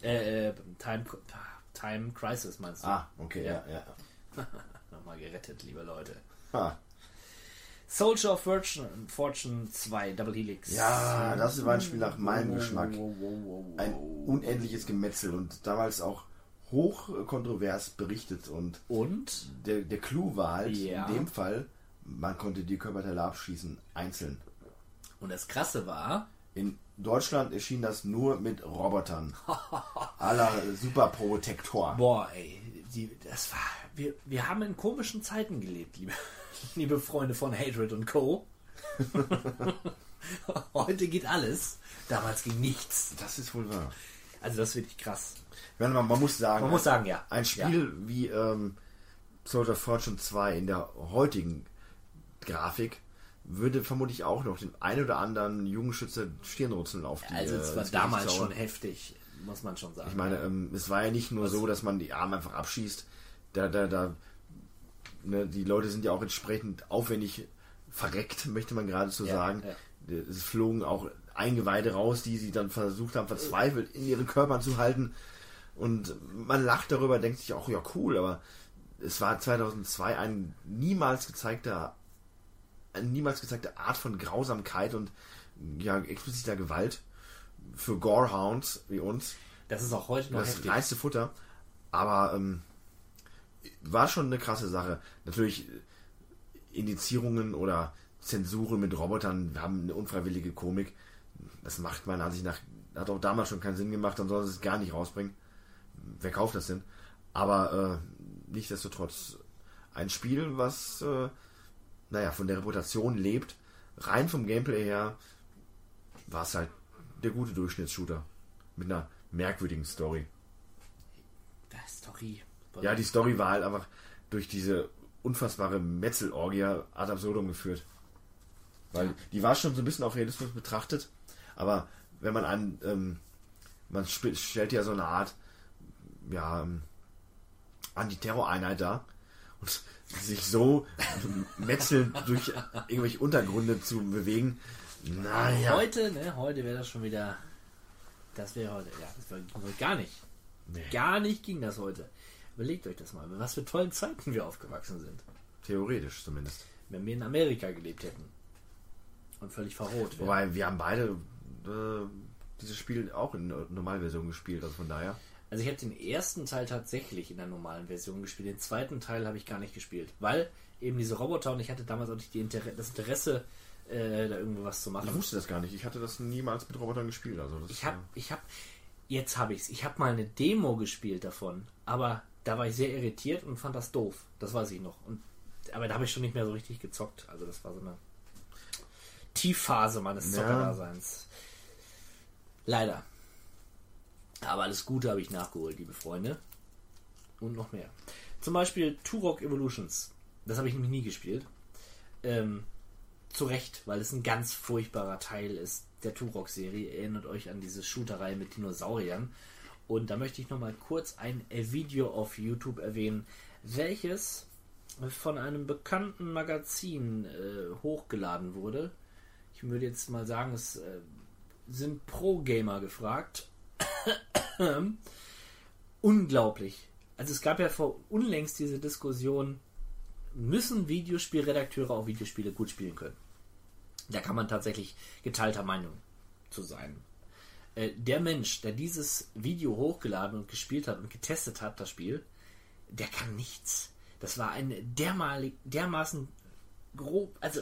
Äh, äh Time, Time Crisis meinst du? Ah, okay, ja, ja. Nochmal gerettet, liebe Leute. Ha. Soldier of Fortune, Fortune 2, Double Helix. Ja, das war ein Spiel nach meinem Geschmack. Ein unendliches Gemetzel und damals auch hoch kontrovers berichtet und Und der, der Clou war halt Ja. in dem Fall, man konnte die Körperteile abschießen, einzeln. Und das Krasse war, In Deutschland erschien das nur mit Robotern. aller Super Protector. boah, ey, die, das war, wir, wir haben in komischen Zeiten gelebt, liebe, liebe Freunde von Hatred und Co. Heute geht alles, damals ging nichts. Das ist wohl wahr. Also das ist wirklich krass. Man, man muss sagen, Man muss sagen, ja. ein Spiel wie ähm, Soldier of Fortune 2 in der heutigen Grafik würde vermutlich auch noch den ein oder anderen Jugendschützer Stirnrunzeln auf die Also es äh, war damals Gesicht schon heftig, muss man schon sagen. Ich meine, ähm, es war ja nicht nur so, dass man die Arme einfach abschießt. Da, da, da, ne, die Leute sind ja auch entsprechend aufwendig verreckt, möchte man geradezu Ja, sagen. ja. Es flogen auch Eingeweide raus, die sie dann versucht haben, verzweifelt in ihren Körpern zu halten. Und man lacht darüber, denkt sich auch, ja cool, aber es war 2002 ein niemals gezeigter, eine niemals gezeigte Art von Grausamkeit und ja, expliziter Gewalt für Gorehounds wie uns das ist auch heute noch das heftig. reinste Futter. Aber ähm, war schon eine krasse Sache. Natürlich äh, Indizierungen oder Zensuren mit Robotern haben eine unfreiwillige Komik. Das macht meiner Ansicht nach, hat auch damals schon keinen Sinn gemacht, dann soll es gar nicht rausbringen. Wer kauft das denn? Aber äh, nichtsdestotrotz ein Spiel, was äh, naja, von der Reputation lebt. Rein vom Gameplay her war es halt der gute Durchschnittsshooter. Mit einer merkwürdigen Story. Der Story. Ja, die Story war halt einfach durch diese unfassbare Metzelorgie ad absurdum geführt. Weil die war schon so ein bisschen auf Realismus betrachtet, aber wenn man an, ähm, man stellt ja so eine Art, ja, ähm, Antiterror-Einheit dar und sich so metzelnd durch irgendwelche Untergründe zu bewegen, naja. Heute, ne, heute wäre das schon wieder. Das wäre heute, ja, das wäre gar nicht. Gar nicht ging das heute. Überlegt euch das mal, mit was für tollen Zeiten wir aufgewachsen sind. Theoretisch zumindest. Wenn wir in Amerika gelebt hätten. Und völlig verroht wären. Wobei, wir haben beide äh, dieses Spiel auch in der Normalversion gespielt, also von daher. Also ich habe den ersten Teil tatsächlich in der normalen Version gespielt. Den zweiten Teil habe ich gar nicht gespielt. Weil eben diese Roboter und ich hatte damals auch nicht Inter das Interesse, äh, da irgendwo was zu Ich machen. wusste das gar nicht. Ich hatte das niemals mit Robotern gespielt. Also Ich habe, ich habe, jetzt habe ich's. Ich habe mal eine Demo gespielt davon, aber da war ich sehr irritiert und fand das doof. Das weiß ich noch. Und, aber da habe ich schon nicht mehr so richtig gezockt. Also das war so eine Tiefphase meines Ja. Zockerdaseins. Leider. Aber alles Gute habe ich nachgeholt, liebe Freunde. Und noch mehr. Zum Beispiel Turok Evolutions. Das habe ich nämlich nie gespielt. Ähm, zu Recht, weil es ein ganz furchtbarer Teil ist der Turok-Serie. Erinnert euch an diese Shooterei mit Dinosauriern. Und da möchte ich nochmal kurz ein Video auf YouTube erwähnen, welches von einem bekannten Magazin äh, hochgeladen wurde. Ich würde jetzt mal sagen, es äh, sind Pro-Gamer gefragt. Unglaublich. Also es gab ja vor unlängst diese Diskussion, müssen Videospielredakteure auch Videospiele gut spielen können? Da kann man tatsächlich geteilter Meinung zu sein. Äh, der Mensch, der dieses Video hochgeladen und gespielt hat und getestet hat, das Spiel, der kann nichts. Das war ein dermalig, dermaßen grob, also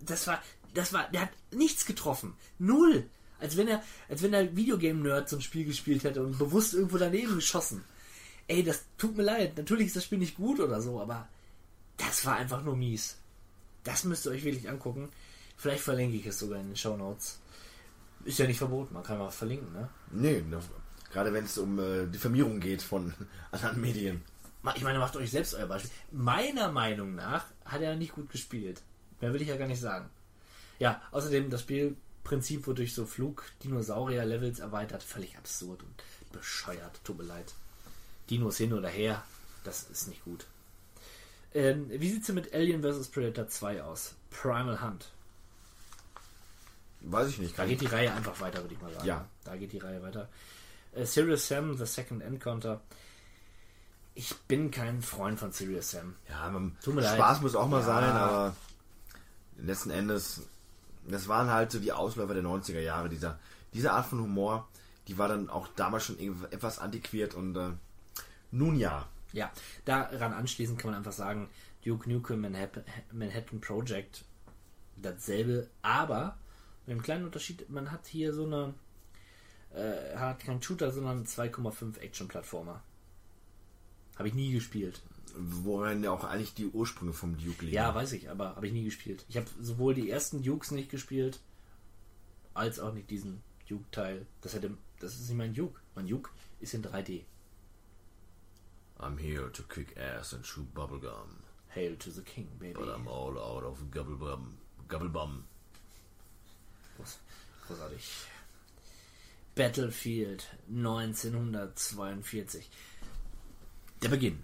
das war, das war, der hat nichts getroffen. Null. Als wenn er, als wenn der Videogame-Nerd ein Spiel gespielt hätte und bewusst irgendwo daneben geschossen. Ey, das tut mir leid. Natürlich ist das Spiel nicht gut oder so, aber das war einfach nur mies. Das müsst ihr euch wirklich angucken. Vielleicht verlinke ich es sogar in den Show Notes. Ist ja nicht verboten, man kann mal verlinken, ne? Nee, ne, gerade wenn es um äh, Diffamierung geht von anderen Medien. Ich meine, macht euch selbst euer Beispiel. Meiner Meinung nach hat er nicht gut gespielt. Mehr will ich ja gar nicht sagen. Ja, außerdem das Spielprinzip wird durch so Flug-Dinosaurier-Levels erweitert. Völlig absurd und bescheuert. Tut mir leid. Dinos hin oder her, das ist nicht gut. Ähm, wie sieht's denn mit Alien vs. Predator 2 aus? Primal Hunt. Weiß ich nicht. Da geht die Reihe einfach weiter, würde ich mal sagen. Ja. Da geht die Reihe weiter. Äh, Serious Sam, The Second Encounter. Ich bin kein Freund von Serious Sam. ja, man, Tut mir leid. Spaß muss auch mal Ja. sein, aber letzten Endes, das waren halt so die Ausläufer der 90er Jahre. Dieser, diese Art von Humor, die war dann auch damals schon irgendwie etwas antiquiert und äh, nun ja. Ja, daran anschließend kann man einfach sagen, Duke Nukem Manhattan Project dasselbe, aber mit einem kleinen Unterschied, man hat hier so eine äh, hat keinen Shooter, sondern 2,5 Action-Plattformer. Habe ich nie gespielt. Worin ja auch eigentlich die Ursprünge vom Duke liegen. Ja, weiß ich, aber habe ich nie gespielt. Ich habe sowohl die ersten Dukes nicht gespielt, als auch nicht diesen Duke-Teil. Das hätte, das ist nicht mein Duke. Mein Duke ist in 3D. I'm here to kick ass and shoot bubblegum, Hail to the King, baby. but I'm all out of gobblebum. Gobblebum. Groß, großartig. Battlefield 1942. Der Beginn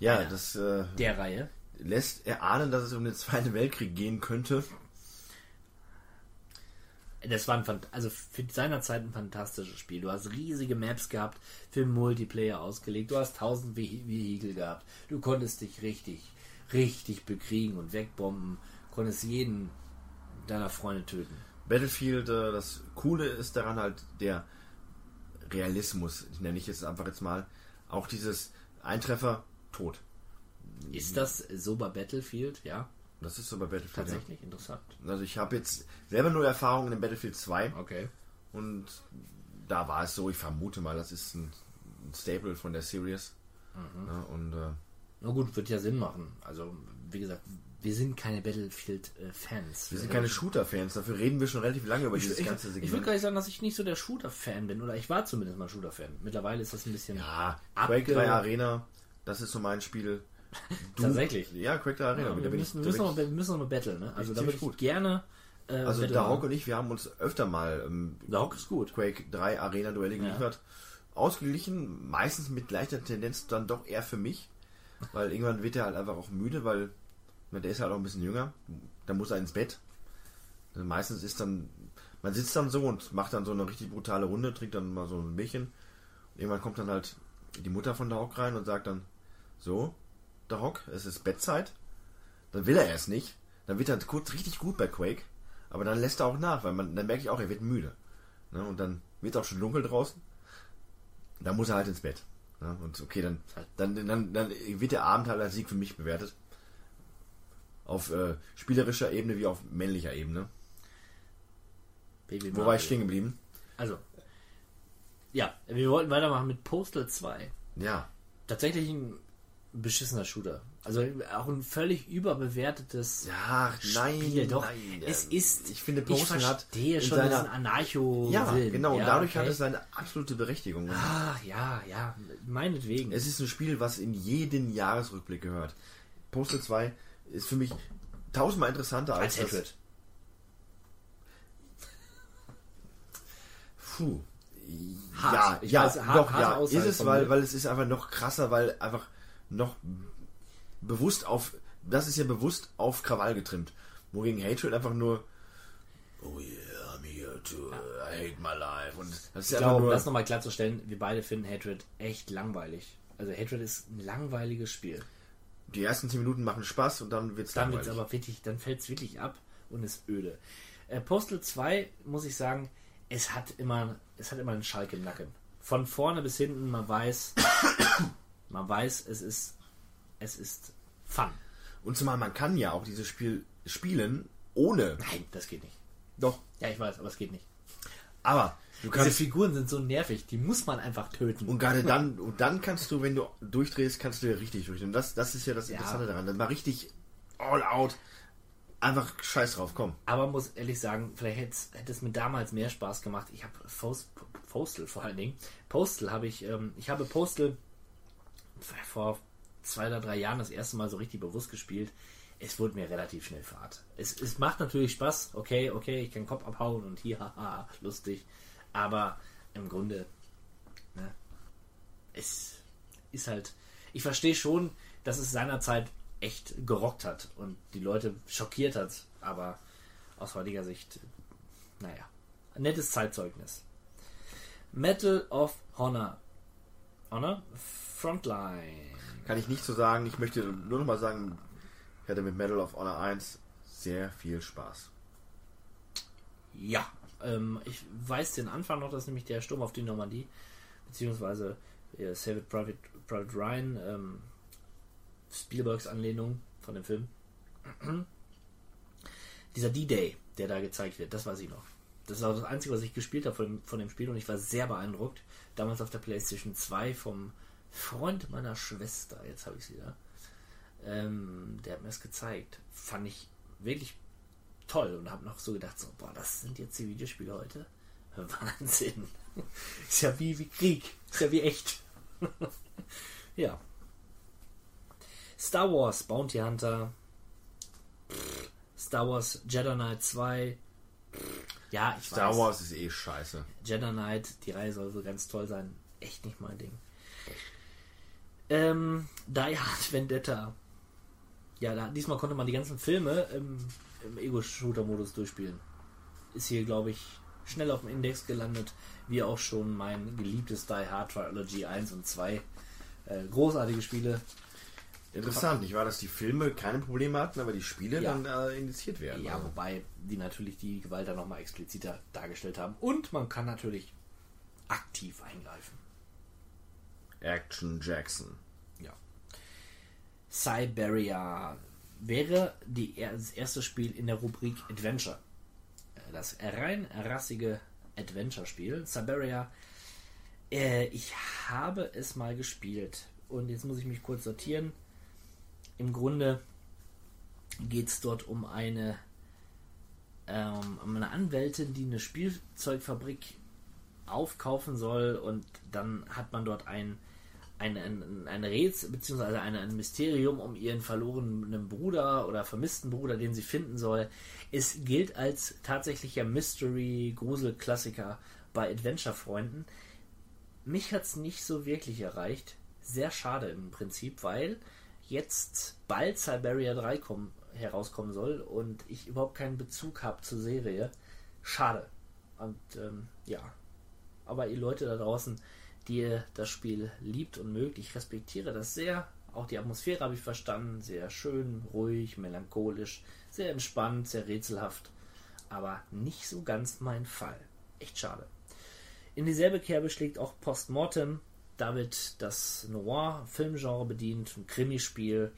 Ja, Ja. das äh, der Reihe. lässt erahnen, dass es um den Zweiten Weltkrieg gehen könnte. Das war ein, also für seiner Zeit ein fantastisches Spiel. Du hast riesige Maps gehabt, für Multiplayer ausgelegt. Du hast tausend Vehi- Vehikel gehabt. Du konntest dich richtig, richtig bekriegen und wegbomben. Konntest jeden deiner Freunde töten. Battlefield, äh, das Coole ist daran halt der Realismus, nenne ich jetzt einfach jetzt mal, auch dieses Eintreffer, tot. Ist das so bei Battlefield? Ja, Das ist so bei Battlefield. tatsächlich interessant. Ja. Also ich habe jetzt selber nur Erfahrungen in Battlefield 2 Okay. und da war es so, ich vermute mal, das ist ein, ein Staple von der Series. Mhm. Ja, und äh, Na gut, wird ja Sinn machen. Also, wie gesagt, wir sind keine Battlefield-Fans. wir sind keine Shooter-Fans, dafür reden wir schon relativ lange über Ich, dieses ich, ganze ich würde Segment. gar nicht sagen, dass ich nicht so der Shooter-Fan bin. Oder ich war zumindest mal Shooter-Fan. Mittlerweile ist das ein bisschen. ja, Quake 3 Arena, das ist so mein Spiel. Du- Tatsächlich. Ja, Quake 3 Arena. Ja, wir müssen, ich, wir müssen, noch, wir müssen noch mal battlen. Ne? Also, da würde ich gut. gerne. Äh, Also Battle der. Rock und ich, wir haben uns öfter mal ähm, Der ist gut. Quake 3 Arena Duelle geliefert. Ausgeglichen, meistens mit gleicher Tendenz dann doch eher für mich, weil irgendwann wird er halt einfach auch müde, weil der ist halt auch ein bisschen jünger, da muss er ins Bett. Also meistens ist dann, man sitzt dann so und macht dann so eine richtig brutale Runde, trinkt dann mal so ein Bierchen. Irgendwann kommt dann halt die Mutter von der Hock rein und sagt dann, so, der Hock, es ist Bettzeit. Dann will er erst nicht. Dann wird er kurz richtig gut bei Quake. Aber dann lässt er auch nach, weil man, dann merke ich auch, er wird müde. Ne? Und dann wird auch schon dunkel draußen. Dann muss er halt ins Bett. Ne? Und okay, dann, dann, dann, dann wird der Abend halt als Sieg für mich bewertet. Auf äh, spielerischer Ebene wie auf männlicher Ebene. Baby Wo war ich stehen geblieben? Also, ja, wir wollten weitermachen mit Postal 2. Ja. Tatsächlich ein beschissener Shooter. Also auch ein völlig überbewertetes Ja, nein, Spiel. Doch, nein. es äh, ist. Ich finde, Postal hat verstehe in schon seiner- diesen anarcho Ja, genau. Und Ja, dadurch okay. hat es seine absolute Berechtigung. Ach, ja, ja, meinetwegen. Es ist ein Spiel, was in jeden Jahresrückblick gehört. Postal 2 ist für mich tausendmal interessanter als, als. Hatred. Puh. Hart. Ja, Ich ja, weiß, hart- doch, ja. Aussage Ist es, weil, weil es ist einfach noch krasser, weil einfach noch bewusst auf, das ist ja bewusst auf Krawall getrimmt. Wogegen Hatred einfach nur, oh yeah, I'm here to uh, I hate my life. Und das ist Ich glaube, um nur, das nochmal klarzustellen, wir beide finden Hatred echt langweilig. Also Hatred ist ein langweiliges Spiel. Die ersten 10 Minuten machen Spaß und dann wird's Dann wird's aber wirklich, dann fällt es wirklich ab und ist öde. Äh, Postal 2, muss ich sagen, es hat immer, es hat immer einen Schalk im Nacken. Von vorne bis hinten, man weiß, man weiß, es ist, es ist Fun. Und zumal man kann ja auch dieses Spiel spielen ohne. Nein, das geht nicht. Doch. Ja, ich weiß, aber es geht nicht. Aber du Diese kannst Figuren sind so nervig, die muss man einfach töten. Und gerade dann, und dann kannst du, wenn du durchdrehst, kannst du ja richtig durchdrehen. Und das, das ist ja das Ja. Interessante daran. Dann mal richtig all out. Einfach scheiß drauf, komm. Aber muss ehrlich sagen, vielleicht hätte es- hätte es mir damals mehr Spaß gemacht. Ich habe Post, Postal vor allen Dingen. Postal habe ich, ähm, ich habe Postal vor zwei oder drei Jahren das erste Mal so richtig bewusst gespielt. Es wurde mir relativ schnell fad. Es, es macht natürlich Spaß. Okay, okay, ich kann Kopf abhauen und hier, haha, lustig. Aber im Grunde, ne, es ist halt, ich verstehe schon, dass es seinerzeit echt gerockt hat und die Leute schockiert hat. Aber aus heutiger Sicht, naja, ein nettes Zeitzeugnis. Medal of Honor. Honor? Frontline. Kann ich nicht so sagen. Ich möchte nur noch mal sagen, ich hatte mit Medal of Honor 1 sehr viel Spaß. Ja, ähm, ich weiß den Anfang noch, das ist nämlich der Sturm auf die Normandie, beziehungsweise äh, Saved Private, Private Ryan, ähm, Spielbergs Anlehnung von dem Film. Dieser D-Day, der da gezeigt wird, das weiß ich noch. Das ist auch das Einzige, was ich gespielt habe von, dem- von dem Spiel und ich war sehr beeindruckt. Damals auf der PlayStation 2 vom Freund meiner Schwester, jetzt habe ich es wieder. Ähm, der hat mir das gezeigt. Fand ich wirklich toll und habe noch so gedacht, so, boah, das sind jetzt die Videospiele heute. Wahnsinn. Ist ja wie, wie Krieg. Ist ja wie echt. ja. Star Wars Bounty Hunter. Pff, Star Wars Jedi Knight 2. Pff, Ja, ich Star weiß. Wars ist eh scheiße. Jedi Knight, die Reihe soll so ganz toll sein. Echt nicht mein Ding. Ähm, Die Hard Vendetta. Ja, da, diesmal konnte man die ganzen Filme im, im Ego-Shooter-Modus durchspielen. Ist hier, glaube ich, schnell auf dem Index gelandet, wie auch schon mein geliebtes Die Hard Trilogy 1 und 2. Äh, großartige Spiele. Interessant, nicht wahr, dass die Filme keine Probleme hatten, aber die Spiele Ja. dann äh, indiziert werden. Ja, Also, wobei die natürlich die Gewalt dann nochmal expliziter dargestellt haben. Und man kann natürlich aktiv eingreifen. Action Jackson. Ja. Siberia wäre die, das erste Spiel in der Rubrik Adventure. Äh, Das rein rassige Adventure-Spiel. Siberia. Äh, ich habe es mal gespielt. Und jetzt muss ich mich kurz sortieren. Im Grunde geht es dort um eine, ähm, um eine Anwältin, die eine Spielzeugfabrik aufkaufen soll und dann hat man dort ein, ein, ein, ein Rätsel beziehungsweise ein, ein Mysterium um ihren verlorenen Bruder oder vermissten Bruder, den sie finden soll. Es gilt als tatsächlicher Mystery-Grusel-Klassiker bei Adventure-Freunden. Mich hat es nicht so wirklich erreicht. Sehr schade im Prinzip, weil jetzt bald Siberia 3 kommen, herauskommen soll und ich überhaupt keinen Bezug habe zur Serie. Schade. Und ähm, ja, aber ihr Leute da draußen, die das Spiel liebt und mögt. Ich respektiere das sehr. Auch die Atmosphäre habe ich verstanden. Sehr schön, ruhig, melancholisch, sehr entspannt, sehr rätselhaft. Aber nicht so ganz mein Fall. Echt schade. In dieselbe Kerbe schlägt auch Postmortem. Da wird das Noir-Filmgenre bedient, ein Krimispiel,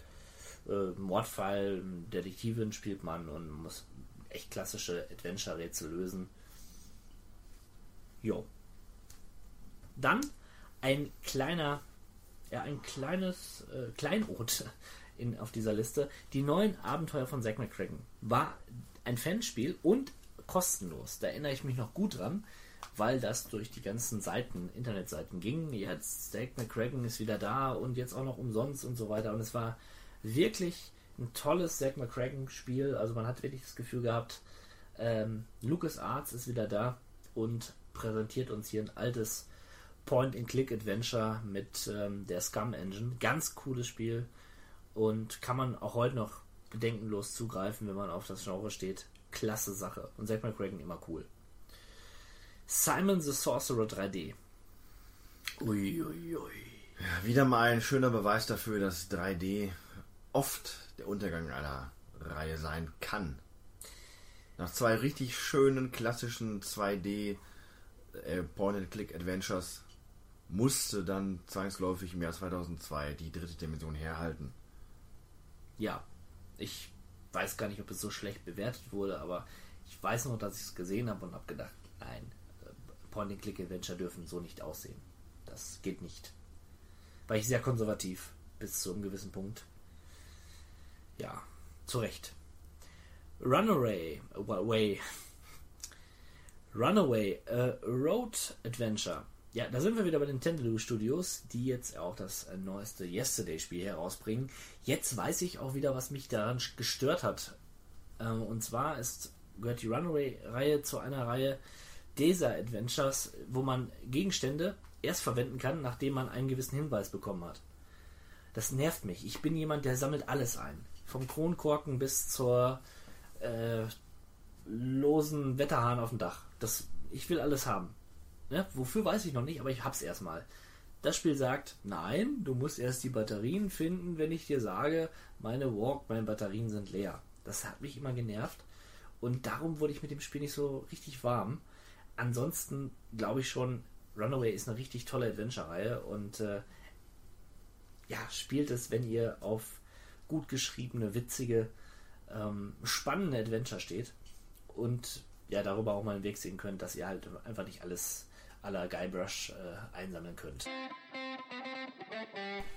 äh, Mordfall, Detektivin spielt man und muss echt klassische Adventure-Rätsel lösen. Jo. Dann ein kleiner, ja, ein kleines äh, Kleinod in, auf dieser Liste. Die neuen Abenteuer von Zack McCracken. War ein Fanspiel und kostenlos. Da erinnere ich mich noch gut dran, weil das durch die ganzen Seiten, Internetseiten ging. Jetzt Zack McCracken ist wieder da und jetzt auch noch umsonst und so weiter. Und es war wirklich ein tolles Zack McCracken-Spiel. Also man hat wirklich das Gefühl gehabt, ähm, Lucas Arts ist wieder da und präsentiert uns hier ein altes Point-and-Click-Adventure mit ähm, der Scum Engine. Ganz cooles Spiel und kann man auch heute noch bedenkenlos zugreifen, wenn man auf das Genre steht. Klasse Sache. Und Zack McCracken immer cool. Simon the Sorcerer 3D. Uiuiui. Ja, wieder mal ein schöner Beweis dafür, dass 3D oft der Untergang einer Reihe sein kann. Nach zwei richtig schönen klassischen 2D äh, Point-and-Click-Adventures musste dann zwangsläufig im Jahr 2002 die dritte Dimension herhalten. Ja, ich weiß gar nicht, ob es so schlecht bewertet wurde, aber ich weiß noch, dass ich es gesehen habe und habe gedacht, nein, äh, Point-and-Click-Adventure dürfen so nicht aussehen. Das geht nicht. War ich sehr konservativ bis zu einem gewissen Punkt. Ja, zu Recht. Runaway, Way, Runaway, äh, Road Adventure. Ja, da sind wir wieder bei Nintendo Studios, die jetzt auch das äh, neueste Yesterday-Spiel herausbringen. Jetzt weiß ich auch wieder, was mich daran gestört hat. Ähm, und zwar ist, gehört die Runaway-Reihe zu einer Reihe dieser Adventures, wo man Gegenstände erst verwenden kann, nachdem man einen gewissen Hinweis bekommen hat. Das nervt mich. Ich bin jemand, der sammelt alles ein. Vom Kronkorken bis zur äh, losen Wetterhahn auf dem Dach. Das, ich will alles haben. Ne? Wofür weiß ich noch nicht, aber ich hab's erstmal. Das Spiel sagt, nein, du musst erst die Batterien finden, wenn ich dir sage, meine Walk, meine Batterien sind leer. Das hat mich immer genervt und darum wurde ich mit dem Spiel nicht so richtig warm. Ansonsten glaube ich schon, Runaway ist eine richtig tolle Adventure-Reihe und äh, ja, spielt es, wenn ihr auf gut geschriebene, witzige, ähm, spannende Adventure steht und ja, darüber auch mal einen Weg sehen könnt, dass ihr halt einfach nicht alles aller Guybrush äh, einsammeln könnt.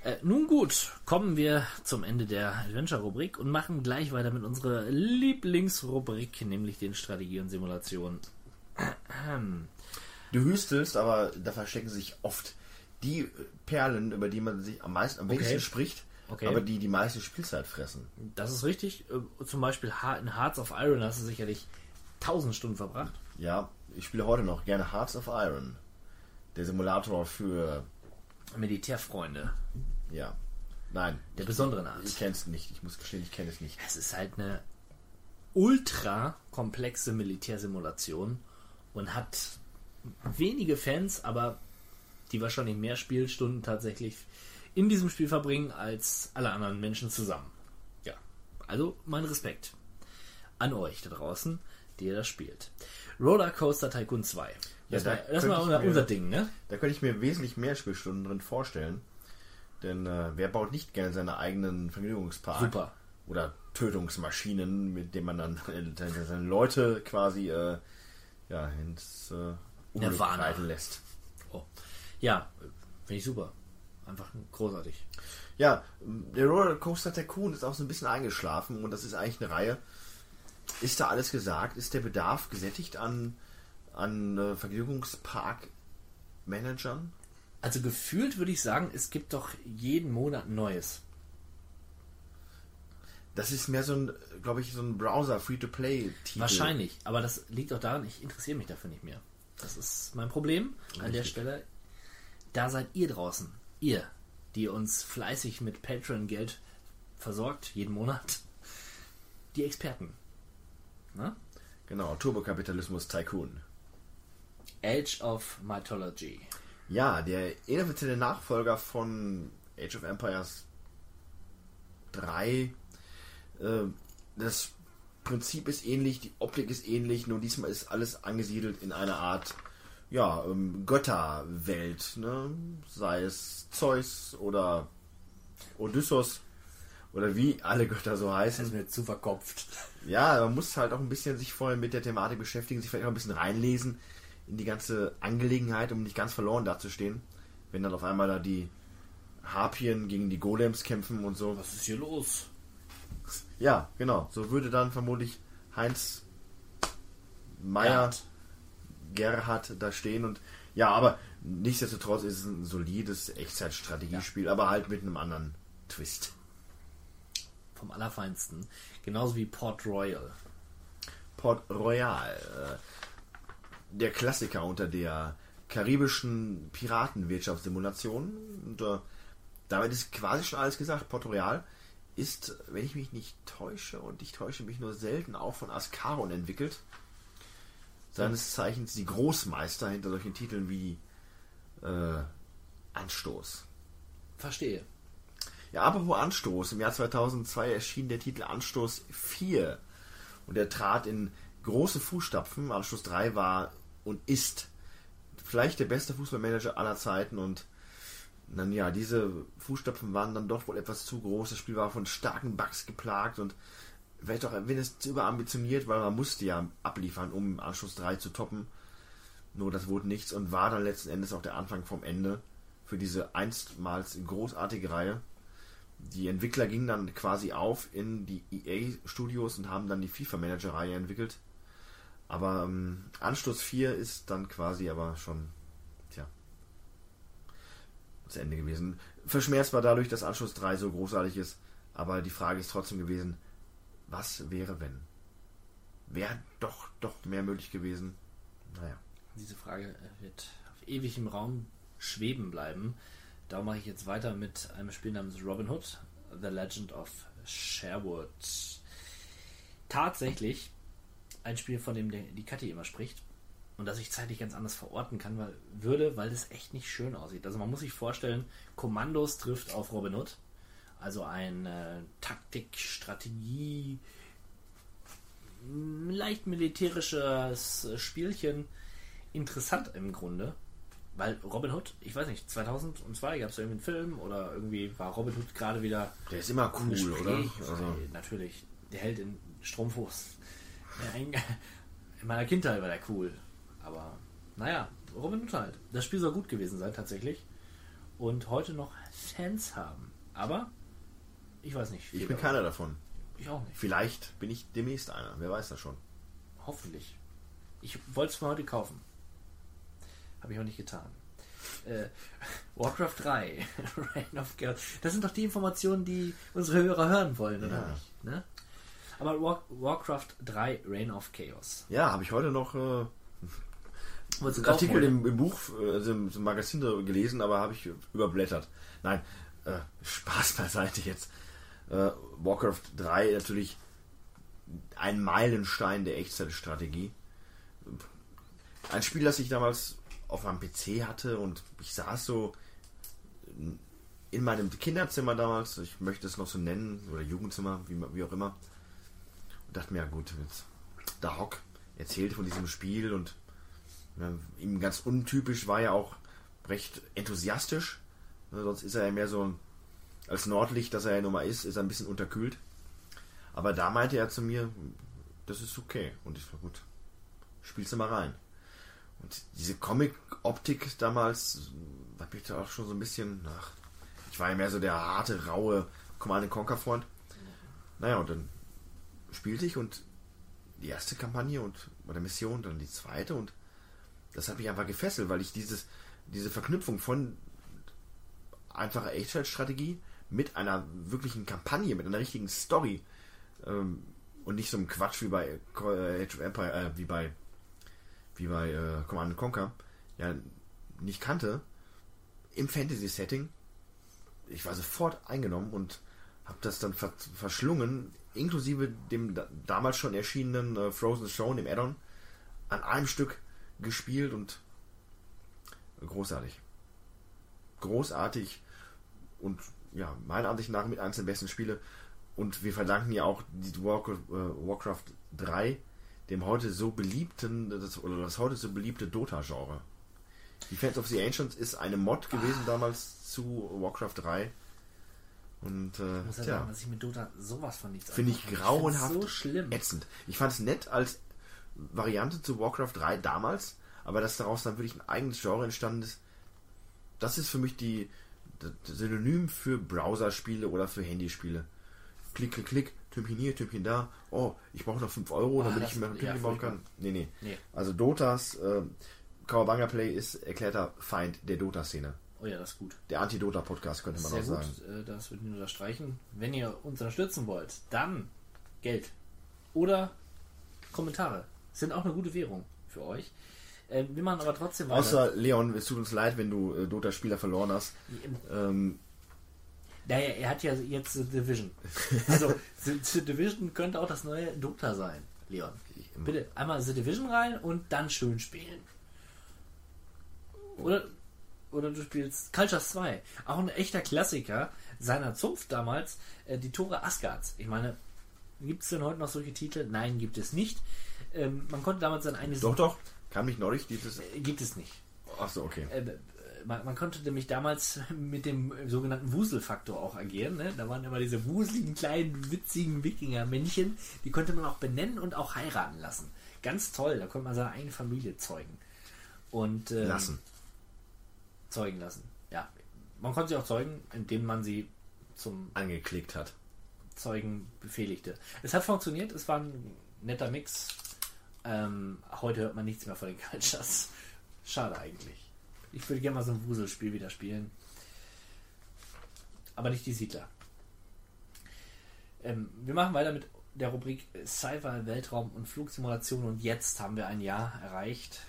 Äh, nun gut, kommen wir zum Ende der Adventure-Rubrik und machen gleich weiter mit unserer Lieblingsrubrik, nämlich den Strategie und Simulation. Du hüstelst, aber da verstecken sich oft die Perlen, über die man sich am meisten, am wenigsten Okay. spricht, Okay. aber die die meiste Spielzeit fressen. Das ist richtig. Äh, Zum Beispiel in Hearts of Iron hast du sicherlich 1000 Stunden verbracht. Ja, ich spiele heute noch gerne Hearts of Iron. Der Simulator für, Militärfreunde ja, nein, der besonderen Art. ich kenne es nicht. Ich muss gestehen, ich kenne es nicht. Es ist halt eine ultra komplexe Militärsimulation und hat wenige Fans, aber die wahrscheinlich mehr Spielstunden tatsächlich in diesem Spiel verbringen als alle anderen Menschen zusammen. Ja, also mein Respekt an euch da draußen, die ihr das spielt. Rollercoaster Tycoon 2. Das Ja, war, da das war unser, mir- unser Ding, ne? Da könnte ich mir wesentlich mehr Spielstunden drin vorstellen. Denn äh, wer baut nicht gerne seine eigenen Vergnügungspark? Super. Oder Tötungsmaschinen, mit denen man dann äh, seine Leute quasi äh, ja, ins äh, Unglück reiten lässt. Oh. Ja, finde ich super. Einfach großartig. Ja, der Rollercoaster Tycoon ist auch so ein bisschen eingeschlafen und das ist eigentlich eine Reihe. Ist da alles gesagt? Ist der Bedarf gesättigt an, an äh, Vergnügungspark-Managern? Also gefühlt würde ich sagen, es gibt doch jeden Monat neues. Das ist mehr so ein, glaube ich, so ein Browser-Free-to-Play-Titel. Wahrscheinlich, aber das liegt auch daran, ich interessiere mich dafür nicht mehr. Das ist mein Problem an der. Stelle. Da seid ihr draußen. Ihr, die uns fleißig mit Patreon-Geld versorgt, jeden Monat. Die Experten. Na? Genau, Turbokapitalismus Tycoon. Age of Mythology. Ja, der inoffizielle Nachfolger von Age of Empires 3. Äh, das Prinzip ist ähnlich, die Optik ist ähnlich, nur diesmal ist alles angesiedelt in einer Art ja, ähm, Götterwelt, ne? sei es Zeus oder Odysseus oder wie alle Götter so heißen. Das ist mir zu verkopft. Ja, man muss halt auch ein bisschen sich vorher mit der Thematik beschäftigen, sich vielleicht auch ein bisschen reinlesen in die ganze Angelegenheit, um nicht ganz verloren dazustehen. Wenn dann auf einmal da die Harpien gegen die Golems kämpfen und so. Was ist hier los? Ja, genau. So würde dann vermutlich Heinz Meier Gerhard da stehen und ja, aber nichtsdestotrotz ist es ein solides Echtzeitstrategiespiel, aber halt mit einem anderen Twist. Vom Allerfeinsten. Genauso wie Port Royal. Port Royal, äh, der Klassiker unter der karibischen Piratenwirtschaftssimulation. Und äh, damit ist quasi schon alles gesagt. Port Royal ist, wenn ich mich nicht täusche, und ich täusche mich nur selten, auch von Ascaron entwickelt. Seines Zeichens die Großmeister hinter solchen Titeln wie äh, Anstoß. Verstehe. Ja, apropos Anstoß. Im Jahr 2002 erschien der Titel Anstoß 4. Und er trat in große Fußstapfen. Anstoß 3 war und ist vielleicht der beste Fußballmanager aller Zeiten. Und dann ja, diese Fußstapfen waren dann doch wohl etwas zu groß. Das Spiel war von starken Bugs geplagt und vielleicht auch wenn es zu überambitioniert, weil man musste ja abliefern, um Anschluss 3 zu toppen. Nur das wurde nichts und war dann letzten Endes auch der Anfang vom Ende für diese einstmals großartige Reihe. Die Entwickler gingen dann quasi auf in die EA-Studios und haben dann die FIFA-Manager-Reihe entwickelt. Aber ähm, Anstoß 4 ist dann quasi aber schon, tja, das Ende gewesen. Verschmerzt war dadurch, dass Anschluss 3 so großartig ist. Aber die Frage ist trotzdem gewesen, was wäre wenn? Wäre doch, doch mehr möglich gewesen. Naja. Diese Frage wird auf ewig im Raum schweben bleiben. Darum mache ich jetzt weiter mit einem Spiel namens Robin Hood, The Legend of Sherwood. Tatsächlich ein Spiel, von dem die Kathi immer spricht und das ich zeitlich ganz anders verorten kann, weil würde, weil es echt nicht schön aussieht. Also man muss sich vorstellen, Kommandos trifft auf Robin Hood, also ein äh, Taktik, Strategie, leicht militärisches Spielchen, interessant im Grunde. Weil Robin Hood, ich weiß nicht, 2002 gab es irgendwie einen Film oder irgendwie war Robin Hood gerade wieder. Der ist immer im cool, Gespräch. oder? Also, Also, natürlich, der Held in Strumpfhose. In, in meiner Kindheit war der cool. Aber naja, Robin Hood halt. Das Spiel soll gut gewesen sein, tatsächlich. Und heute noch Fans haben. Aber ich weiß nicht. ich bin darüber. keiner davon. Ich auch nicht. Vielleicht bin ich demnächst einer. Wer weiß das schon. Hoffentlich. Ich wollte es mir heute kaufen. Habe ich auch nicht getan. Äh, Warcraft 3, Reign of Chaos. Das sind doch die Informationen, die unsere Hörer hören wollen, oder Ja. nicht? Ne? Aber War Warcraft 3, Reign of Chaos. Ja, habe ich heute noch äh, einen Artikel im, im Buch, äh, also im, im Magazin gelesen, aber habe ich überblättert. Nein, äh, Spaß beiseite jetzt. Äh, Warcraft 3 natürlich ein Meilenstein der Echtzeitstrategie. Ein Spiel, das ich damals auf meinem PC hatte und ich saß so in meinem Kinderzimmer damals, ich möchte es noch so nennen, oder Jugendzimmer, wie, wie auch immer, und dachte mir, ja gut, jetzt, da Hock erzählte von diesem Spiel und ja, ihm ganz untypisch war er auch recht enthusiastisch. Ne, sonst ist er ja mehr so als Nordlicht, das er ja nun mal ist, ist er ein bisschen unterkühlt. Aber da meinte er zu mir, das ist okay. Und ich war gut, spielst du mal rein. Und diese Comic-Optik damals, hat mich da auch schon so ein bisschen, ach, ich war ja mehr so der harte, raue Command Conquer-Freund. Naja, und dann spielte ich und die erste Kampagne und oder Mission, dann die zweite und das hat mich einfach gefesselt, weil ich dieses, diese Verknüpfung von einfacher Echtzeitstrategie mit einer wirklichen Kampagne, mit einer richtigen Story ähm, und nicht so einem Quatsch wie bei äh, Age of Empire, äh, wie bei wie bei äh, Command Conquer, ja nicht kannte im Fantasy-Setting. Ich war sofort eingenommen und habe das dann ver verschlungen, inklusive dem da damals schon erschienenen äh, Frozen Throne, dem Add-on, an einem Stück gespielt und großartig. großartig und ja, meiner Ansicht nach mit eines der besten Spiele. Und wir verdanken ja auch die Warcraft, äh, Warcraft 3 dem heute so beliebten, das, oder das heute so beliebte Dota-Genre. Defense of the Ancients ist eine Mod gewesen damals zu Warcraft 3. Und äh, Ich muss ja tja, sagen, dass ich mit Dota sowas von nichts finde ich grauenhaft so schlimm. ätzend. Ich fand es nett als Variante zu Warcraft 3 damals, aber dass daraus dann wirklich ein eigenes Genre entstanden ist, das ist für mich die das Synonym für Browserspiele oder für Handyspiele. Klick, klick, klick, Tümpchen hier, Tümpchen da. Oh, ich brauche noch 5 Euro, damit das- ich mir ein ja, Tümpchen bauen furchtbar. kann. Nee, nee. Nee. Also Dotas, äh, Kawabanga Play ist erklärter Feind der Dota-Szene. Oh ja, das ist gut. Der Anti-Dota-Podcast könnte man Sehr auch gut, sagen. äh, das würde ich unterstreichen. Wenn ihr uns unterstützen wollt, dann Geld oder Kommentare. Sind auch eine gute Währung für euch. Äh, wir machen aber trotzdem weiter. Außer Leon, es tut uns leid, wenn du äh, Dota-Spieler verloren hast. Ähm, Naja, er hat ja jetzt The Division. Also, The, Division könnte auch das neue Dota sein, Leon. Bitte einmal The Division rein und dann schön spielen. Oder, oder du spielst Cultures 2. Auch ein echter Klassiker seiner Zunft damals. Äh, die Tore Asgards. Ich meine, gibt es denn heute noch solche Titel? Nein, gibt es nicht. Ähm, man konnte damals sein eigenes. doch, doch. Kam nicht neulich dieses. Äh, Gibt es nicht. Achso, okay. Äh, man, man konnte nämlich damals mit dem sogenannten Wuselfaktor auch agieren. Ne? Da waren immer diese wuseligen, kleinen, witzigen Wikinger-Männchen. Die konnte man auch benennen und auch heiraten lassen. Ganz toll. Da konnte man seine eigene Familie zeugen. Und, ähm, Lassen. Zeugen lassen. Ja. Man konnte sie auch zeugen, indem man sie zum Angeklickt hat. Zeugen befehligte. Es hat funktioniert. Es war ein netter Mix. Ähm, heute hört man nichts mehr von den Cultures. Schade eigentlich. Ich würde gerne mal so ein Wuselspiel wieder spielen. Aber nicht die Siedler. Ähm, wir machen weiter mit der Rubrik Sci-Fi, Weltraum und Flugsimulation. Und jetzt haben wir ein Jahr erreicht,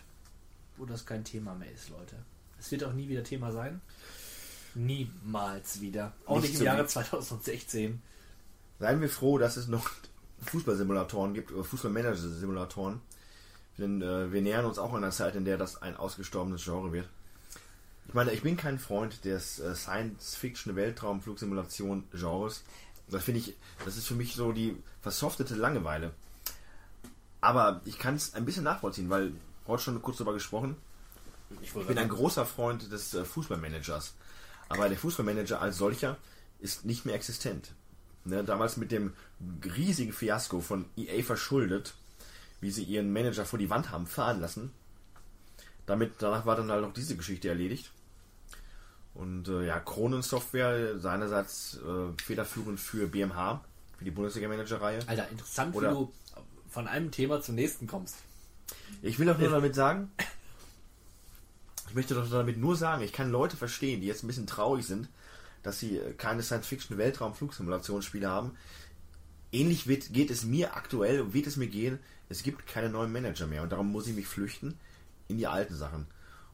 wo das kein Thema mehr ist, Leute. Es wird auch nie wieder Thema sein. Niemals wieder. Auch Nicht nicht, im Jahre wie- 2016. Seien wir froh, dass es noch Fußballsimulatoren gibt oder Fußballmanager-Simulatoren. Denn äh, wir nähern uns auch einer Zeit, in der das ein ausgestorbenes Genre wird. Ich meine, ich bin kein Freund des äh, Science-Fiction-Weltraum-Flugsimulation-Genres. Das finde ich, das ist für mich so die versoftete Langeweile. Aber ich kann es ein bisschen nachvollziehen, weil heute schon kurz darüber gesprochen. Ich, Ich bin ein großer Freund des äh, Fußballmanagers. Aber der Fußballmanager als solcher ist nicht mehr existent. Ne, damals mit dem riesigen Fiasko von EA verschuldet, wie sie ihren Manager vor die Wand haben fahren lassen. Damit, danach war dann halt noch diese Geschichte erledigt. Und äh, ja, Kronensoftware seinerseits äh, federführend für BMH, für die Bundesliga-Manager-Reihe. Alter, interessant, Oder- wie du von einem Thema zum nächsten kommst. Ich will doch nur damit sagen, ich möchte doch damit nur sagen, ich kann Leute verstehen, die jetzt ein bisschen traurig sind, dass sie äh, keine Science-Fiction-Weltraum-Flugsimulationsspiele haben. Ähnlich wird, geht es mir aktuell, wird es mir gehen, es gibt keine neuen Manager mehr und darum muss ich mich flüchten in die alten Sachen.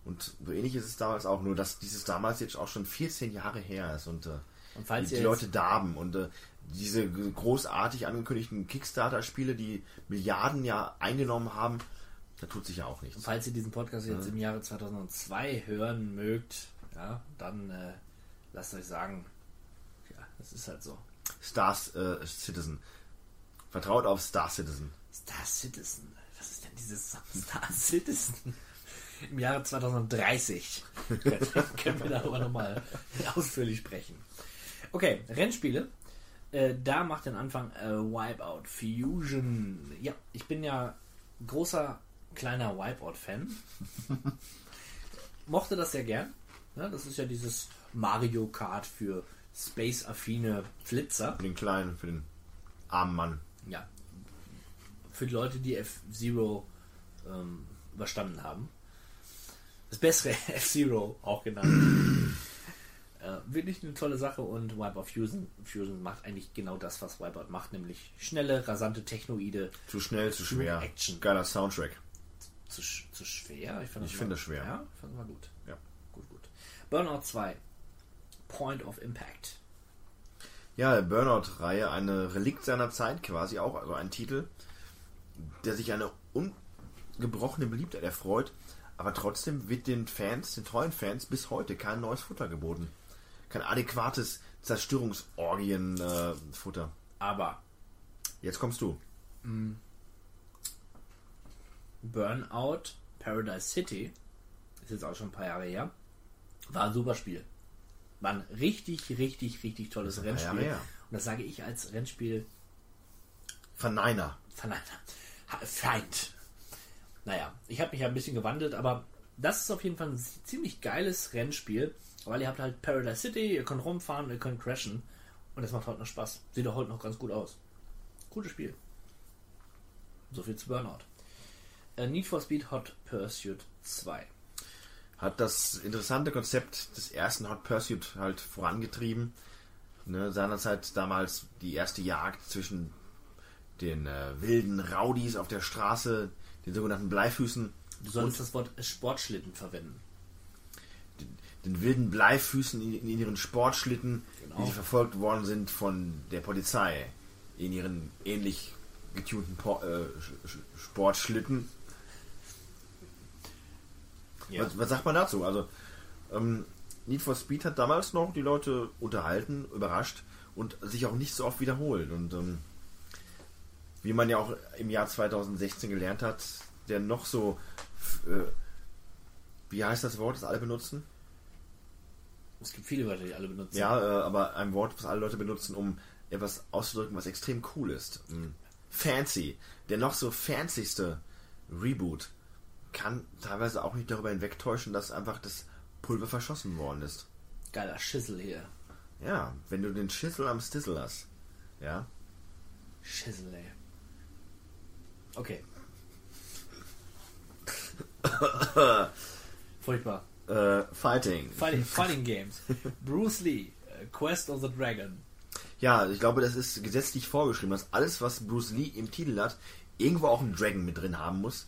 Und so ähnlich ist es damals auch, nur dass dieses damals jetzt auch schon 14 Jahre her ist und, äh, Und die Leute darben und äh, diese großartig angekündigten Kickstarter-Spiele, die Milliarden ja eingenommen haben, da tut sich ja auch nichts. Falls ihr diesen Podcast jetzt im Jahre 2002 hören mögt, ja, dann äh, lasst euch sagen, ja, das ist halt so. Star äh, Citizen. Vertraut auf Star Citizen. Star Citizen. Was ist denn dieses Star Citizen? Im Jahre 2030 können, wir darüber nochmal ausführlich sprechen. Okay, Rennspiele. Äh, da macht den Anfang äh, Wipeout Fusion. Ja, ich bin ja großer kleiner Wipeout-Fan. Mochte das sehr gern. Ja, das ist ja dieses Mario Kart für space-affine Flitzer. Für den kleinen, für den armen Mann. Ja. Für die Leute, die F-Zero ähm, überstanden haben. Das bessere F-Zero auch genannt. äh, wirklich eine tolle Sache und Wipeout Fusion, Fusion macht eigentlich genau das, was Wipeout macht, nämlich schnelle, rasante Technoide. Zu schnell, zu schwer. Action. Geiler Soundtrack. Zu, zu schwer? Ich, Ich finde das schwer. Ja, ich fand es mal gut. Ja. Gut, gut. Burnout 2. Point of Impact. Ja, Burnout-Reihe, eine Relikt seiner Zeit quasi auch, also ein Titel, der sich eine ungebrochene Beliebtheit erfreut, aber trotzdem wird den Fans, den treuen Fans, bis heute kein neues Futter geboten. Kein adäquates Zerstörungsorgien-Futter. Aber Jetzt kommst du. Burnout Paradise City, ist jetzt auch schon ein paar Jahre her, war ein super Spiel. War ein richtig, richtig, richtig tolles Rennspiel. Und das sage ich als Rennspiel Verneiner. Verneiner. Feind. Naja, ich habe mich ja ein bisschen gewandelt, aber das ist auf jeden Fall ein ziemlich geiles Rennspiel, weil ihr habt halt Paradise City, ihr könnt rumfahren, ihr könnt crashen und das macht heute noch Spaß. Sieht auch heute noch ganz gut aus. Gutes Spiel. So viel zu Burnout. Äh, Need for Speed Hot Pursuit 2. Hat das interessante Konzept des ersten Hot Pursuit halt vorangetrieben. Ne, seinerzeit damals die erste Jagd zwischen den äh, wilden Rowdies auf der Straße, den sogenannten Bleifüßen, Du solltest das Wort Sportschlitten verwenden. den wilden Bleifüßen in, in ihren Sportschlitten, Genau. die verfolgt worden sind von der Polizei in ihren ähnlich getunten Po- äh, Sch- Sch- Sportschlitten. Ja. Was, was sagt man dazu? Also, ähm, Need for Speed hat damals noch die Leute unterhalten, überrascht und sich auch nicht so oft wiederholt. Und ähm, wie man ja auch im Jahr 2016 gelernt hat, der noch so, äh, wie heißt das Wort, das alle benutzen? Es gibt viele Wörter, die alle benutzen. Ja, äh, aber ein Wort, was alle Leute benutzen, um etwas auszudrücken, was extrem cool ist. Mm. Fancy. Der noch so fancyste Reboot kann teilweise auch nicht darüber hinwegtäuschen, dass einfach das Pulver verschossen worden ist. Geiler Schissel hier. Ja, wenn du den Schissel am Stissel hast. Ja. Schissel, ey. Okay. Furchtbar. Äh, Fighting. Fighting, Fighting Games. Bruce Lee, äh, Quest of the Dragon. Ja, ich glaube, das ist gesetzlich vorgeschrieben, dass alles, was Bruce Lee im Titel hat, irgendwo auch einen Dragon mit drin haben muss.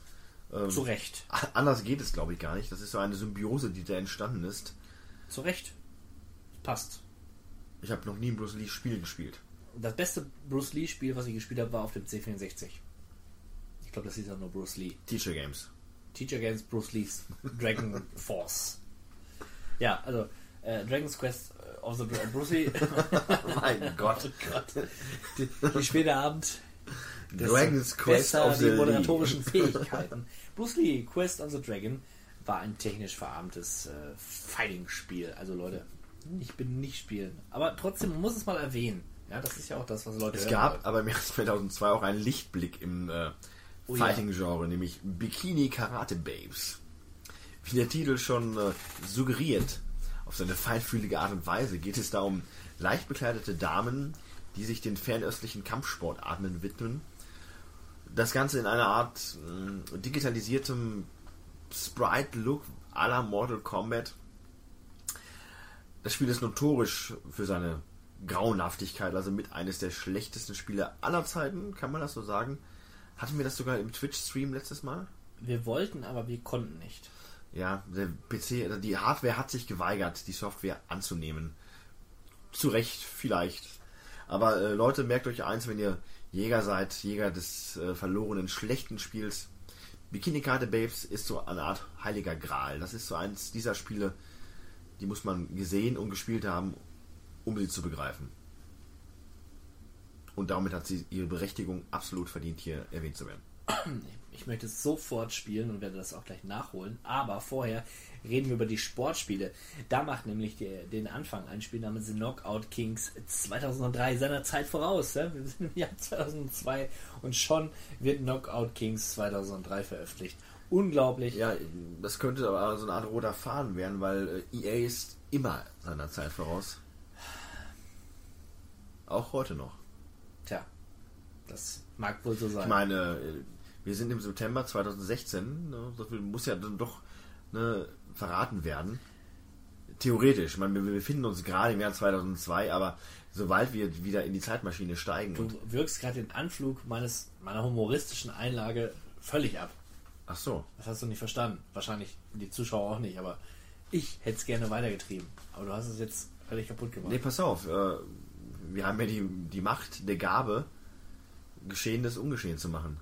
Ähm, Zu Recht. Anders geht es, glaube ich, gar nicht. Das ist so eine Symbiose, die da entstanden ist. Zu Recht. Passt. Ich habe noch nie ein Bruce Lee Spiel gespielt. Das beste Bruce Lee Spiel, was ich gespielt habe, war auf dem C64. Glaube, das hieß auch nur Bruce Lee. Teacher Games. Teacher Games Bruce Lee's Dragon Force. Ja, also äh, Dragon's Quest äh, of the Dra Bruce Lee. mein Gott. Oh Gott. Die, die späte Abend. Dragon's Quest of the die Lee. moderatorischen Fähigkeiten. Bruce Lee, Quest of the Dragon, war ein technisch verarmtes äh, Fighting-Spiel. Also Leute, ich bin nicht spielen. Aber trotzdem, man muss es mal erwähnen. Ja, das ist ja auch das, was Leute Es gab aber im Jahr 2002 auch einen Lichtblick im äh, Oh ja. Fighting-Genre, nämlich Bikini Karate Babes. Wie der Titel schon äh, suggeriert, auf seine feinfühlige Art und Weise geht es da um leicht bekleidete Damen, die sich den fernöstlichen Kampfsportarten widmen. Das Ganze in einer Art äh, digitalisiertem Sprite-Look à la Mortal Kombat. Das Spiel ist notorisch für seine Grauenhaftigkeit, also mit eines der schlechtesten Spiele aller Zeiten, kann man das so sagen. Hatten wir das sogar im Twitch-Stream letztes Mal? Wir wollten, aber wir konnten nicht. Ja, der PC, also die Hardware hat sich geweigert, die Software anzunehmen. Zu Recht, vielleicht. Aber äh, Leute, merkt euch eins, wenn ihr Jäger seid, Jäger des äh, verlorenen, schlechten Spiels. Bikini Karte Babes ist so eine Art heiliger Gral. Das ist so eins dieser Spiele, die muss man gesehen und gespielt haben, um sie zu begreifen. Und damit hat sie ihre Berechtigung absolut verdient, hier erwähnt zu werden. Ich möchte es sofort spielen und werde das auch gleich nachholen. Aber vorher reden wir über die Sportspiele. Da macht nämlich der, den Anfang ein Spiel namens Knockout Kings 2003 seiner Zeit voraus. Ja? Wir sind im Jahr 2002 und schon wird Knockout Kings 2003 veröffentlicht. Unglaublich. Ja, das könnte aber so eine Art roter Faden werden, weil äh, EA ist immer seiner Zeit voraus. Auch heute noch. Das mag wohl so sein. Ich meine, äh, wir sind im September 2016, ne, so viel muss ja dann doch ne, verraten werden. Theoretisch, ich meine, wir befinden uns gerade im Jahr 2002, aber sobald wir wieder in die Zeitmaschine steigen du wirkst gerade den Anflug meines, meiner humoristischen Einlage völlig ab. ach so, Das hast du nicht verstanden. Wahrscheinlich die Zuschauer auch nicht, aber ich hätte es gerne weitergetrieben. Aber du hast es jetzt völlig kaputt gemacht. nee, pass auf, äh, wir haben ja die, die Macht der Gabe, Geschehenes ungeschehen zu machen.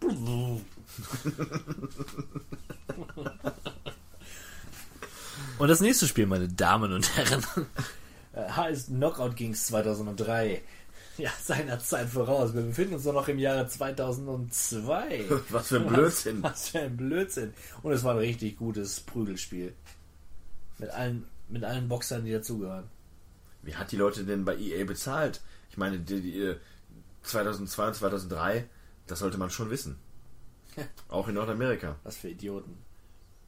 Und das nächste Spiel, meine Damen und Herren, äh, heißt Knockout Kings 2003. Ja, seiner Zeit voraus. Wir befinden uns doch noch im Jahre 2002. Was für ein Blödsinn. Was, was für ein Blödsinn. Und es war ein richtig gutes Prügelspiel. Mit allen, mit allen Boxern, die dazugehören. Wie hat die Leute denn bei EA bezahlt? Ich meine, die, die, äh, 2002 und 2003, das sollte man schon wissen. Auch in Nordamerika. Was für Idioten.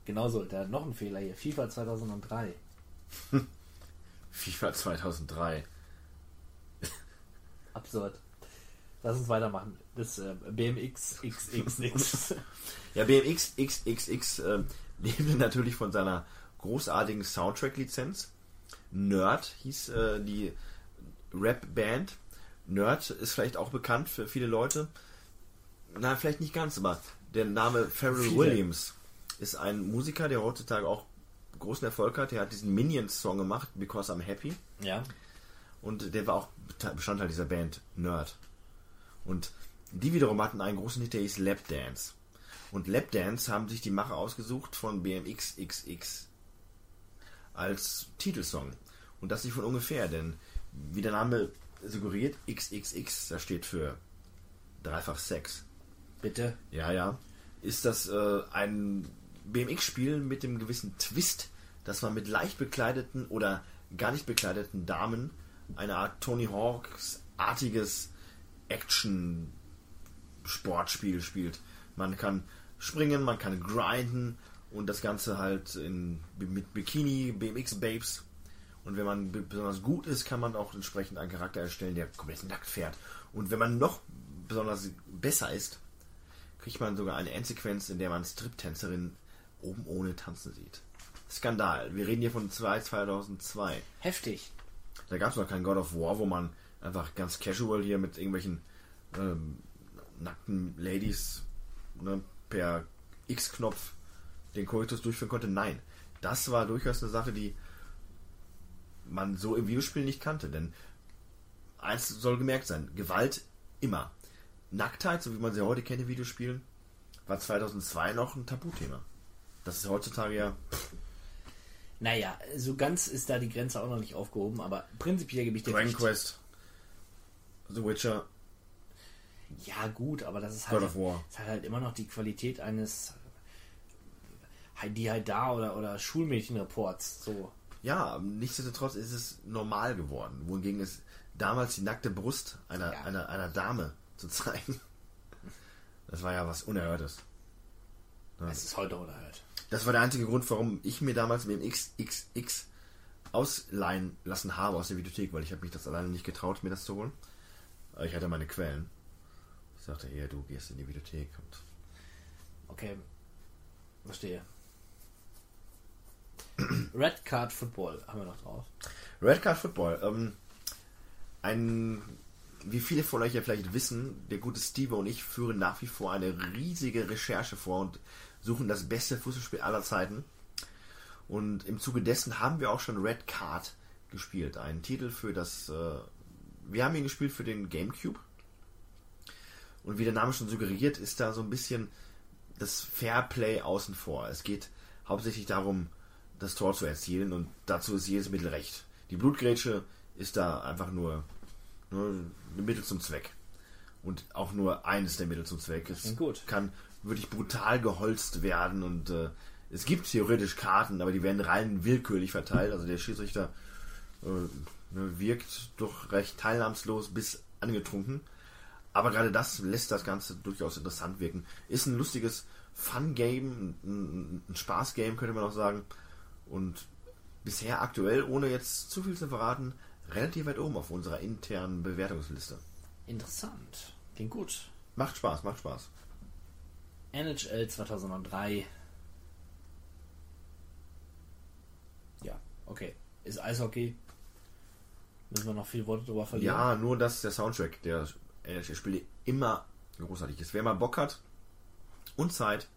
Genauso, da hat noch ein Fehler hier. FIFA 2003. FIFA 2003. Absurd. Lass uns weitermachen. Das äh, BMX XXX. Ja, BMX XXX äh, lebte natürlich von seiner großartigen Soundtrack-Lizenz. Nerd hieß äh, die Rap-Band. Nerd ist vielleicht auch bekannt für viele Leute. Na, vielleicht nicht ganz, aber der Name Pharrell Viele. Williams ist ein Musiker, der heutzutage auch großen Erfolg hat. Der hat diesen Minions-Song gemacht, Because I'm Happy. ja. Und der war auch Bestandteil dieser Band Nerd. Und die wiederum hatten einen großen Hit, der hieß Lap Dance. Und Lap Dance haben sich die Macher ausgesucht von BMX XX als Titelsong. Und das nicht von ungefähr, denn wie der Name suggeriert, XXX, das steht für dreifach Sex. Bitte. Ja, ja. Ist das äh, ein BMX-Spiel mit dem gewissen Twist, dass man mit leicht bekleideten oder gar nicht bekleideten Damen eine Art Tony Hawks-artiges Action-Sportspiel spielt. Man kann springen, man kann grinden und das Ganze halt in, mit Bikini, BMX-Babes. Und wenn man be- besonders gut ist, kann man auch entsprechend einen Charakter erstellen, der komplett nackt fährt. Und wenn man noch besonders besser ist, kriegt man sogar eine Endsequenz, in der man Strip-Tänzerin oben ohne tanzen sieht. Skandal. Wir reden hier von 2 2002. Heftig. Da gab es noch kein God of War, wo man einfach ganz casual hier mit irgendwelchen ähm, nackten Ladies ne, per X-Knopf den Koitus durchführen konnte. Nein, das war durchaus eine Sache, die man so im Videospiel nicht kannte. Denn eins soll gemerkt sein, Gewalt immer. Nacktheit, so wie man sie heute kennt in Videospielen, war 2002 noch ein Tabuthema. Das ist heutzutage ja Naja, so ganz ist da die Grenze auch noch nicht aufgehoben, aber prinzipiell gebe ich dir Dragon. Quest, The Witcher, Ja, gut, aber das ist halt, War. ist halt, halt immer noch die Qualität eines Heidi Haidar oder, oder Schulmädchenreports. So. Ja, nichtsdestotrotz ist es normal geworden, wohingegen es damals die nackte Brust einer, Ja. einer, einer Dame zu zeigen, das war ja was Unerhörtes. Es ist heute unerhört. Das war der einzige Grund, warum ich mir damals mit dem XXX ausleihen lassen habe aus der Videothek, weil ich habe mich das alleine nicht getraut, mir das zu holen. Aber ich hatte meine Quellen. Ich sagte, hier, du gehst in die Videothek und Okay. Verstehe. Red Card Football haben wir noch drauf. Red Card Football. Ähm, ein, wie viele von euch ja vielleicht wissen, der gute Steve und ich führen nach wie vor eine riesige Recherche vor und suchen das beste Fußballspiel aller Zeiten. Und im Zuge dessen haben wir auch schon Red Card gespielt. Einen Titel für das. Äh, wir haben ihn gespielt für den GameCube. Und wie der Name schon suggeriert, ist da so ein bisschen das Fairplay außen vor. Es geht hauptsächlich darum, das Tor zu erzielen und dazu ist jedes Mittel recht. Die Blutgrätsche ist da einfach nur, nur ein Mittel zum Zweck. Und auch nur eines der Mittel zum Zweck. Es gut. kann wirklich brutal geholzt werden und äh, es gibt theoretisch Karten, aber die werden rein willkürlich verteilt. Also der Schiedsrichter äh, ne, wirkt doch recht teilnahmslos bis angetrunken. Aber gerade das lässt das Ganze durchaus interessant wirken. Ist ein lustiges Fun-Game, ein, ein Spaß-Game, könnte man auch sagen. Und bisher aktuell, ohne jetzt zu viel zu verraten, relativ weit oben auf unserer internen Bewertungsliste. Interessant. Klingt gut. Macht Spaß, macht Spaß. NHL 2003. Ja, okay. Ist Eishockey. Müssen wir noch viel Worte drüber verlieren? Ja, nur dass der Soundtrack der NHL-Spiele immer großartig ist. Wer mal Bock hat und Zeit,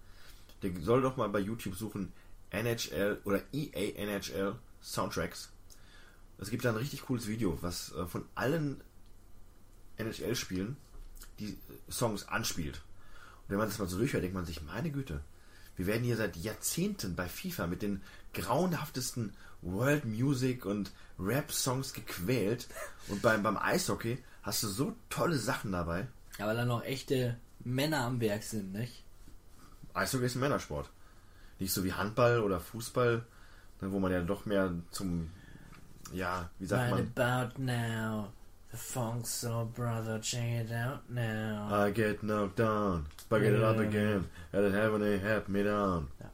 der soll doch mal bei YouTube suchen NHL oder EA NHL Soundtracks. Es gibt da ein richtig cooles Video, was äh, von allen NHL-Spielen die Songs anspielt. wenn man das mal so durchhört, denkt man sich, meine Güte, wir werden hier seit Jahrzehnten bei FIFA mit den grauenhaftesten World Music und Rap-Songs gequält. Und beim, beim Eishockey hast du so tolle Sachen dabei. Ja, weil da noch echte Männer am Werk sind, nicht? Eishockey ist ein Männersport. Nicht so wie Handball oder Fußball, ne, wo man ja doch mehr zum, ja, wie sagt Right man, about now. The funk soul brother, check it out now. I get knocked down, but get it up again, and it heaven they help me down. Ja.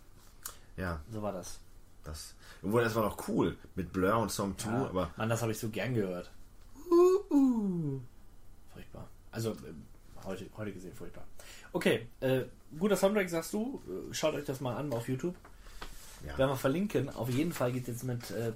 Ja, So war das. das. Obwohl, das war noch cool mit Blur und Song 2, Ja, aber Mann, das habe ich so gern gehört. Furchtbar. Also, äh, heute, heute gesehen furchtbar. Okay, äh, guter Soundtrack, sagst du. Äh, Schaut euch das mal an auf YouTube. Ja. Werden wir verlinken. Auf jeden Fall geht es jetzt mit äh,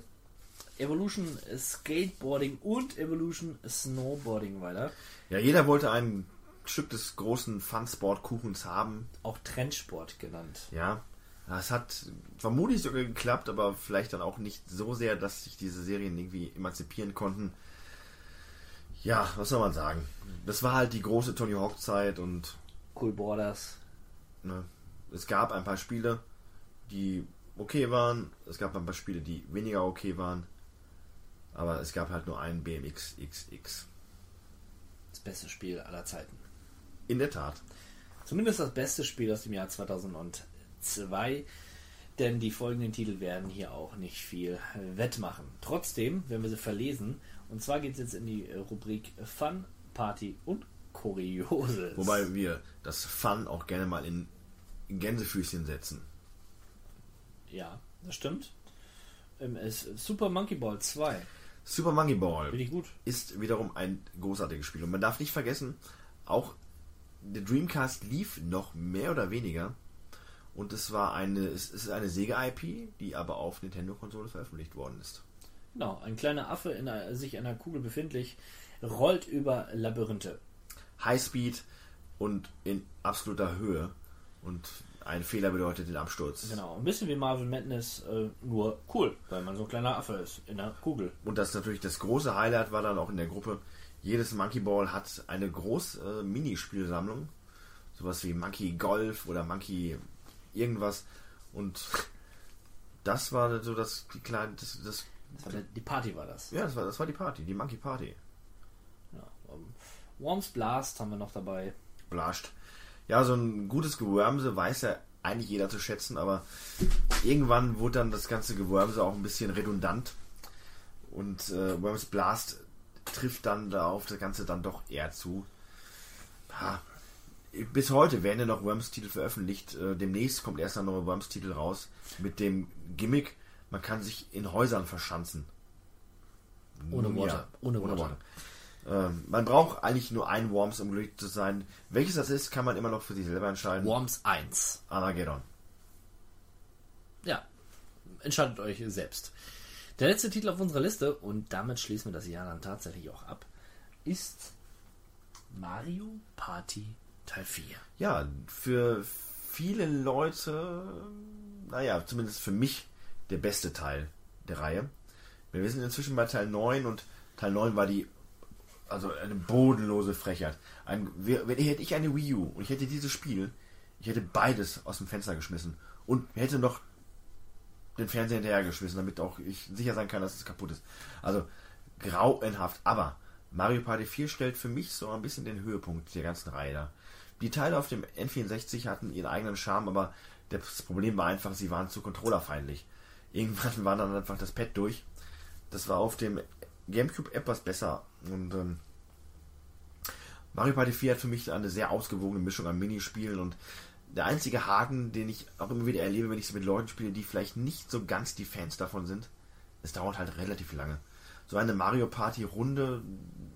Evolution Skateboarding und Evolution Snowboarding weiter. ja, jeder wollte ein Stück des großen Fun-Sport-Kuchens haben. Auch Trendsport genannt. Ja, das hat vermutlich sogar geklappt, aber vielleicht dann auch nicht so sehr, dass sich diese Serien irgendwie emanzipieren konnten. Ja, was soll man sagen? Das war halt die große Tony Hawk-Zeit und Cool Borders. ne, es gab ein paar Spiele, die okay waren. Es gab ein paar Spiele, die weniger okay waren. Aber es gab halt nur einen BMX XX. Das beste Spiel aller Zeiten. In der Tat. Zumindest das beste Spiel aus dem Jahr 2002. Denn die folgenden Titel werden hier auch nicht viel wettmachen. Trotzdem werden wir sie verlesen. Und zwar geht es jetzt in die Rubrik Fun, Party und Kurioses. Wobei wir das Fun auch gerne mal in Gänsefüßchen setzen. Ja, das stimmt. Ähm, Super Monkey Ball 2. Super Monkey Ball. Finde ich gut. ist wiederum ein großartiges Spiel. Und man darf nicht vergessen, auch der Dreamcast lief noch mehr oder weniger. Und es war eine, es ist eine Sega-IP, die aber auf Nintendo-Konsole veröffentlicht worden ist. Genau, ein kleiner Affe in einer, sich in einer Kugel befindlich, rollt über Labyrinthe. Highspeed und in absoluter Höhe. Und ein Fehler bedeutet den Absturz. Genau, ein bisschen wie Marvel Madness, äh, nur cool, weil man so ein kleiner Affe ist in einer Kugel. Und das natürlich das große Highlight war dann auch in der Gruppe. Jedes Monkey Ball hat eine große äh, Minispielsammlung. Sowas wie Monkey Golf oder Monkey irgendwas. Und das war so das, die kleine, das, das, Das der, die Party war das. ja, das war, das war die Party, die Monkey Party. Ja, Worms Blast haben wir noch dabei. Blascht. Ja, so ein gutes Gewürmse weiß ja eigentlich jeder zu schätzen, aber irgendwann wurde dann das ganze Gewürmse auch ein bisschen redundant. Und äh, Worms Blast trifft dann da auf das Ganze dann doch eher zu. Ha. Bis heute werden ja noch Worms-Titel veröffentlicht. Äh, demnächst kommt erst ein neuer Worms-Titel raus mit dem Gimmick, man kann sich in Häusern verschanzen. Ohne Worte. ja, Ohne Worte. Ähm, man braucht eigentlich nur einen Worms, um glücklich zu sein. Welches das ist, kann man immer noch für sich selber entscheiden. Worms 1. Armageddon. Ja, entscheidet euch selbst. Der letzte Titel auf unserer Liste, und damit schließen wir das Jahr dann tatsächlich auch ab, ist Mario Party Teil 4. Ja, für viele Leute, naja, zumindest für mich der beste Teil der Reihe. Wir sind inzwischen bei Teil 9 und Teil 9 war die, also eine bodenlose Frechheit. Ein, wenn hätte ich eine Wii U und ich hätte dieses Spiel, ich hätte beides aus dem Fenster geschmissen und hätte noch den Fernseher hinterhergeschmissen, damit auch ich sicher sein kann, dass es kaputt ist. Also grauenhaft. Aber Mario Party 4 stellt für mich so ein bisschen den Höhepunkt der ganzen Reihe dar. Die Teile auf dem N64 hatten ihren eigenen Charme, aber das Problem war einfach, sie waren zu controllerfeindlich. Irgendwann war dann einfach das Pad durch. Das war auf dem GameCube etwas besser. Und ähm, Mario Party 4 hat für mich eine sehr ausgewogene Mischung an Minispielen und der einzige Haken, den ich auch immer wieder erlebe, wenn ich es mit Leuten spiele, die vielleicht nicht so ganz die Fans davon sind, es dauert halt relativ lange. So eine Mario Party Runde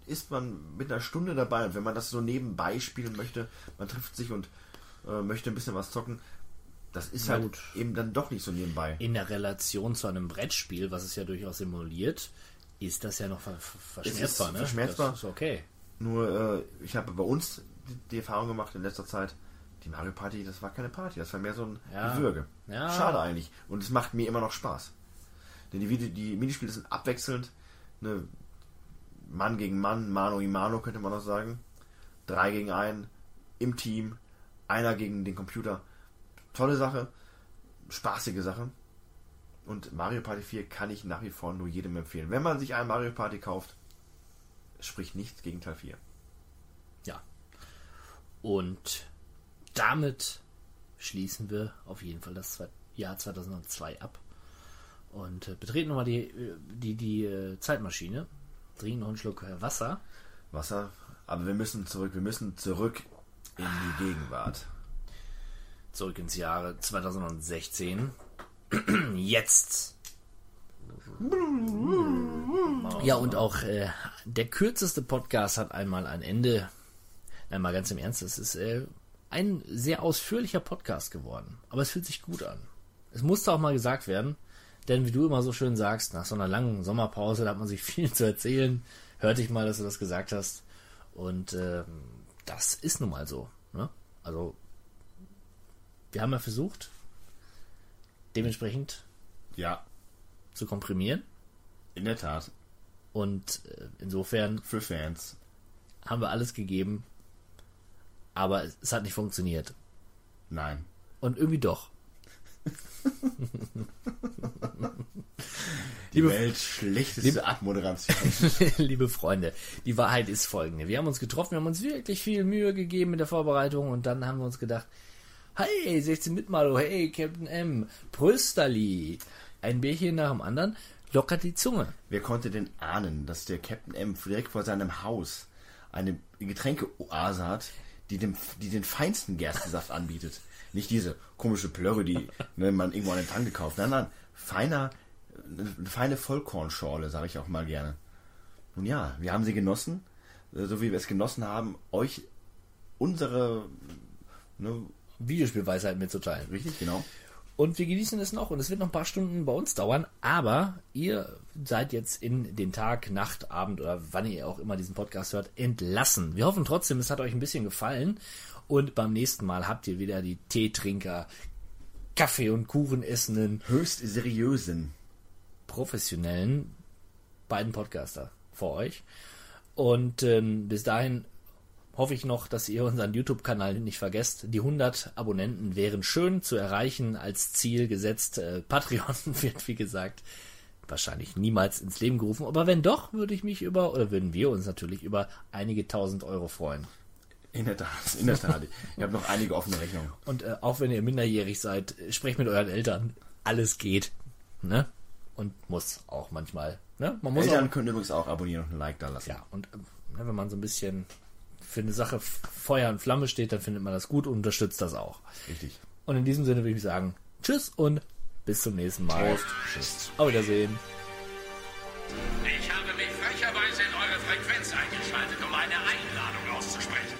ist man mit einer Stunde dabei und wenn man das so nebenbei spielen möchte, man trifft sich und äh, möchte ein bisschen was zocken, das ist halt gut. eben dann doch nicht so nebenbei. In der Relation zu einem Brettspiel, was es ja durchaus simuliert, ist das ja noch ver ver- verschmerzbar. ne? verschmerzbar. Das ist okay. Nur, äh, ich habe bei uns die, Erfahrung gemacht in letzter Zeit, die Mario Party, das war keine Party, das war mehr so ein Ja. Gewürge. Ja. Schade eigentlich. Und es macht mir immer noch Spaß. Denn die, Vide- die Minispiele sind abwechselnd. Ne, Mann gegen Mann, Mano y Mano könnte man noch sagen. Drei gegen einen, im Team, einer gegen den Computer. Tolle Sache, spaßige Sache. Und Mario Party 4 kann ich nach wie vor nur jedem empfehlen. Wenn man sich ein Mario Party kauft, spricht nichts gegen Teil 4. Ja. Und damit schließen wir auf jeden Fall das Jahr 2002 ab. Und äh, betreten nochmal die, äh, die, die äh, Zeitmaschine. Trinken noch einen Schluck äh, Wasser. Wasser. Aber wir müssen zurück, wir müssen zurück in die Gegenwart. Zurück ins Jahre 2016. Jetzt. Ja, und auch äh, der kürzeste Podcast hat einmal ein Ende. Einmal ganz im Ernst, es ist äh, ein sehr ausführlicher Podcast geworden. Aber es fühlt sich gut an. Es musste auch mal gesagt werden, denn wie du immer so schön sagst, nach so einer langen Sommerpause, da hat man sich viel zu erzählen. Hörte ich mal, dass du das gesagt hast. Und ähm, das ist nun mal so. Ne? Also, wir haben ja versucht, dementsprechend Ja, zu komprimieren. in der Tat. Und äh, insofern Für Fans. haben wir alles gegeben, aber es, hat nicht funktioniert. Nein. Und irgendwie doch. Die Welt schlechteste Abmoderation. Liebe Freunde, die Wahrheit ist folgende. Wir haben uns getroffen, wir haben uns wirklich viel Mühe gegeben mit der Vorbereitung und dann haben wir uns gedacht, hey, 16 Mitmalo, hey, Captain M, Prösterli. Ein Bärchen nach dem anderen, lockert die Zunge. Wer konnte denn ahnen, dass der Captain M direkt vor seinem Haus eine Getränkeoase hat, die, dem, die den feinsten Gerstensaft anbietet? Nicht diese komische Plörre, die ne, man irgendwo an den Tank gekauft. Nein, nein, feiner, eine feine Vollkornschorle, sage ich auch mal gerne. Nun ja, wir haben sie genossen, äh, so wie wir es genossen haben, euch unsere, ne, Videospielweisheit mitzuteilen. richtig, genau, Und wir genießen es noch und es wird noch ein paar Stunden bei uns dauern, aber ihr seid jetzt in den Tag, Nacht, Abend oder wann ihr auch immer diesen Podcast hört, entlassen. Wir hoffen trotzdem, es hat euch ein bisschen gefallen und beim nächsten Mal habt ihr wieder die Teetrinker, Kaffee- und Kuchen essenden, höchst seriösen. professionellen beiden Podcaster vor euch. Und ähm, bis dahin hoffe ich noch, dass ihr unseren YouTube-Kanal nicht vergesst. Die 100 Abonnenten wären schön zu erreichen als Ziel gesetzt. Äh, Patreon wird, wie gesagt, wahrscheinlich niemals ins Leben gerufen. Aber wenn doch, würde ich mich über, oder würden wir uns natürlich über einige tausend Euro freuen. In der Tat, in der Tat. Ich habe noch einige offene Rechnungen. Und äh, auch wenn ihr minderjährig seid, äh, sprecht mit euren Eltern. Alles geht. Ne? Und muss auch manchmal. Ne? Man muss auch, Eltern können übrigens auch abonnieren und ein Like da lassen. Ja, und ähm, ne, wenn man so ein bisschen für eine Sache Feuer und Flamme steht, dann findet man das gut und unterstützt das auch. Richtig. Und in diesem Sinne würde ich sagen, tschüss und bis zum nächsten Mal. Tschüss. Auf Wiedersehen. Ich habe mich frecherweise in eure Frequenz eingeschaltet, um eine Einladung auszusprechen.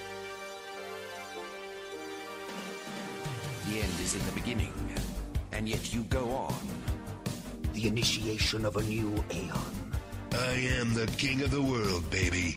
The end is in the beginning, and yet you go on. The initiation of a new aeon. I am the king of the world, baby.